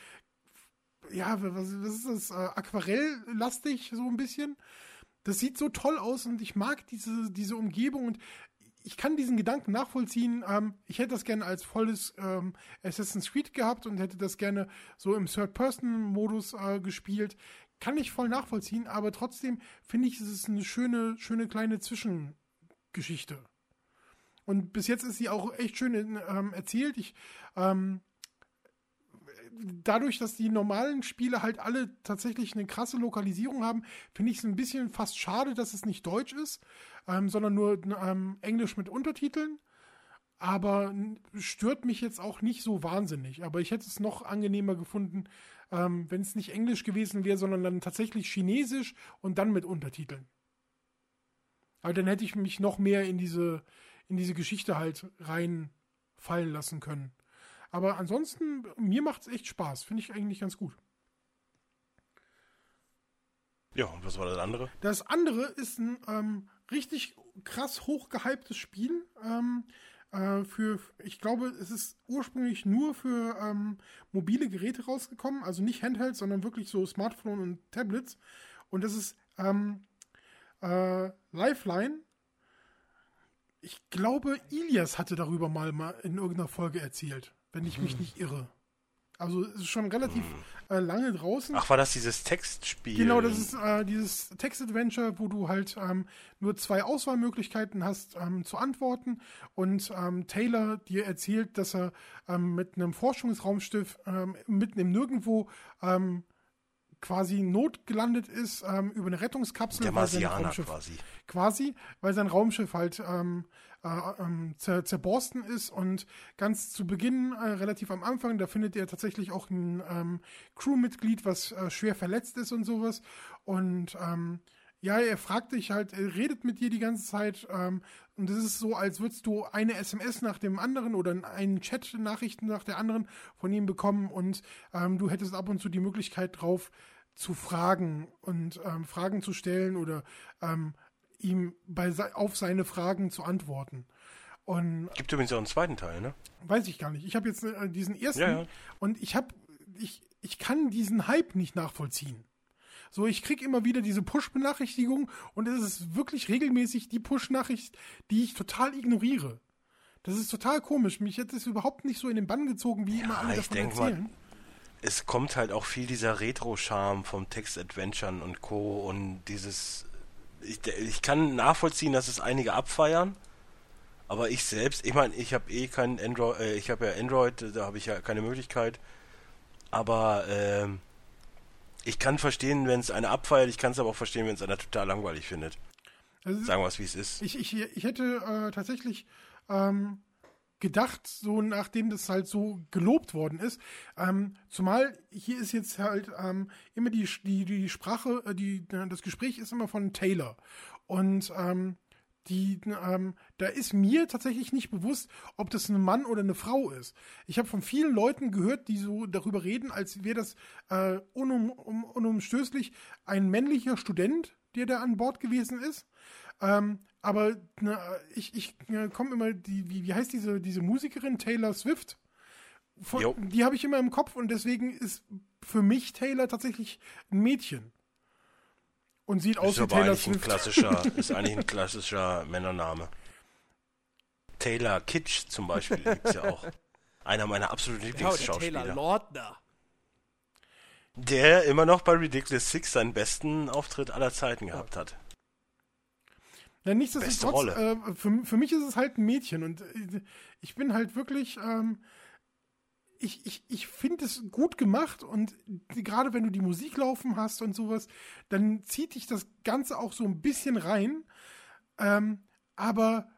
ja, was, was ist das, äh, aquarelllastig so ein bisschen. Das sieht so toll aus und ich mag diese, diese Umgebung und ich kann diesen Gedanken nachvollziehen. Ähm, ich hätte das gerne als volles ähm, Assassin's Creed gehabt und hätte das gerne so im Third-Person-Modus äh, gespielt kann ich voll nachvollziehen, aber trotzdem finde ich, es ist eine schöne, schöne kleine Zwischengeschichte. Und bis jetzt ist sie auch echt schön ähm, erzählt. Ich, ähm, dadurch, dass die normalen Spiele halt alle tatsächlich eine krasse Lokalisierung haben, finde ich es ein bisschen fast schade, dass es nicht Deutsch ist, ähm, sondern nur ähm, Englisch mit Untertiteln. Aber stört mich jetzt auch nicht so wahnsinnig. Aber ich hätte es noch angenehmer gefunden, ähm, wenn es nicht Englisch gewesen wäre, sondern dann tatsächlich Chinesisch und dann mit Untertiteln. Aber dann hätte ich mich noch mehr in diese, in diese Geschichte halt reinfallen lassen können. Aber ansonsten, mir macht es echt Spaß. Finde ich eigentlich ganz gut. Ja, und was war das andere? Das andere ist ein ähm, richtig krass hochgehyptes Spiel. Ähm, äh, für, ich glaube, es ist ursprünglich nur für ähm, mobile Geräte rausgekommen, also nicht Handheld, sondern wirklich so Smartphone und Tablets. Und das ist ähm, äh, Lifeline. Ich glaube, Ilias hatte darüber mal, mal in irgendeiner Folge erzählt, wenn ich mich hm. nicht irre. Also es ist schon relativ hm. äh, lange draußen. Ach, war das dieses Textspiel? Genau, das ist äh, dieses Text-Adventure, wo du halt ähm, nur zwei Auswahlmöglichkeiten hast ähm, zu antworten. Und ähm, Taylor dir erzählt, dass er ähm, mit einem Forschungsraumschiff ähm, mitten im Nirgendwo ähm, quasi notgelandet ist ähm, über eine Rettungskapsel. Der Marsianer quasi. Quasi, weil sein Raumschiff halt ähm, äh, ähm, zer zerborsten ist und ganz zu Beginn, äh, relativ am Anfang, da findet er tatsächlich auch ein ähm, Crewmitglied, was äh, schwer verletzt ist und sowas. Und ähm, ja, er fragt dich halt, er redet mit dir die ganze Zeit ähm, und es ist so, als würdest du eine SMS nach dem anderen oder einen Chat-Nachrichten nach der anderen von ihm bekommen und ähm, du hättest ab und zu die Möglichkeit drauf zu fragen und ähm, Fragen zu stellen oder ähm, ihm bei, auf seine Fragen zu antworten. Und, Gibt übrigens auch einen zweiten Teil, ne? Weiß ich gar nicht. Ich habe jetzt äh, diesen ersten ja, ja. und ich habe, ich, ich kann diesen Hype nicht nachvollziehen. So, ich krieg immer wieder diese Push-Benachrichtigung und es ist wirklich regelmäßig die Push-Nachricht, die ich total ignoriere. Das ist total komisch. Mich hätte es überhaupt nicht so in den Bann gezogen, wie ja, immer alle davon erzählen. Mal, es kommt halt auch viel dieser Retro-Charme vom Text-Adventuren und Co. und dieses ich, ich kann nachvollziehen, dass es einige abfeiern, aber ich selbst, ich meine, ich habe eh kein Android, äh, ich habe ja Android, da habe ich ja keine Möglichkeit, aber äh, ich kann verstehen, wenn es einer abfeiert, ich kann es aber auch verstehen, wenn es einer total langweilig findet. Also, Sagen wir es, wie es ist. Ich, ich, ich hätte äh, tatsächlich ähm, gedacht, so nachdem das halt so gelobt worden ist. Ähm, zumal hier ist jetzt halt ähm, immer die, die, die Sprache, äh, die, das Gespräch ist immer von Taylor. Und ähm, die, ähm, da ist mir tatsächlich nicht bewusst, ob das ein Mann oder eine Frau ist. Ich habe von vielen Leuten gehört, die so darüber reden, als wäre das äh, unum, um, unumstößlich ein männlicher Student, der da an Bord gewesen ist. Ähm, aber na, ich, ich komme immer, die, wie, wie heißt diese, diese Musikerin Taylor Swift? Von, die habe ich immer im Kopf und deswegen ist für mich Taylor tatsächlich ein Mädchen. Und sieht aus wie Taylor Swift. Ein klassischer, ist eigentlich ein klassischer Männername. Taylor Kitsch zum Beispiel gibt ja auch. Einer meiner absoluten Lieblingsschauspieler. Taylor Lautner. Der immer noch bei Ridiculous Six seinen besten Auftritt aller Zeiten gehabt hat. Ja, nichtsdestotrotz, äh, für, für mich ist es halt ein Mädchen und äh, ich bin halt wirklich, ähm, ich, ich, ich finde es gut gemacht und gerade wenn du die Musik laufen hast und sowas, dann zieht dich das Ganze auch so ein bisschen rein. Ähm, aber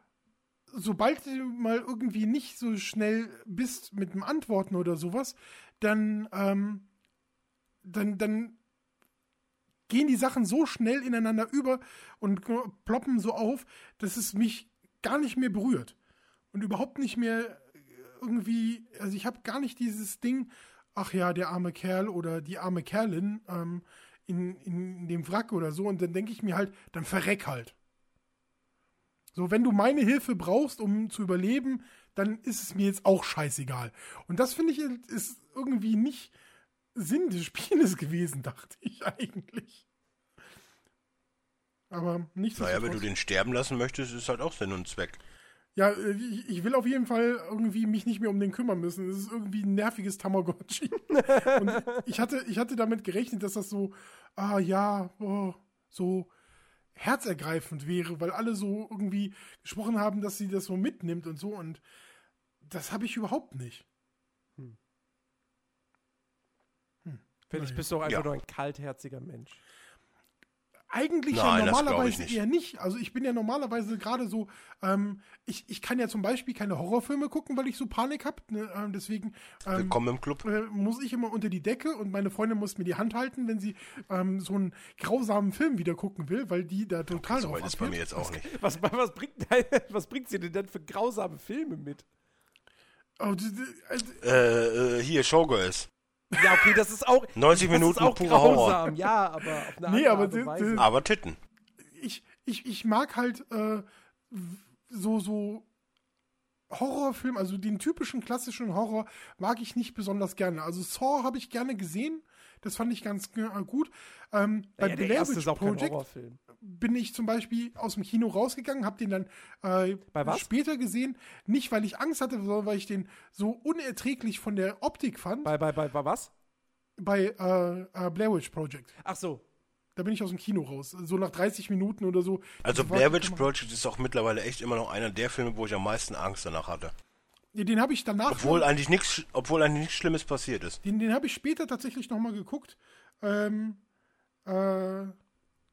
sobald du mal irgendwie nicht so schnell bist mit dem Antworten oder sowas, dann, ähm, dann, dann gehen die Sachen so schnell ineinander über und ploppen so auf, dass es mich gar nicht mehr berührt und überhaupt nicht mehr irgendwie, also ich habe gar nicht dieses Ding, ach ja, der arme Kerl oder die arme Kerlin ähm, in, in dem Wrack oder so. Und dann denke ich mir halt, dann verreck halt. So, wenn du meine Hilfe brauchst, um zu überleben, dann ist es mir jetzt auch scheißegal. Und das finde ich ist irgendwie nicht Sinn des Spieles gewesen, dachte ich eigentlich. Aber nicht so. Naja, wenn du den sterben lassen möchtest, ist halt auch Sinn und Zweck. Ja, äh, ich, ich, will auf jeden Fall irgendwie mich nicht mehr um den kümmern müssen. Es ist irgendwie ein nerviges Tamagotchi. Und ich hatte, ich hatte damit gerechnet, dass das so, ah ja, oh, so herzergreifend wäre, weil alle so irgendwie gesprochen haben, dass sie das so mitnimmt und so. Und das habe ich überhaupt nicht. Vielleicht bist du auch einfach ja. nur ein kaltherziger Mensch. Eigentlich Nein, ja normalerweise nicht. eher nicht. Also ich bin ja normalerweise gerade so, ähm, ich, ich kann ja zum Beispiel keine Horrorfilme gucken, weil ich so Panik habe. Ne? Ähm, deswegen ähm, Willkommen im Club. Äh, muss ich immer unter die Decke und meine Freundin muss mir die Hand halten, wenn sie ähm, so einen grausamen Film wieder gucken will, weil die da total okay, so drauf ist bei mir jetzt auch nicht. Was, was, bringt, was bringt sie denn denn für grausame Filme mit? Oh, äh, äh, hier, Showgirls. Ja, okay, das ist auch. 90 Minuten auch purer Horror. Ja, aber auf eine nee, aber, Weise. aber Titten. Ich, ich, ich mag halt äh, so, so Horrorfilm, also den typischen klassischen Horror mag ich nicht besonders gerne. Also Saw habe ich gerne gesehen, das fand ich ganz äh, gut. Ähm, ja, bei Blair Witch Project bin ich zum Beispiel aus dem Kino rausgegangen, habe den dann äh, später gesehen. Nicht, weil ich Angst hatte, sondern weil ich den so unerträglich von der Optik fand. Bei, bei, bei, bei was? Bei äh, äh, Blair Witch Project. Ach so. Da bin ich aus dem Kino raus. So nach 30 Minuten oder so. Also Blair Witch Project ist auch mittlerweile echt immer noch einer der Filme, wo ich am meisten Angst danach hatte. Ja, den habe ich danach. Obwohl eigentlich nichts, obwohl eigentlich nichts Schlimmes passiert ist. Den, den habe ich später tatsächlich nochmal geguckt. Ähm, äh,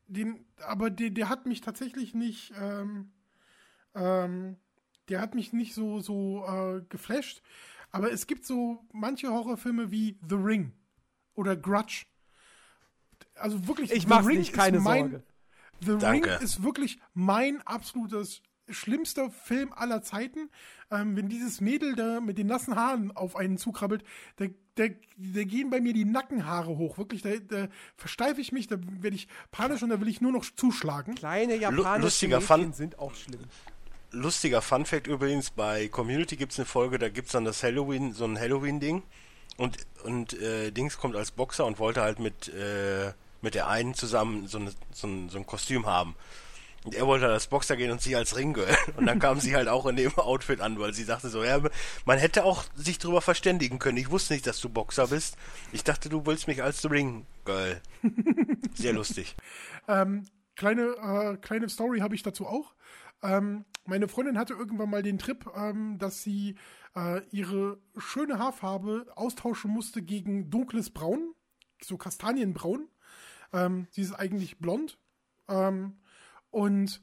den, aber der, der hat mich tatsächlich nicht, ähm, ähm, der hat mich nicht so, so äh, geflasht. Aber es gibt so manche Horrorfilme wie The Ring oder Grudge. Also wirklich, ich mache nicht, keine mein, Sorge. The Danke. Ring ist wirklich mein absolutes schlimmster Film aller Zeiten. Ähm, wenn dieses Mädel da mit den nassen Haaren auf einen zukrabbelt, da, da, da gehen bei mir die Nackenhaare hoch. Wirklich, da, da versteife ich mich, da werde ich panisch und da will ich nur noch zuschlagen. Kleine japanische Lustiger Mädchen sind auch schlimm. Lustiger Fun Fact übrigens, bei Community gibt es eine Folge, da gibt es dann das Halloween, so ein Halloween-Ding. Und, und äh, Dings kommt als Boxer und wollte halt mit, äh, mit der einen zusammen so, eine, so, ein, so ein Kostüm haben. Und er wollte als Boxer gehen und sie als Ringgirl. Und dann kam sie halt auch in dem Outfit an, weil sie sagte so, ja, man hätte auch sich darüber verständigen können. Ich wusste nicht, dass du Boxer bist. Ich dachte, du willst mich als Ringgirl. Sehr lustig. ähm, kleine, äh, kleine Story habe ich dazu auch. Ähm, meine Freundin hatte irgendwann mal den Trip, ähm, dass sie äh, ihre schöne Haarfarbe austauschen musste gegen dunkles Braun, so Kastanienbraun. Ähm, sie ist eigentlich blond. Ähm, und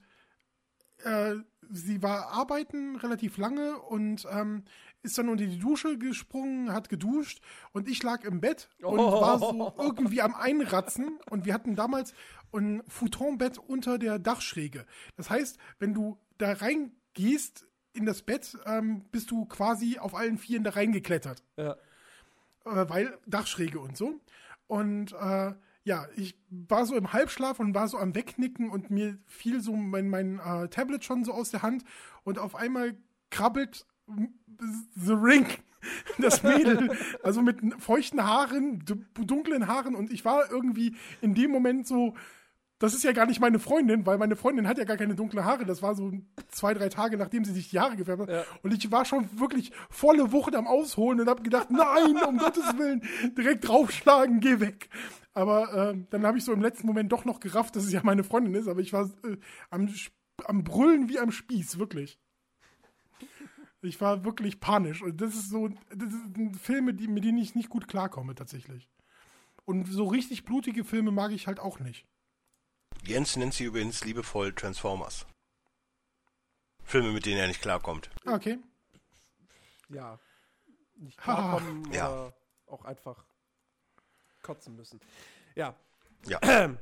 äh, sie war arbeiten relativ lange und ähm, ist dann unter die Dusche gesprungen, hat geduscht und ich lag im Bett und oh. war so irgendwie am Einratzen und wir hatten damals ein Futonbett unter der Dachschräge. Das heißt, wenn du da reingehst in das Bett, ähm, bist du quasi auf allen Vieren da reingeklettert. Ja. Äh, weil Dachschräge und so. Und äh, ja, ich war so im Halbschlaf und war so am Wegnicken und mir fiel so mein, mein äh, Tablet schon so aus der Hand und auf einmal krabbelt The Ring, das Mädel, also mit feuchten Haaren, dunklen Haaren und ich war irgendwie in dem Moment so, das ist ja gar nicht meine Freundin, weil meine Freundin hat ja gar keine dunklen Haare. Das war so zwei, drei Tage, nachdem sie sich die Haare gefärbt hat. Ja. Und ich war schon wirklich volle Wucht am Ausholen und habe gedacht, nein, um Gottes Willen, direkt draufschlagen, geh weg. Aber äh, dann habe ich so im letzten Moment doch noch gerafft, dass es ja meine Freundin ist. Aber ich war äh, am, am Brüllen wie am Spieß, wirklich. Ich war wirklich panisch. Und das ist so, das sind Filme, die, mit denen ich nicht gut klarkomme, tatsächlich. Und so richtig blutige Filme mag ich halt auch nicht. Jens nennt sie übrigens liebevoll Transformers. Filme, mit denen er nicht klarkommt. Ah, okay. Ja. Nicht klarkommen oder ja. auch einfach kotzen müssen. Ja. Ja. ja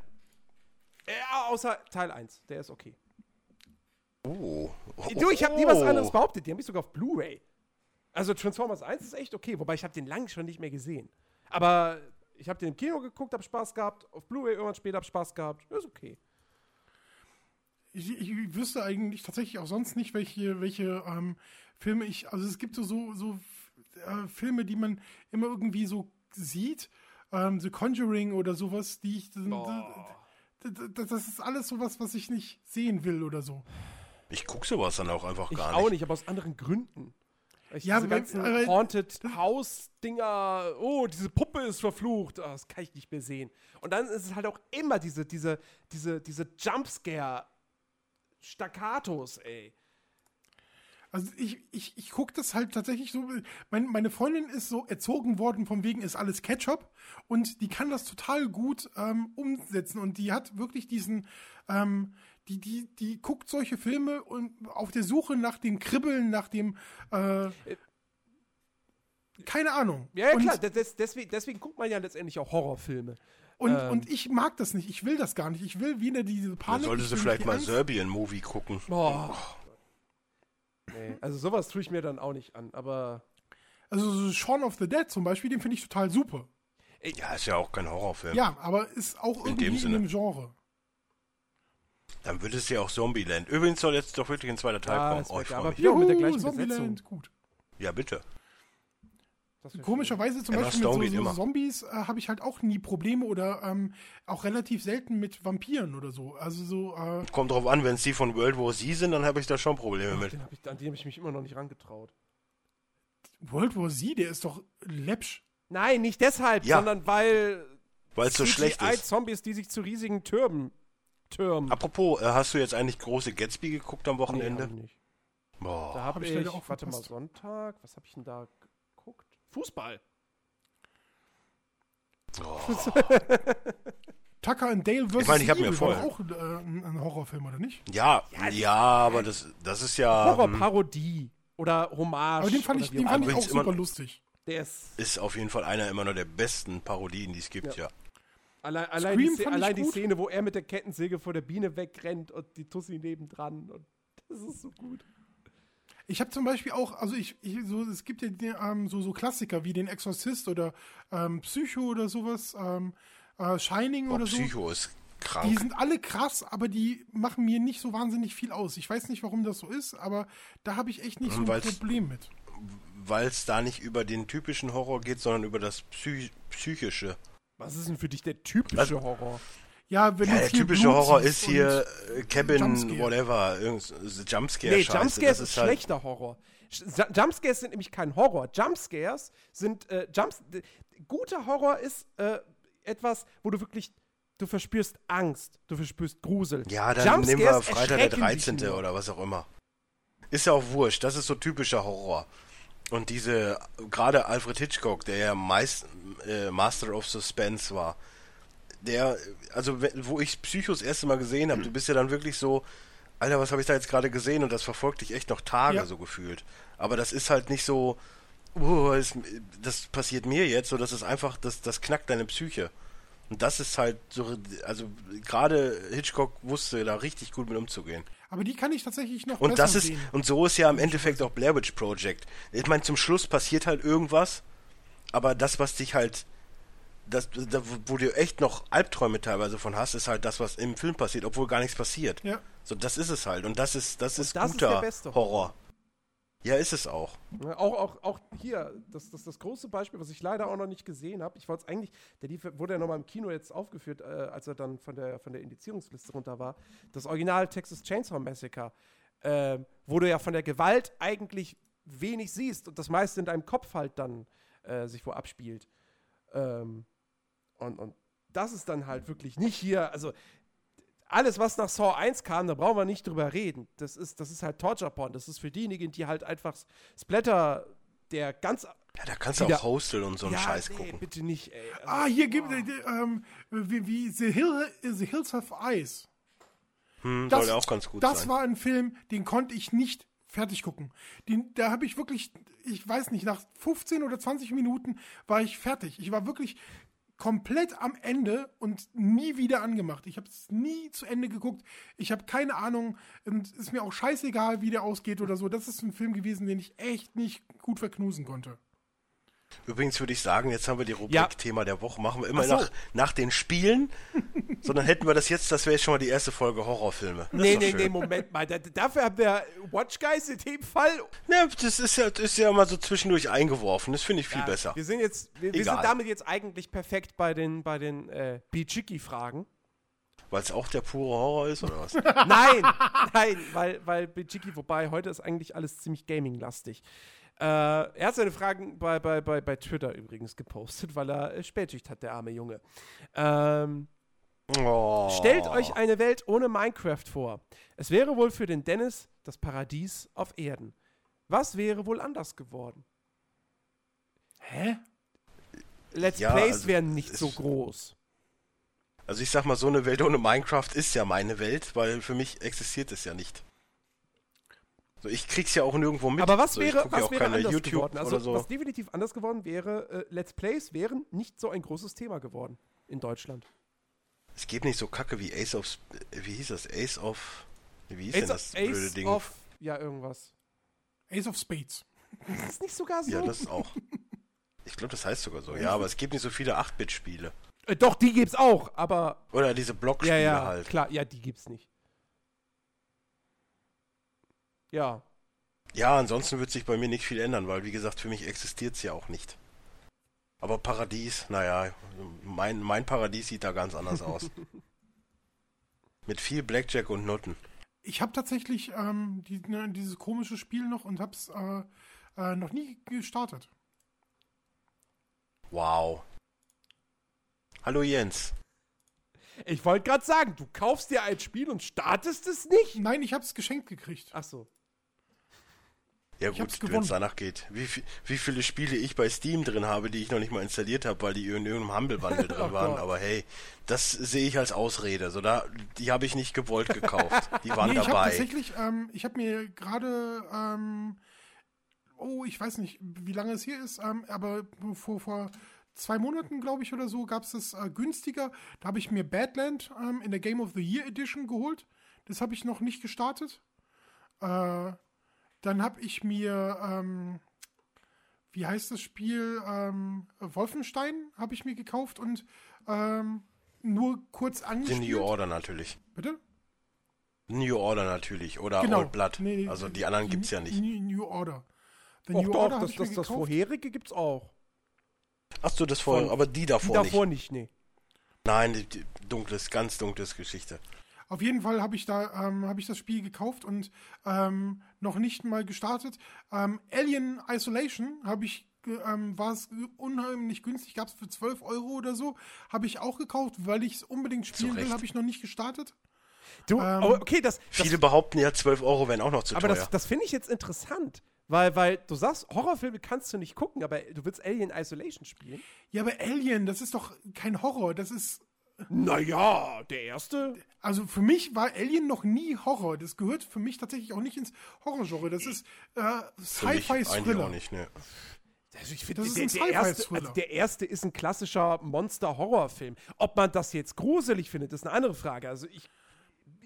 außer Teil 1, der ist okay. Oh. Du, ich habe nie was anderes behauptet. Die haben mich sogar auf Blu-ray. Also Transformers 1 ist echt okay, wobei ich habe den lang schon nicht mehr gesehen. Aber ich habe den im Kino geguckt, habe Spaß gehabt, auf Blu-ray irgendwann später habe Spaß gehabt. Ist okay. Ich, ich, wüsste eigentlich tatsächlich auch sonst nicht, welche, welche ähm, Filme ich. Also es gibt so, so, so äh, Filme, die man immer irgendwie so sieht. Ähm, The Conjuring oder sowas, die ich. Oh. Das, das ist alles sowas, was ich nicht sehen will oder so. Ich gucke sowas dann auch einfach ich gar nicht. Ich auch nicht, aber aus anderen Gründen. Ich ja, diese ganzen aber, Haunted House-Dinger, oh, diese Puppe ist verflucht, oh, das kann ich nicht mehr sehen. Und dann ist es halt auch immer diese, diese, diese, diese Jumpscare-Staccatos, ey. Also ich, ich, ich gucke das halt tatsächlich so. Mein, meine Freundin ist so erzogen worden, von wegen ist alles Ketchup und die kann das total gut ähm, umsetzen und die hat wirklich diesen, ähm, die, die, die guckt solche Filme und auf der Suche nach dem Kribbeln, nach dem äh, keine Ahnung. Ja, ja klar, das, deswegen, deswegen guckt man ja letztendlich auch Horrorfilme. Und, ähm. und ich mag das nicht, ich will das gar nicht. Ich will wieder diese Panik. Dann solltest du vielleicht mal Serbian-Movie gucken. Oh. Nee, also sowas tue ich mir dann auch nicht an, aber. Also Shaun of the Dead zum Beispiel, den finde ich total super. Ja, ist ja auch kein Horrorfilm. Ja, aber ist auch in irgendwie dem in dem Genre. Dann wird es ja auch Zombieland. Übrigens soll jetzt doch wirklich ein zweiter Teil ah, kommen. Oh, ich aber wieder mit der gleichen Zombieland, Besetzung. gut. Ja, bitte. Komischerweise zum Emma Beispiel Stone mit so, so Zombies äh, habe ich halt auch nie Probleme oder ähm, auch relativ selten mit Vampiren oder so. Also so. Äh Kommt drauf an, wenn es die von World War Z sind, dann habe ich da schon Probleme Ach, mit. Den ich, an die habe ich mich immer noch nicht rangetraut. World War Z, der ist doch läppsch. Nein, nicht deshalb, ja. sondern weil. Weil es so schlecht ist. Zombies, die sich zu riesigen Türmen Türmen. Apropos, äh, hast du jetzt eigentlich große Gatsby geguckt am Wochenende? Nee, hab ich nicht. Boah. Da habe hab ich, ich auch warte mal, Sonntag, was habe ich denn da? Fußball. Oh. Tucker and Dale vs. Ich meine, ich habe mir voll. auch äh, ein Horrorfilm, oder nicht? Ja, ja, ja aber das, das ist ja. Horrorparodie oder Hommage. Aber den fand ich, den fand ich auch super lustig. Der ist, ist auf jeden Fall einer immer noch der besten Parodien, die es gibt, ja. ja. Allein, allein, die, allein die, Szene, wo er mit der Kettensäge vor der Biene wegrennt und die Tussi nebendran. Und das ist so gut. Ich habe zum Beispiel auch, also ich, ich, so, es gibt ja die, ähm, so, so Klassiker wie den Exorzist oder ähm, Psycho oder sowas, ähm, äh, Shining oh, oder Psycho so. Psycho ist krank. Die sind alle krass, aber die machen mir nicht so wahnsinnig viel aus. Ich weiß nicht, warum das so ist, aber da habe ich echt nicht so ein Problem mit. Weil es da nicht über den typischen Horror geht, sondern über das Psy Psychische. Was ist denn für dich der typische also, Horror? Ja, wenn ja, der typische Blut Horror ist hier äh, Cabin, Jumpscare. whatever, Jumpscare. Nee, Jumpscares ist, ist halt schlechter Horror. Jumpscares sind nämlich kein Horror. Jumpscares sind äh, Jumps. Guter Horror ist äh, etwas, wo du wirklich du verspürst Angst, du verspürst Grusel. Ja, dann Jumpscares nehmen wir Freitag der 13. oder was auch immer. Ist ja auch wurscht, das ist so typischer Horror. Und diese, gerade Alfred Hitchcock, der ja meist, äh, Master of Suspense war, der, also wo ich Psychos das erste Mal gesehen habe, du bist ja dann wirklich so, Alter, was habe ich da jetzt gerade gesehen? Und das verfolgt dich echt noch Tage ja. so gefühlt. Aber das ist halt nicht so, oh, das, das passiert mir jetzt, so das ist einfach, das, das knackt deine Psyche. Und das ist halt so, also gerade Hitchcock wusste da richtig gut mit umzugehen. Aber die kann ich tatsächlich noch Und das ist, sehen. und so ist ja im Endeffekt auch Blair Witch Project. Ich meine, zum Schluss passiert halt irgendwas, aber das, was dich halt, das, da, wo du echt noch Albträume teilweise von hast, ist halt das, was im Film passiert, obwohl gar nichts passiert. Ja. So, das ist es halt. Und das ist, das ist das ist guter der beste Horror. Ja, ist es auch. Auch, auch, auch hier, das, das, das große Beispiel, was ich leider auch noch nicht gesehen habe. Ich wollte es eigentlich, der lief, wurde ja nochmal im Kino jetzt aufgeführt, äh, als er dann von der, von der Indizierungsliste runter war. Das Original Texas Chainsaw Massacre, äh, wo du ja von der Gewalt eigentlich wenig siehst und das meiste in deinem Kopf halt dann äh, sich wo abspielt. Ähm, und, und das ist dann halt wirklich nicht hier, also alles, was nach Saw 1 kam, da brauchen wir nicht drüber reden. Das ist, das ist halt Torture Porn. Das ist für diejenigen, die halt einfach Splatter, der ganz. Ja, da kannst du auch Hostel und so einen ja, Scheiß nee, gucken. bitte nicht, ey. Also, Ah, hier gibt äh, ähm, wie, wie The, Hill, The Hills of Ice. Hm, Das, soll ja auch ganz gut das sein. war ein Film, den konnte ich nicht fertig gucken. Den, da habe ich wirklich, ich weiß nicht, nach 15 oder 20 Minuten war ich fertig. Ich war wirklich komplett am Ende und nie wieder angemacht. Ich habe es nie zu Ende geguckt. Ich habe keine Ahnung und ist mir auch scheißegal, wie der ausgeht oder so. Das ist ein Film gewesen, den ich echt nicht gut verknusen konnte. Übrigens würde ich sagen, jetzt haben wir die Rubrik Ja. Thema der Woche. Machen wir immer so. nach, nach den Spielen. sondern hätten wir das jetzt, das wäre jetzt schon mal die erste Folge Horrorfilme. Das nee, nee, schön. nee, Moment mal. Da, dafür haben wir Watch Guys in dem Fall. Ne, das ist ja, das ist ja mal so zwischendurch eingeworfen. Das finde ich viel Ja, besser. Wir sind jetzt, wir, wir sind damit jetzt eigentlich perfekt bei den, bei den äh, Bichiki-Fragen. Weil es auch der pure Horror ist, oder was? Nein, nein, weil, weil Bichiki, wobei heute ist eigentlich alles ziemlich gaming-lastig. Äh, er hat seine Fragen bei, bei, bei, bei Twitter übrigens gepostet, weil er äh, Spätschicht hat, der arme Junge. Ähm, Oh. stellt euch eine Welt ohne Minecraft vor. Es wäre wohl für den Dennis das Paradies auf Erden. Was wäre wohl anders geworden? Hä? Let's Ja, Plays also, wären nicht so groß. Also ich sag mal, so eine Welt ohne Minecraft ist ja meine Welt, weil für mich existiert es ja nicht. So, ich krieg's ja auch nirgendwo mit. Aber was so, wäre, ja was auch wäre keine anders YouTube geworden? Also, oder so. was definitiv anders geworden wäre, äh, Let's Plays wären nicht so ein großes Thema geworden in Deutschland. Es gibt nicht so Kacke wie Ace of, äh, wie hieß das? Ace of, wie hieß Ace, denn das Ace blöde Ding? of, ja, irgendwas. Ace of Spades. Das ist nicht sogar so. ja, das auch. Ich glaube, das heißt sogar so. Ja, aber es gibt nicht so viele 8-Bit-Spiele. äh, doch, die gibt's auch, aber Oder diese ja, Blockspiele ja, halt. klar, ja, die gibt's nicht. Ja, Ja, ansonsten wird sich bei mir nicht viel ändern, weil wie gesagt, für mich existiert es ja auch nicht. Aber Paradies, naja, mein, mein Paradies sieht da ganz anders aus. Mit viel Blackjack und Nutten. Ich habe tatsächlich ähm, die, ne, dieses komische Spiel noch und habe es äh, äh, noch nie gestartet. Wow. Hallo Jens. ich wollte gerade sagen, du kaufst dir ein Spiel und startest es nicht? Nein, ich habe es geschenkt gekriegt. Ach so. Ja Ich gut, wenn es danach geht. Wie, viel- wie viele Spiele ich bei Steam drin habe, die ich noch nicht mal installiert habe, weil die in irgendeinem Humble-Bundle drin Oh waren. Gott. Aber hey, das sehe ich als Ausrede. So, da, die habe ich nicht gewollt gekauft. Die waren Nee, ich dabei. tatsächlich, ähm, ich habe mir gerade, ähm, oh, ich weiß nicht, wie lange es hier ist, ähm, aber vor, vor zwei Monaten, glaube ich, oder so, gab es das äh, günstiger. Da habe ich mir Badland ähm, in der Game of the Year Edition geholt. Das habe ich noch nicht gestartet. Äh, dann habe ich mir, ähm, wie heißt das Spiel? Ähm, Wolfenstein habe ich mir gekauft und ähm, nur kurz angespielt. New Order natürlich. Bitte? New Order natürlich. Oder Genau. Old Blood. Nee, also die anderen gibt's ja nicht. New, New Order. The Och New doch, Order das, ich mir das, das vorherige gibt's auch. Ach so, das vorher, aber die Die davor, davor nicht. nicht, nee. Nein, die, die, dunkles, ganz dunkles Geschichte. Auf jeden Fall habe ich da ähm, habe ich das Spiel gekauft und ähm, noch nicht mal gestartet. Ähm, Alien Isolation habe ich ähm, war es unheimlich günstig, gab es für 12 Euro oder so, habe ich auch gekauft, weil ich es unbedingt spielen will, habe ich noch nicht gestartet. Du, Ähm, aber okay, das, das Viele behaupten ja, 12 Euro wären auch noch zu aber teuer. das, das finde ich jetzt interessant, weil, weil du sagst, Horrorfilme kannst du nicht gucken, aber du willst Alien Isolation spielen. Ja, aber Alien, das ist doch kein Horror, das ist Naja, der erste. Also für mich war Alien noch nie Horror. Das gehört für mich tatsächlich auch nicht ins Horrorgenre. Das ist äh, eigentlich auch Sci-Fi-Thriller. nicht, ne. Also ich finde, Das ist der, ein der, erste, Sci-Fi-Thriller. also der erste ist ein klassischer Monster-Horrorfilm. Ob man das jetzt gruselig findet, ist eine andere Frage. Also ich,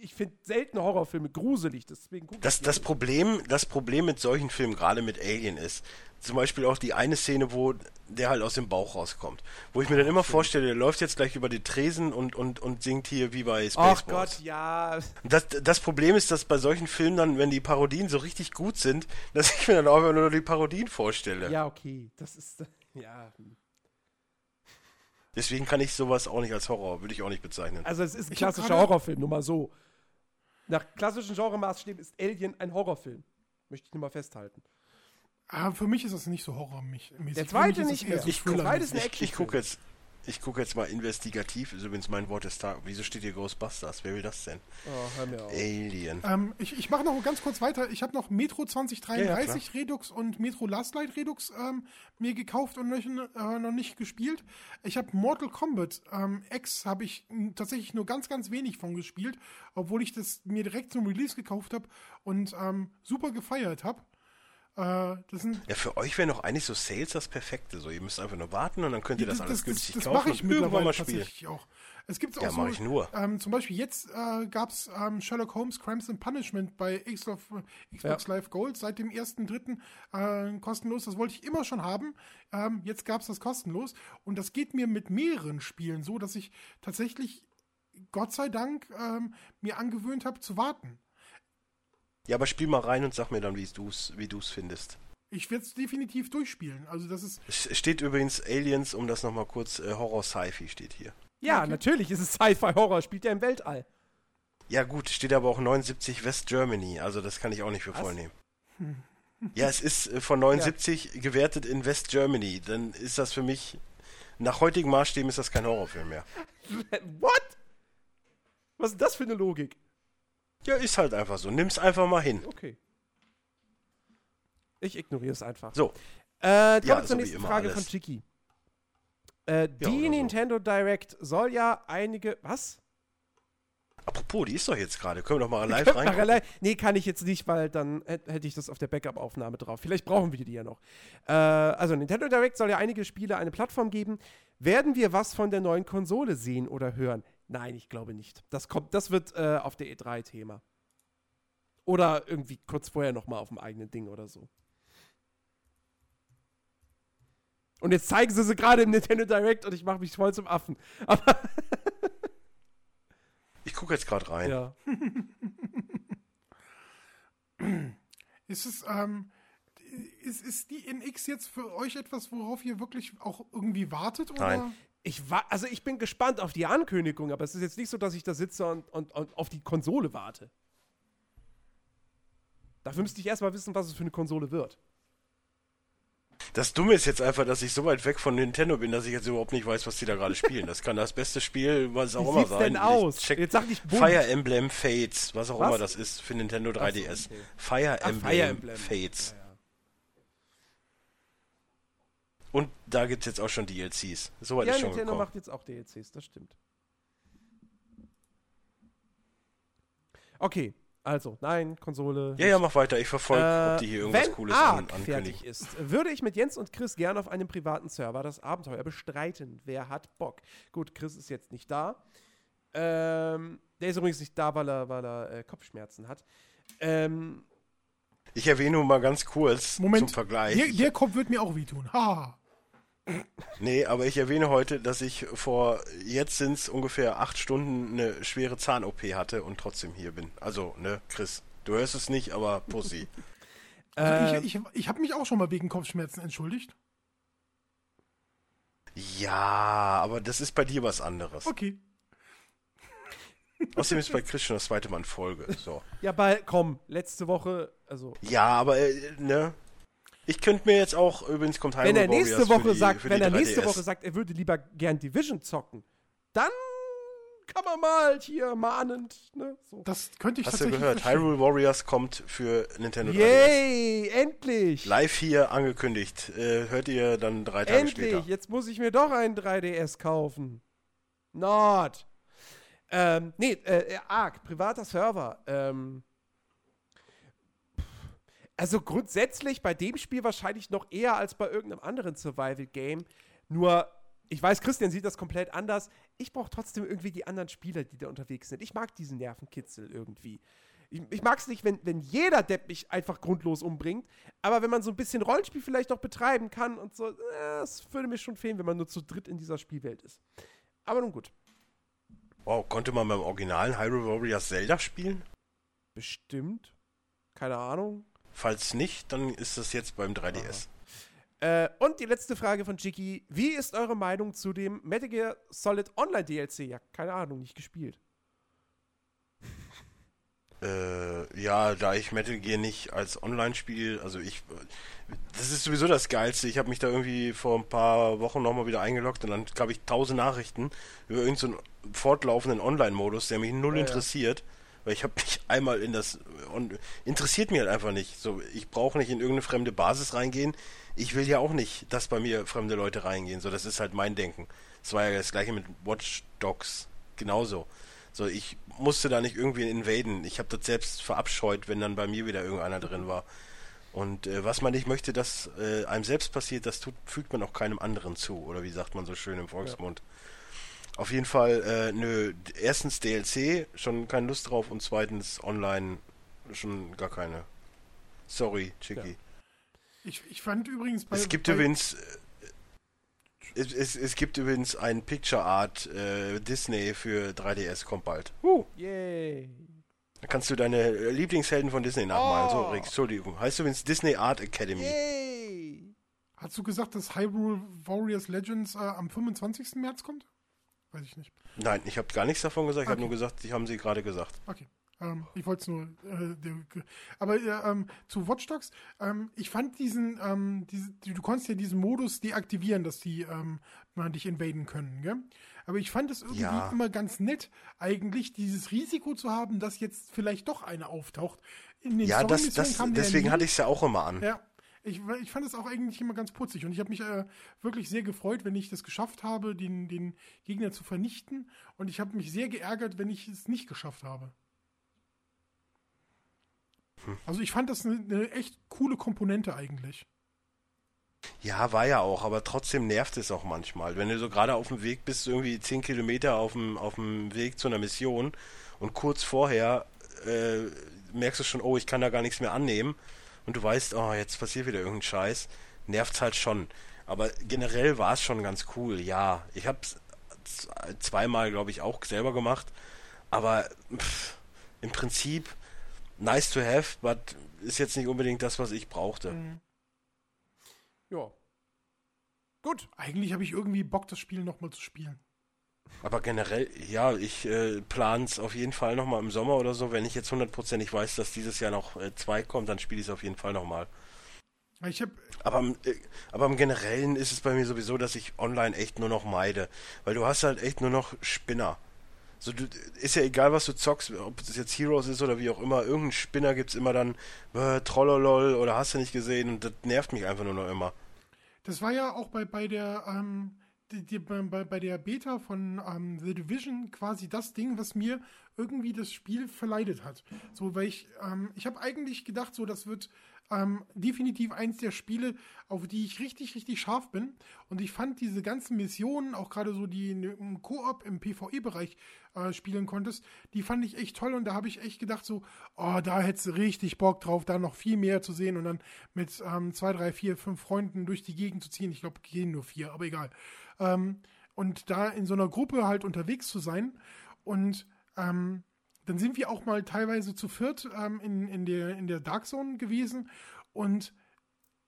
ich finde selten Horrorfilme gruselig, deswegen gucke Das, ich das, Problem, das Problem mit solchen Filmen, gerade mit Alien, ist zum Beispiel auch die eine Szene, wo der halt aus dem Bauch rauskommt. Wo ich mir dann immer vorstelle, der läuft jetzt gleich über die Tresen und, und, und singt hier wie bei Ach Spaceballs. Gott, ja. Das, das Problem ist, dass bei solchen Filmen dann, wenn die Parodien so richtig gut sind, dass ich mir dann auch immer nur die Parodien vorstelle. Ja, okay. Das ist. Ja. Deswegen kann ich sowas auch nicht als Horror, würde ich auch nicht bezeichnen. Also es ist ein klassischer Horrorfilm, nur mal so. Nach klassischen Genremaßstäben ist Alien ein Horrorfilm. Möchte ich nur mal festhalten. Ah, für mich ist das nicht so horrormäßig. Der zweite nicht mehr. so Ich ich, gucke jetzt, ich gucke jetzt mal investigativ, ist übrigens mein Wort des Tages. Wieso steht hier Ghostbusters? Wer will das denn? Oh, hör mir auf. Alien. Ähm, ich ich mache noch ganz kurz weiter. Ich habe noch Metro 2033 Ja, Redux und Metro Last Light Redux ähm, mir gekauft und noch, äh, noch nicht gespielt. Ich habe Mortal Kombat ähm, X habe ich tatsächlich nur ganz, ganz wenig von gespielt, obwohl ich das mir direkt zum Release gekauft habe und ähm, super gefeiert habe. Äh, das sind Ja, für euch wäre noch eigentlich so Sales das Perfekte. So, ihr müsst einfach nur warten und dann könnt ihr das, alles günstig das kaufen mache ich und irgendwann mittlerweile mal spielen. tatsächlich auch. Es gibt auch Ja, so, mach ich nur. Ähm, zum Beispiel jetzt äh, gab es ähm, Sherlock Holmes Crimes and Punishment bei Xbox, Xbox Live Gold seit dem 1.3. Äh, kostenlos. Das wollte ich immer schon haben. Ähm, jetzt gab es das kostenlos. Und das geht mir mit mehreren Spielen so, dass ich tatsächlich, Gott sei Dank, ähm, mir angewöhnt habe zu warten. Ja, aber spiel mal rein und sag mir dann, wie du's, wie du's findest. Ich werde es definitiv durchspielen. Also das ist Es steht übrigens Aliens, um das nochmal kurz, äh, Horror-Sci-Fi steht hier. Ja, Okay. natürlich ist es Sci-Fi-Horror, spielt ja im Weltall. Ja gut, steht aber auch 79 West Germany, also das kann ich auch nicht für voll nehmen. Ja, es ist äh, von 79 gewertet in West Germany, dann ist das für mich, nach heutigen Maßstäben ist das kein Horrorfilm mehr. What? Was ist das für eine Logik? Ja, ist halt einfach so, nimm's einfach mal hin. Okay. Ich ignoriere es einfach. So, Äh, kommen Ja, wir zur so nächsten Frage alles. von Chiki. Äh, die oder so. Nintendo Direct soll ja einige. Was? apropos, die ist doch jetzt gerade, können wir doch mal live rein. Nee, kann ich jetzt nicht, weil dann hätt- hätte ich das auf der Backup-Aufnahme drauf. Vielleicht brauchen wir die ja noch. Äh, also, Nintendo Direct soll ja einige Spiele eine Plattform geben. Werden wir was von der neuen Konsole sehen oder hören? Nein, ich glaube nicht. Das kommt, das wird äh, auf der E3 Thema. Oder irgendwie kurz vorher noch mal auf dem eigenen Ding oder so. Und jetzt zeigen sie sie gerade im Nintendo Direct und ich mache mich voll zum Affen. Aber Ich gucke jetzt gerade rein. ja. Ist es, ähm, ist, ist die NX jetzt für euch etwas, worauf ihr wirklich auch irgendwie wartet? Oder? Nein. Ich war, also ich bin gespannt auf die Ankündigung, aber es ist jetzt nicht so, dass ich da sitze und, und, und auf die Konsole warte. Dafür müsste ich erstmal wissen, was es für eine Konsole wird. Das Dumme ist jetzt einfach, dass ich so weit weg von Nintendo bin, dass ich jetzt überhaupt nicht weiß, was die da gerade spielen. Das kann das beste Spiel, was auch Wie immer sein. denn Ich aus? check Jetzt sag bunt. Fire Emblem Fates, was auch Was? immer das ist für Nintendo 3DS. okay. Fire, Ach, Emblem Fire Emblem. Fates. Ja, ja. Und da gibt's jetzt auch schon DLCs. Soweit Ja, ist schon Nintendo gekommen. macht jetzt auch DLCs, das stimmt. Okay, also, nein, Konsole. Ja, ja, mach weiter. Ich verfolge, Äh, ob die hier irgendwas wenn Cooles Ark an, fertig ankündigen. ist, würde ich mit Jens und Chris gerne auf einem privaten Server das Abenteuer bestreiten. Wer hat Bock? Gut, Chris ist jetzt nicht da. Ähm, der ist übrigens nicht da, weil er, weil er äh, Kopfschmerzen hat. Ähm, Ich erwähne nur mal ganz kurz Moment, zum Vergleich. der, der Kopf wird mir auch wehtun. Ha. Nee, aber ich erwähne heute, dass ich vor, jetzt sind es ungefähr acht Stunden eine schwere Zahn-OP hatte und trotzdem hier bin. Also, ne, Chris, du hörst es nicht, aber Pussy. äh, Also ich ich, ich habe mich auch schon mal wegen Kopfschmerzen entschuldigt. ja, aber das ist bei dir was anderes. Okay. Außerdem ist bei Chris schon das zweite Mal in Folge. So. ja, bald, komm, letzte Woche, also, Ja, aber, äh, ne? Ich könnte mir jetzt auch, übrigens kommt wenn er Hyrule nächste Warriors für Woche die, sagt, wenn er nächste 3DS. Woche sagt, er würde lieber gern Division zocken, dann kann man mal hier mahnend, ne, so. Das könnte ich Hast du tatsächlich gehört? verstehen. Hyrule Warriors kommt für Nintendo 3DS. Yay, endlich! Live hier angekündigt. Äh, hört ihr dann drei Tage Endlich, später. jetzt muss ich mir doch einen 3DS kaufen. Not. Ähm, nee, äh, äh, Arc, privater Server. Ähm, Also grundsätzlich bei dem Spiel wahrscheinlich noch eher als bei irgendeinem anderen Survival-Game. Nur, ich weiß, Christian sieht das komplett anders. Ich brauche trotzdem irgendwie die anderen Spieler, die da unterwegs sind. Ich mag diesen Nervenkitzel irgendwie. Ich, ich mag es nicht, wenn, wenn jeder Depp mich einfach grundlos umbringt, aber wenn man so ein bisschen Rollenspiel vielleicht noch betreiben kann und so, es äh, würde mir schon fehlen, wenn man nur zu dritt in dieser Spielwelt ist. Aber nun gut. Wow, konnte man beim originalen Hyrule Warriors Zelda spielen? Bestimmt. Keine Ahnung. Falls nicht, dann ist das jetzt beim 3DS. Äh, und die letzte Frage von Jiggy. Wie ist eure Meinung zu dem Metal Gear Solid Online DLC? Ja, keine Ahnung, nicht gespielt. Äh, ja, da ich Metal Gear nicht als Online-Spiel, also ich, das ist sowieso das Geilste. Ich habe mich da irgendwie vor ein paar Wochen nochmal wieder eingeloggt und dann gab ich tausend Nachrichten über irgendeinen so fortlaufenden Online-Modus, der mich null ja, interessiert. Ja. Weil ich habe mich einmal in das und interessiert mich halt einfach nicht. So, ich brauche nicht in irgendeine fremde Basis reingehen. Ich will ja auch nicht, dass bei mir fremde Leute reingehen. So, das ist halt mein Denken. Das war ja das gleiche mit Watch Dogs genauso. So, ich musste da nicht irgendwie invaden. Ich habe das selbst verabscheut, wenn dann bei mir wieder irgendeiner drin war. Und äh, was man nicht möchte, dass äh, einem selbst passiert, das tut, fügt man auch keinem anderen zu. Oder wie sagt man so schön im Volksmund. Ja. Auf jeden Fall, äh, nö, erstens DLC, schon keine Lust drauf und zweitens online schon gar keine. Sorry, Chicky. Ja. Ich, ich fand übrigens bei. Es gibt bei übrigens. Äh, es, es, es, gibt übrigens ein Picture Art äh, Disney für 3DS, kommt bald. Uh. Yay. Da kannst du deine Lieblingshelden von Disney nachmalen. Oh. So, Rick, Entschuldigung. Heißt übrigens Disney Art Academy. Yay. Hast du gesagt, dass Hyrule Warriors Legends äh, am 25. März kommt? Weiß ich nicht. Nein, ich habe gar nichts davon gesagt. Ich okay. habe nur gesagt, die haben sie gerade gesagt. Okay. Ähm, ich wollte es nur. Äh, aber äh, ähm, zu Watch Dogs, ähm, ich fand diesen, ähm, diese, du konntest ja diesen Modus deaktivieren, dass die ähm, man dich invaden können, gell? Aber ich fand es irgendwie ja. immer ganz nett, eigentlich dieses Risiko zu haben, dass jetzt vielleicht doch eine auftaucht. Ja, das, das, deswegen hatte ich es ja auch immer an. Ja, ich, ich fand es auch eigentlich immer ganz putzig und ich habe mich äh, wirklich sehr gefreut, wenn ich das geschafft habe, den, den Gegner zu vernichten. Und ich habe mich sehr geärgert, wenn ich es nicht geschafft habe. Hm. Also ich fand das eine, eine echt coole Komponente eigentlich. Ja, war ja auch, aber trotzdem nervt es auch manchmal. Wenn du so gerade auf dem Weg bist, irgendwie 10 Kilometer auf dem, auf dem Weg zu einer Mission und kurz vorher äh, merkst du schon, oh, ich kann da gar nichts mehr annehmen und du weißt, oh, jetzt passiert wieder irgendein Scheiß, nervt's halt schon. Aber generell war es schon ganz cool, ja. Ich hab's zweimal, glaube ich, auch selber gemacht. Aber pff, im Prinzip nice to have, but ist jetzt nicht unbedingt das, was ich brauchte. Mhm. Ja. Gut. Eigentlich habe ich irgendwie Bock, das Spiel nochmal zu spielen. Aber generell, ja, ich äh, plane es auf jeden Fall nochmal im Sommer oder so. Wenn ich jetzt hundertprozentig weiß, dass dieses Jahr noch äh, zwei kommt, dann spiele ich es auf jeden Fall nochmal. Ich hab, aber, äh, aber im Generellen ist es bei mir sowieso, dass ich online echt nur noch meide. Weil du hast halt echt nur noch Spinner. So, du, ist ja egal, was du zockst, ob es jetzt Heroes ist oder wie auch immer, irgendein Spinner gibt es immer dann, äh, Trollolol oder hast du nicht gesehen und das nervt mich einfach nur noch immer. Das war ja auch bei, bei der, ähm, die, die, bei, bei der Beta von ähm, The Division quasi das Ding, was mir irgendwie das Spiel verleidet hat. So, weil ich, ähm, ich habe eigentlich gedacht, so, das wird ähm, definitiv eins der Spiele, auf die ich richtig, richtig scharf bin. Und ich fand diese ganzen Missionen, auch gerade so die im Koop im PvE-Bereich äh, spielen konntest, die fand ich echt toll. Und da habe ich echt gedacht, so, oh, da hättest du richtig Bock drauf, da noch viel mehr zu sehen und dann mit ähm, zwei, drei, vier, fünf Freunden durch die Gegend zu ziehen. Ich glaube, gehen nur vier, aber egal. Ähm, und da in so einer Gruppe halt unterwegs zu sein und ähm, dann sind wir auch mal teilweise zu viert ähm, in, in, der, in der Dark Zone gewesen. Und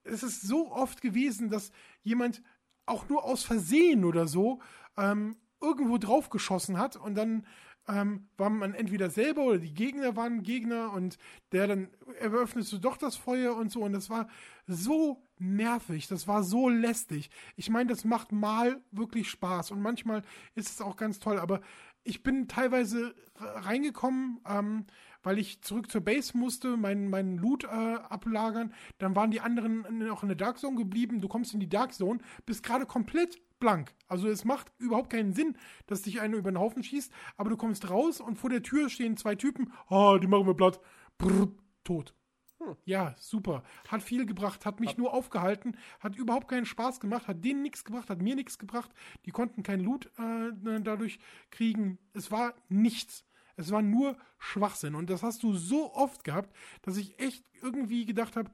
es ist so oft gewesen, dass jemand auch nur aus Versehen oder so ähm, irgendwo draufgeschossen hat. Und dann ähm, war man entweder selber oder die Gegner waren Gegner. Und der dann eröffnete doch das Feuer und so. Und das war so nervig, das war so lästig. Ich meine, das macht mal wirklich Spaß. Und manchmal ist es auch ganz toll, aber ich bin teilweise reingekommen, ähm, weil ich zurück zur Base musste, meinen mein Loot äh, ablagern. Dann waren die anderen noch in der Dark Zone geblieben. Du kommst in die Dark Zone, bist gerade komplett blank. Also es macht überhaupt keinen Sinn, dass dich einer über den Haufen schießt, aber du kommst raus und vor der Tür stehen zwei Typen. Ah, oh, die machen wir platt. Brrr, tot. Hm. Ja, super. Hat viel gebracht, hat mich hat nur aufgehalten, hat überhaupt keinen Spaß gemacht, hat denen nichts gebracht, hat mir nichts gebracht. Die konnten kein Loot äh, dadurch kriegen. Es war nichts. Es war nur Schwachsinn. Und das hast du so oft gehabt, dass ich echt irgendwie gedacht habe,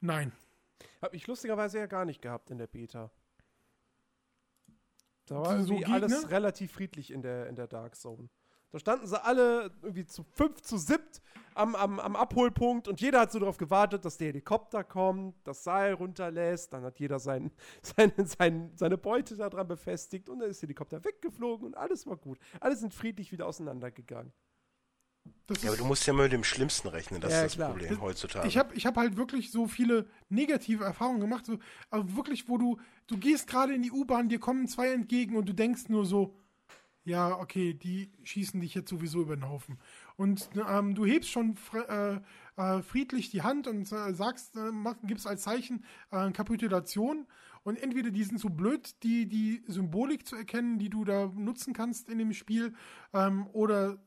nein. Hab ich lustigerweise ja gar nicht gehabt in der Beta. Da war so alles relativ friedlich in der, in der Dark Zone. Da standen sie alle irgendwie zu fünf, zu siebt am, am, am Abholpunkt und jeder hat so darauf gewartet, dass der Helikopter kommt, das Seil runterlässt. Dann hat jeder sein, sein, sein, seine Beute daran befestigt und dann ist der Helikopter weggeflogen und alles war gut. Alle sind friedlich wieder auseinandergegangen. Das ja, aber du musst ja mal mit dem Schlimmsten rechnen, das ja, ist das klar. Problem heutzutage. Ich habe ich hab halt wirklich so viele negative Erfahrungen gemacht, so, aber wirklich, wo du, du gehst gerade in die U-Bahn, dir kommen zwei entgegen und du denkst nur so, ja, okay, die schießen dich jetzt sowieso über den Haufen. Und ähm, du hebst schon äh, äh, friedlich die Hand und äh, sagst, äh, mach, gibst als Zeichen äh, Kapitulation. Und entweder die sind so blöd, die, die Symbolik zu erkennen, die du da nutzen kannst in dem Spiel, ähm, oder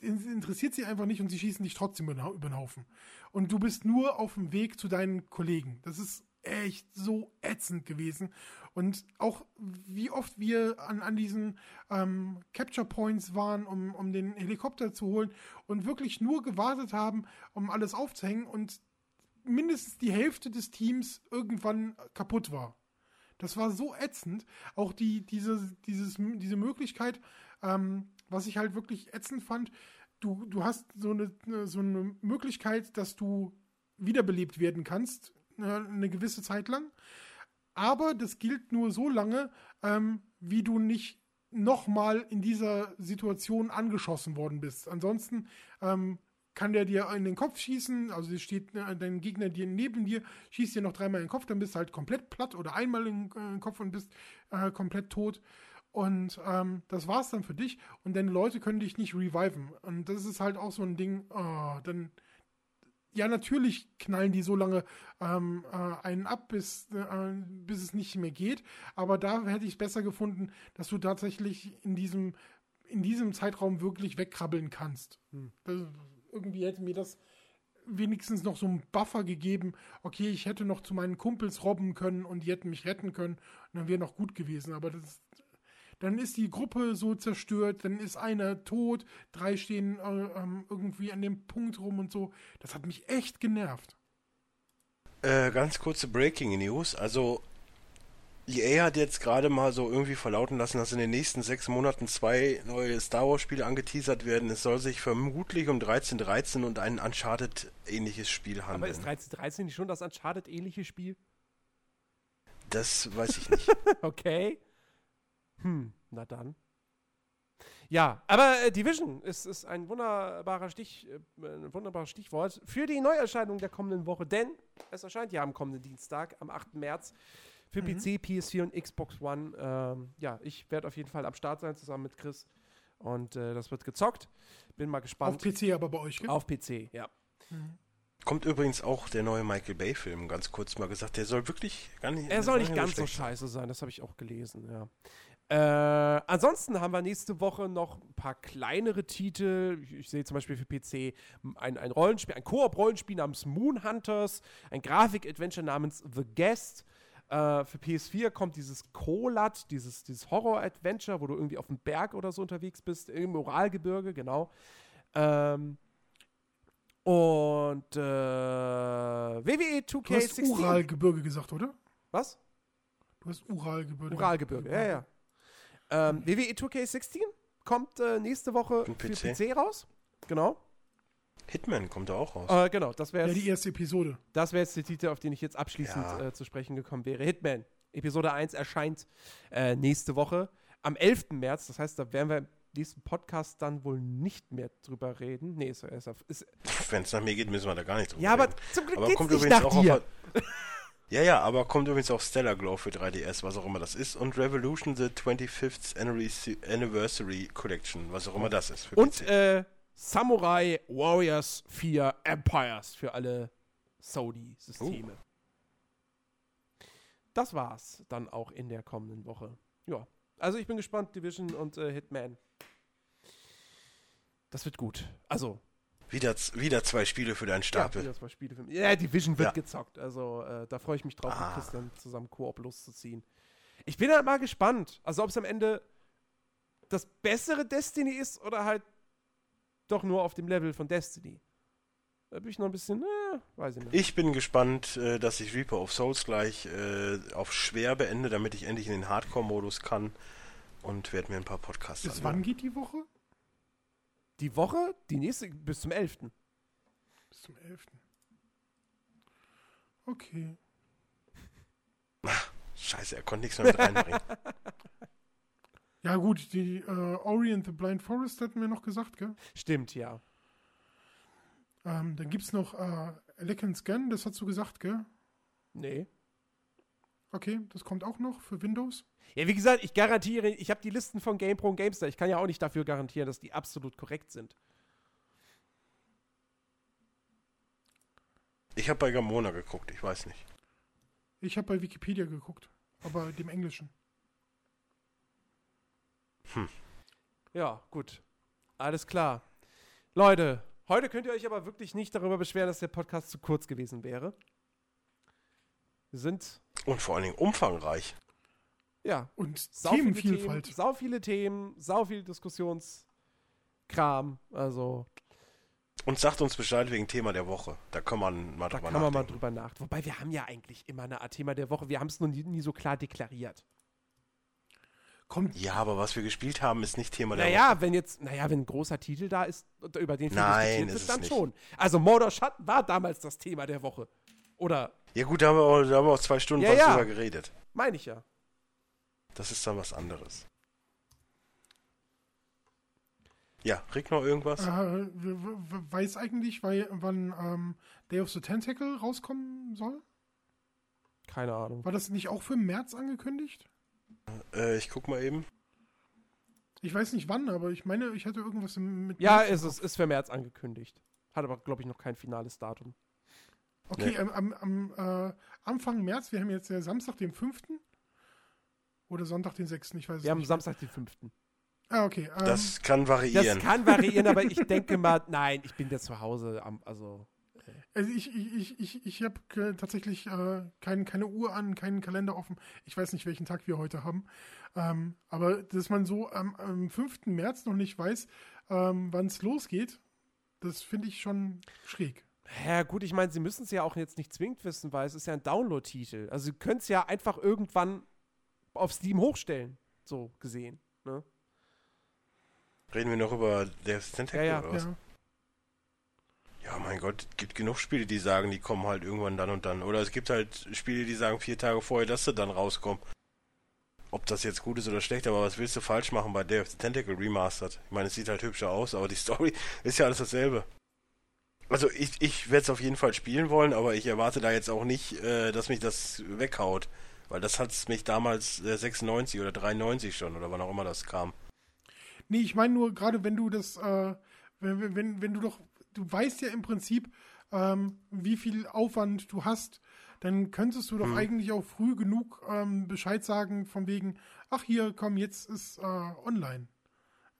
interessiert sie einfach nicht und sie schießen dich trotzdem über den Haufen. Und du bist nur auf dem Weg zu deinen Kollegen. Das ist echt so ätzend gewesen. Und auch wie oft wir an, an diesen ähm, Capture Points waren, um, um den Helikopter zu holen und wirklich nur gewartet haben, um alles aufzuhängen und mindestens die Hälfte des Teams irgendwann kaputt war. Das war so ätzend. Auch die, diese, dieses, diese Möglichkeit, ähm, was ich halt wirklich ätzend fand, du, du hast so eine, so eine Möglichkeit, dass du wiederbelebt werden kannst, eine, eine gewisse Zeit lang aber das gilt nur so lange, ähm, wie du nicht nochmal in dieser Situation angeschossen worden bist. Ansonsten ähm, kann der dir in den Kopf schießen, also steht äh, dein Gegner dir neben dir, schießt dir noch dreimal in den Kopf, dann bist du halt komplett platt oder einmal in, äh, den Kopf und bist äh, komplett tot. Und ähm, das war's dann für dich. Und deine Leute können dich nicht reviven. Und das ist halt auch so ein Ding, oh, dann ja, natürlich knallen die so lange ähm, äh, einen ab, bis, äh, bis es nicht mehr geht. Aber da hätte ich es besser gefunden, dass du tatsächlich in diesem, in diesem Zeitraum wirklich wegkrabbeln kannst. Hm. Das, irgendwie hätte mir das wenigstens noch so einen Buffer gegeben. Okay, ich hätte noch zu meinen Kumpels robben können und die hätten mich retten können. Und dann wäre noch gut gewesen. Aber das, dann ist die Gruppe so zerstört, dann ist einer tot, drei stehen äh, ähm, irgendwie an dem Punkt rum und so. Das hat mich echt genervt. Äh, ganz kurze Breaking News. Also, EA hat jetzt gerade mal so irgendwie verlauten lassen, dass in den nächsten sechs Monaten zwei neue Star Wars Spiele angeteasert werden. Es soll sich vermutlich um 1313 und ein Uncharted-ähnliches Spiel handeln. Aber ist 1313 nicht schon das Uncharted-ähnliche Spiel? Das weiß ich nicht. okay. Hm, na dann. Ja, aber äh, Division ist, ist ein wunderbarer Stich, äh, ein wunderbares Stichwort für die Neuerscheinung der kommenden Woche, denn es erscheint ja am kommenden Dienstag, am 8. März, für mhm. PC, PS4 und Xbox One. Ähm, ja, ich werde auf jeden Fall am Start sein, zusammen mit Chris. Und äh, das wird gezockt. Bin mal gespannt. Auf PC aber bei euch, gell? Auf PC, ja. Mhm. Kommt übrigens auch der neue Michael Bay-Film, ganz kurz mal gesagt. Der soll wirklich gar nicht. Er soll nicht ganz so scheiße sein, das habe ich auch gelesen, ja. Äh, ansonsten haben wir nächste Woche noch ein paar kleinere Titel. Ich, ich sehe zum Beispiel für PC ein, ein Rollenspiel, ein Koop-Rollenspiel namens Moon Hunters, ein Grafik-Adventure namens The Guest. Äh, für PS4 kommt dieses Kolat, dieses, dieses Horror-Adventure, wo du irgendwie auf dem Berg oder so unterwegs bist, im Moralgebirge, genau. Ähm, und äh, WWE 2K16. Du hast Uralgebirge gesagt, oder? Was? Du hast Uralgebirge. Uralgebirge, ja, ja. Ähm, WWE 2K16 kommt äh, nächste Woche für PC. PC raus. Genau. Hitman kommt da auch raus. Äh, genau, das wäre ja, die erste Episode. Das wäre jetzt der Titel, auf den ich jetzt abschließend ja. äh, zu sprechen gekommen wäre. Hitman. Episode 1 erscheint äh, nächste Woche am 11. März. Das heißt, da werden wir im nächsten Podcast dann wohl nicht mehr drüber reden. Nee, ist, ist, ist Wenn es nach mir geht, müssen wir da gar nicht drüber ja, reden. Ja, aber zum Glück aber geht's kommt nicht nach dir. Ja, ja, aber kommt übrigens auch Stellar Glow für 3DS, was auch immer das ist. Und Revolution the 25th Anniversary Collection, was auch immer das ist. und äh, Samurai Warriors 4 Empires für alle Saudi-Systeme. Uh. Das war's dann auch in der kommenden Woche. Ja, also ich bin gespannt, Division und äh, Hitman. Das wird gut. Also, Wieder, wieder zwei Spiele für deinen Stapel. Ja, wieder zwei Spiele für mich. Ja, Division wird Ja. gezockt. Also äh, da freue ich mich drauf, Ah. mit Christian zusammen Koop loszuziehen. Ich bin halt mal gespannt. Also ob es am Ende das bessere Destiny ist oder halt doch nur auf dem Level von Destiny. Da bin ich noch ein bisschen, äh, weiß ich nicht. Ich bin gespannt, äh, dass ich Reaper of Souls gleich äh, auf schwer beende, damit ich endlich in den Hardcore-Modus kann und werde mir ein paar Podcasts Bis anhören. wann geht die Woche? Die Woche, die nächste, bis zum 11. Bis zum 11. Okay. Scheiße, er konnte nichts mehr mit reinbringen. Ja gut, die äh, Ori and the Blind Forest hatten wir noch gesagt, gell? Stimmt, ja. Ähm, dann gibt's noch äh, Elecan Scan, das hast du gesagt, gell? Nee. Okay, das kommt auch noch für Windows. Ja, wie gesagt, ich garantiere, ich habe die Listen von GamePro und GameStar. Ich kann ja auch nicht dafür garantieren, dass die absolut korrekt sind. Ich habe bei Gamona geguckt, ich weiß nicht. Ich habe bei Wikipedia geguckt, aber dem Englischen. Ja, gut. Alles klar. Leute, heute könnt ihr euch aber wirklich nicht darüber beschweren, dass der Podcast zu kurz gewesen wäre. Sind, Und vor allen Dingen umfangreich. ja, Und sau viele Themenvielfalt. Themen, sau viele Themen, sau viel Diskussionskram. Also, Und sagt uns Bescheid wegen Thema der Woche. Da kann man mal da drüber kann man mal nachdenken. drüber nachdenken. Wobei, wir haben ja eigentlich immer eine Art Thema der Woche. Wir haben es nur nie, nie so klar deklariert. Kommt, Ja, aber was wir gespielt haben, ist nicht Thema der Woche. Naja, wenn jetzt, naja, wenn ein großer Titel da ist, über den viel Nein, diskutiert ist wird, es dann nicht. schon. Also Mordor Schatten war damals das Thema der Woche. Oder, Ja gut, da haben wir auch, da haben wir auch zwei Stunden Ja, was ja. drüber geredet. meine ich ja. Das ist dann was anderes. Ja, Rick noch irgendwas? äh, weiß eigentlich, weil, wann ähm, Day of the Tentacle rauskommen soll? Keine Ahnung. War das nicht auch für März angekündigt? Äh, ich guck mal eben. Ich weiß nicht wann, aber ich meine, ich hatte irgendwas im- mit. Ja, März es ist, Kopf. ist für März angekündigt. Hat aber, glaube ich, noch kein finales Datum. Okay, Nee. ähm, am, am äh, Anfang März, wir haben jetzt ja Samstag, den 5. Oder Sonntag, den 6. Ich weiß es Wir haben nicht. Samstag den 5. Ah, okay. Ähm, Das kann Das variieren. kann variieren, aber ich denke mal, nein, ich bin ja zu Hause. Am, also, Also ich, ich, ich, ich, ich habe äh, tatsächlich äh, kein, keine Uhr an, keinen Kalender offen. Ich weiß nicht, welchen Tag wir heute haben. Ähm, aber dass man so am, am 5. März noch nicht weiß, ähm, wann es losgeht, das finde ich schon schräg. Ja gut, ich meine, sie müssen es ja auch jetzt nicht zwingend wissen, weil es ist ja ein Download-Titel. Also sie können es ja einfach irgendwann auf Steam hochstellen, so gesehen. Ne? Reden wir noch über Death Tentacle Ja, ja, oder was? Ja. Ja, mein Gott, es gibt genug Spiele, die sagen, die kommen halt irgendwann dann und dann. Oder es gibt halt Spiele, die sagen vier Tage vorher, dass sie dann rauskommen. Ob das jetzt gut ist oder schlecht, aber was willst du falsch machen bei Day of the Tentacle Remastered? Ich meine, es sieht halt hübscher aus, aber die Story ist ja alles dasselbe. Also ich, ich werde es auf jeden Fall spielen wollen, aber ich erwarte da jetzt auch nicht, äh, dass mich das weghaut. Weil das hat es mich damals äh, 96 oder 93 schon, oder wann auch immer das kam. Nee, ich meine nur, gerade wenn du das, äh, wenn, wenn, wenn du doch, du weißt ja im Prinzip, ähm, wie viel Aufwand du hast, dann könntest du doch Hm. eigentlich auch früh genug ähm, Bescheid sagen, von wegen, ach hier, komm, jetzt ist äh, online.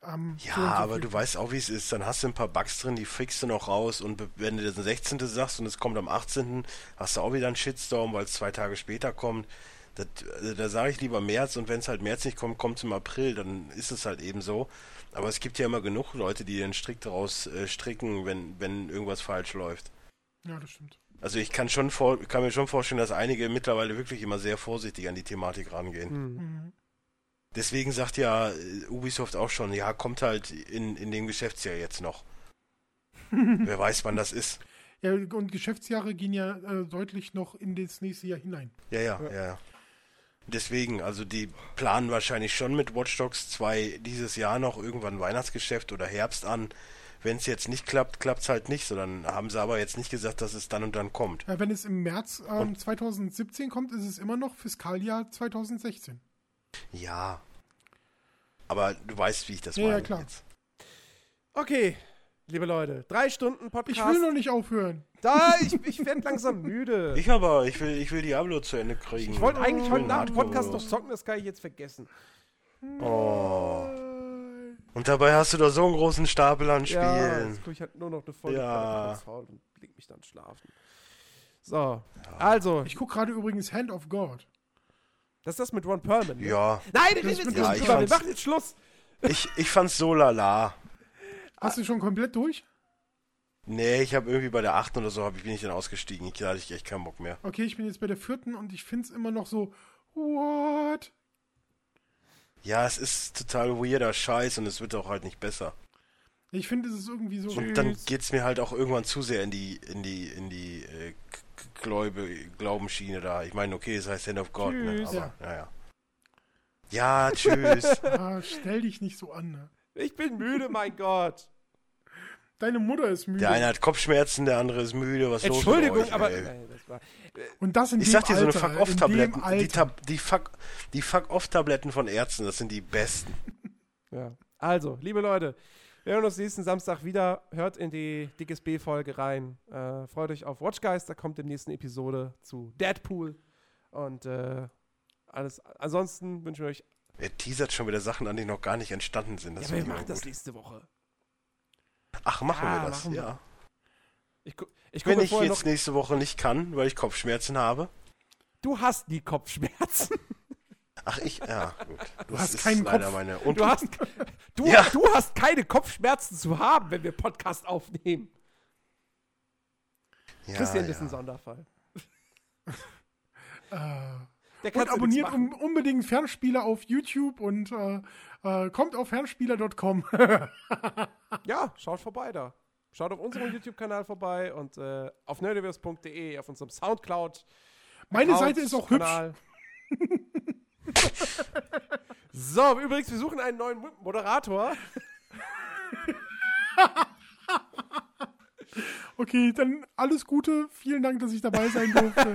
Ähm, Ja, so aber viel. du weißt auch, wie es ist. Dann hast du ein paar Bugs drin, die fixst du noch raus. Und wenn du das am 16. sagst und es kommt am 18., hast du auch wieder einen Shitstorm, weil es zwei Tage später kommt. Das, äh, da sage ich lieber März und wenn es halt März nicht kommt, kommt es im April, dann ist es halt eben so. Aber es gibt ja immer genug Leute, die den Strick daraus äh, stricken, wenn, wenn irgendwas falsch läuft. Ja, das stimmt. Also ich kann schon vor, kann mir schon vorstellen, dass einige mittlerweile wirklich immer sehr vorsichtig an die Thematik rangehen. Hm. Mhm. Deswegen sagt ja äh, Ubisoft auch schon, ja, kommt halt in, in dem Geschäftsjahr jetzt noch. Wer weiß, wann das ist. Ja, und Geschäftsjahre gehen ja äh, deutlich noch in das nächste Jahr hinein. Ja, ja, ja. ja. Deswegen, also die planen wahrscheinlich schon mit Watch Dogs 2 dieses Jahr noch irgendwann Weihnachtsgeschäft oder Herbst an. Wenn es jetzt nicht klappt, klappt es halt nicht. So, dann haben sie aber jetzt nicht gesagt, dass es dann und dann kommt. Ja, wenn es im März ähm, Und- 2017 kommt, ist es immer noch Fiskaljahr 2016. Ja. Aber du weißt, wie ich das Ja, ja, meine klar. jetzt. Okay, liebe Leute, drei Stunden Podcast. Ich will noch nicht aufhören. da, ich, ich werde langsam müde. Ich aber, ich will, ich will Diablo zu Ende kriegen. Ich wollte eigentlich heute Schön nach dem Podcast noch zocken, das kann ich jetzt vergessen. Oh. Und dabei hast du da so einen großen Stapel an Spielen. Ja, jetzt gucke ich halt nur noch eine Folge Ja. und leg mich dann schlafen. So, also, Ich gucke gerade übrigens Hand of God. Das ist das mit Ron Perlman. Ne? Ja, Nein, reden jetzt mit nicht drüber, wir machen jetzt Schluss. ich, ich fand's so lala. Hast du schon komplett durch? Nee, ich habe irgendwie bei der achten oder so hab ich, bin ich dann ausgestiegen. Ich da hatte ich echt keinen Bock mehr. Okay, ich bin jetzt bei der vierten und ich finde es immer noch so, what? Ja, es ist total weirder Scheiß und es wird auch halt nicht besser. Ich finde, es ist irgendwie so. Und dann geht's mir halt auch irgendwann zu sehr in die, in die, in die äh, Glaubensschiene da. Ich meine, okay, es heißt Hand of God, ne? Tschüss. Aber, Ja. naja. Ja, tschüss. Ah, stell dich nicht so an. Ne? Ich bin müde, mein Gott. Deine Mutter ist müde. der eine hat Kopfschmerzen, der andere ist müde. Was los Entschuldigung, mit euch, aber. ey? Nein, das war, und das in Ich sag dir, so eine Fuck-Off-Tabletten, die. Tab die Fuck, die Fuck-Off-Tabletten von Ärzten, das sind die besten. ja. Also, liebe Leute, wir hören uns nächsten Samstag wieder. Hört in die Dickes B-Folge rein. Äh, freut euch auf Watch Guys, da kommt in der nächsten Episode zu Deadpool. Und äh, alles. Ansonsten wünschen wir euch. Er teasert schon wieder Sachen an, die noch gar nicht entstanden sind. Das ja, wir machen das gut. nächste Woche. Ach, machen Ja, wir das, machen wir. ja. Ich, ich Wenn ich jetzt nächste Woche nicht kann, weil ich Kopfschmerzen habe. Du hast nie Kopfschmerzen. Ach, ich, ja, gut. Du hast ist keinen Kopf. meine. Und Du hast, du, Ja. du hast keine Kopfschmerzen zu haben, wenn wir Podcast aufnehmen. ja, Christian ja. ist ein Sonderfall. Äh, Der und abonniert um, unbedingt Fernspieler auf YouTube und äh, äh, kommt auf fernspieler.com. Ja, schaut vorbei da. Schaut auf unserem YouTube-Kanal vorbei und äh, auf nerdiverse.de, auf unserem Soundcloud. Meine Seite ist auch hübsch. So, übrigens, wir suchen einen neuen Mo- Moderator. Okay, dann alles Gute. Vielen Dank, dass ich dabei sein durfte.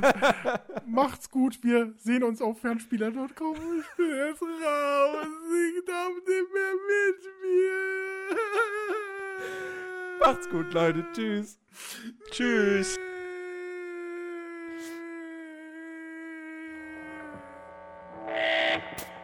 Macht's gut. Wir sehen uns auf fernspieler.com. Ich bin jetzt raus. Ich darf nicht mehr mitspielen. Macht's gut, Leute. Tschüss. Tschüss. Bye.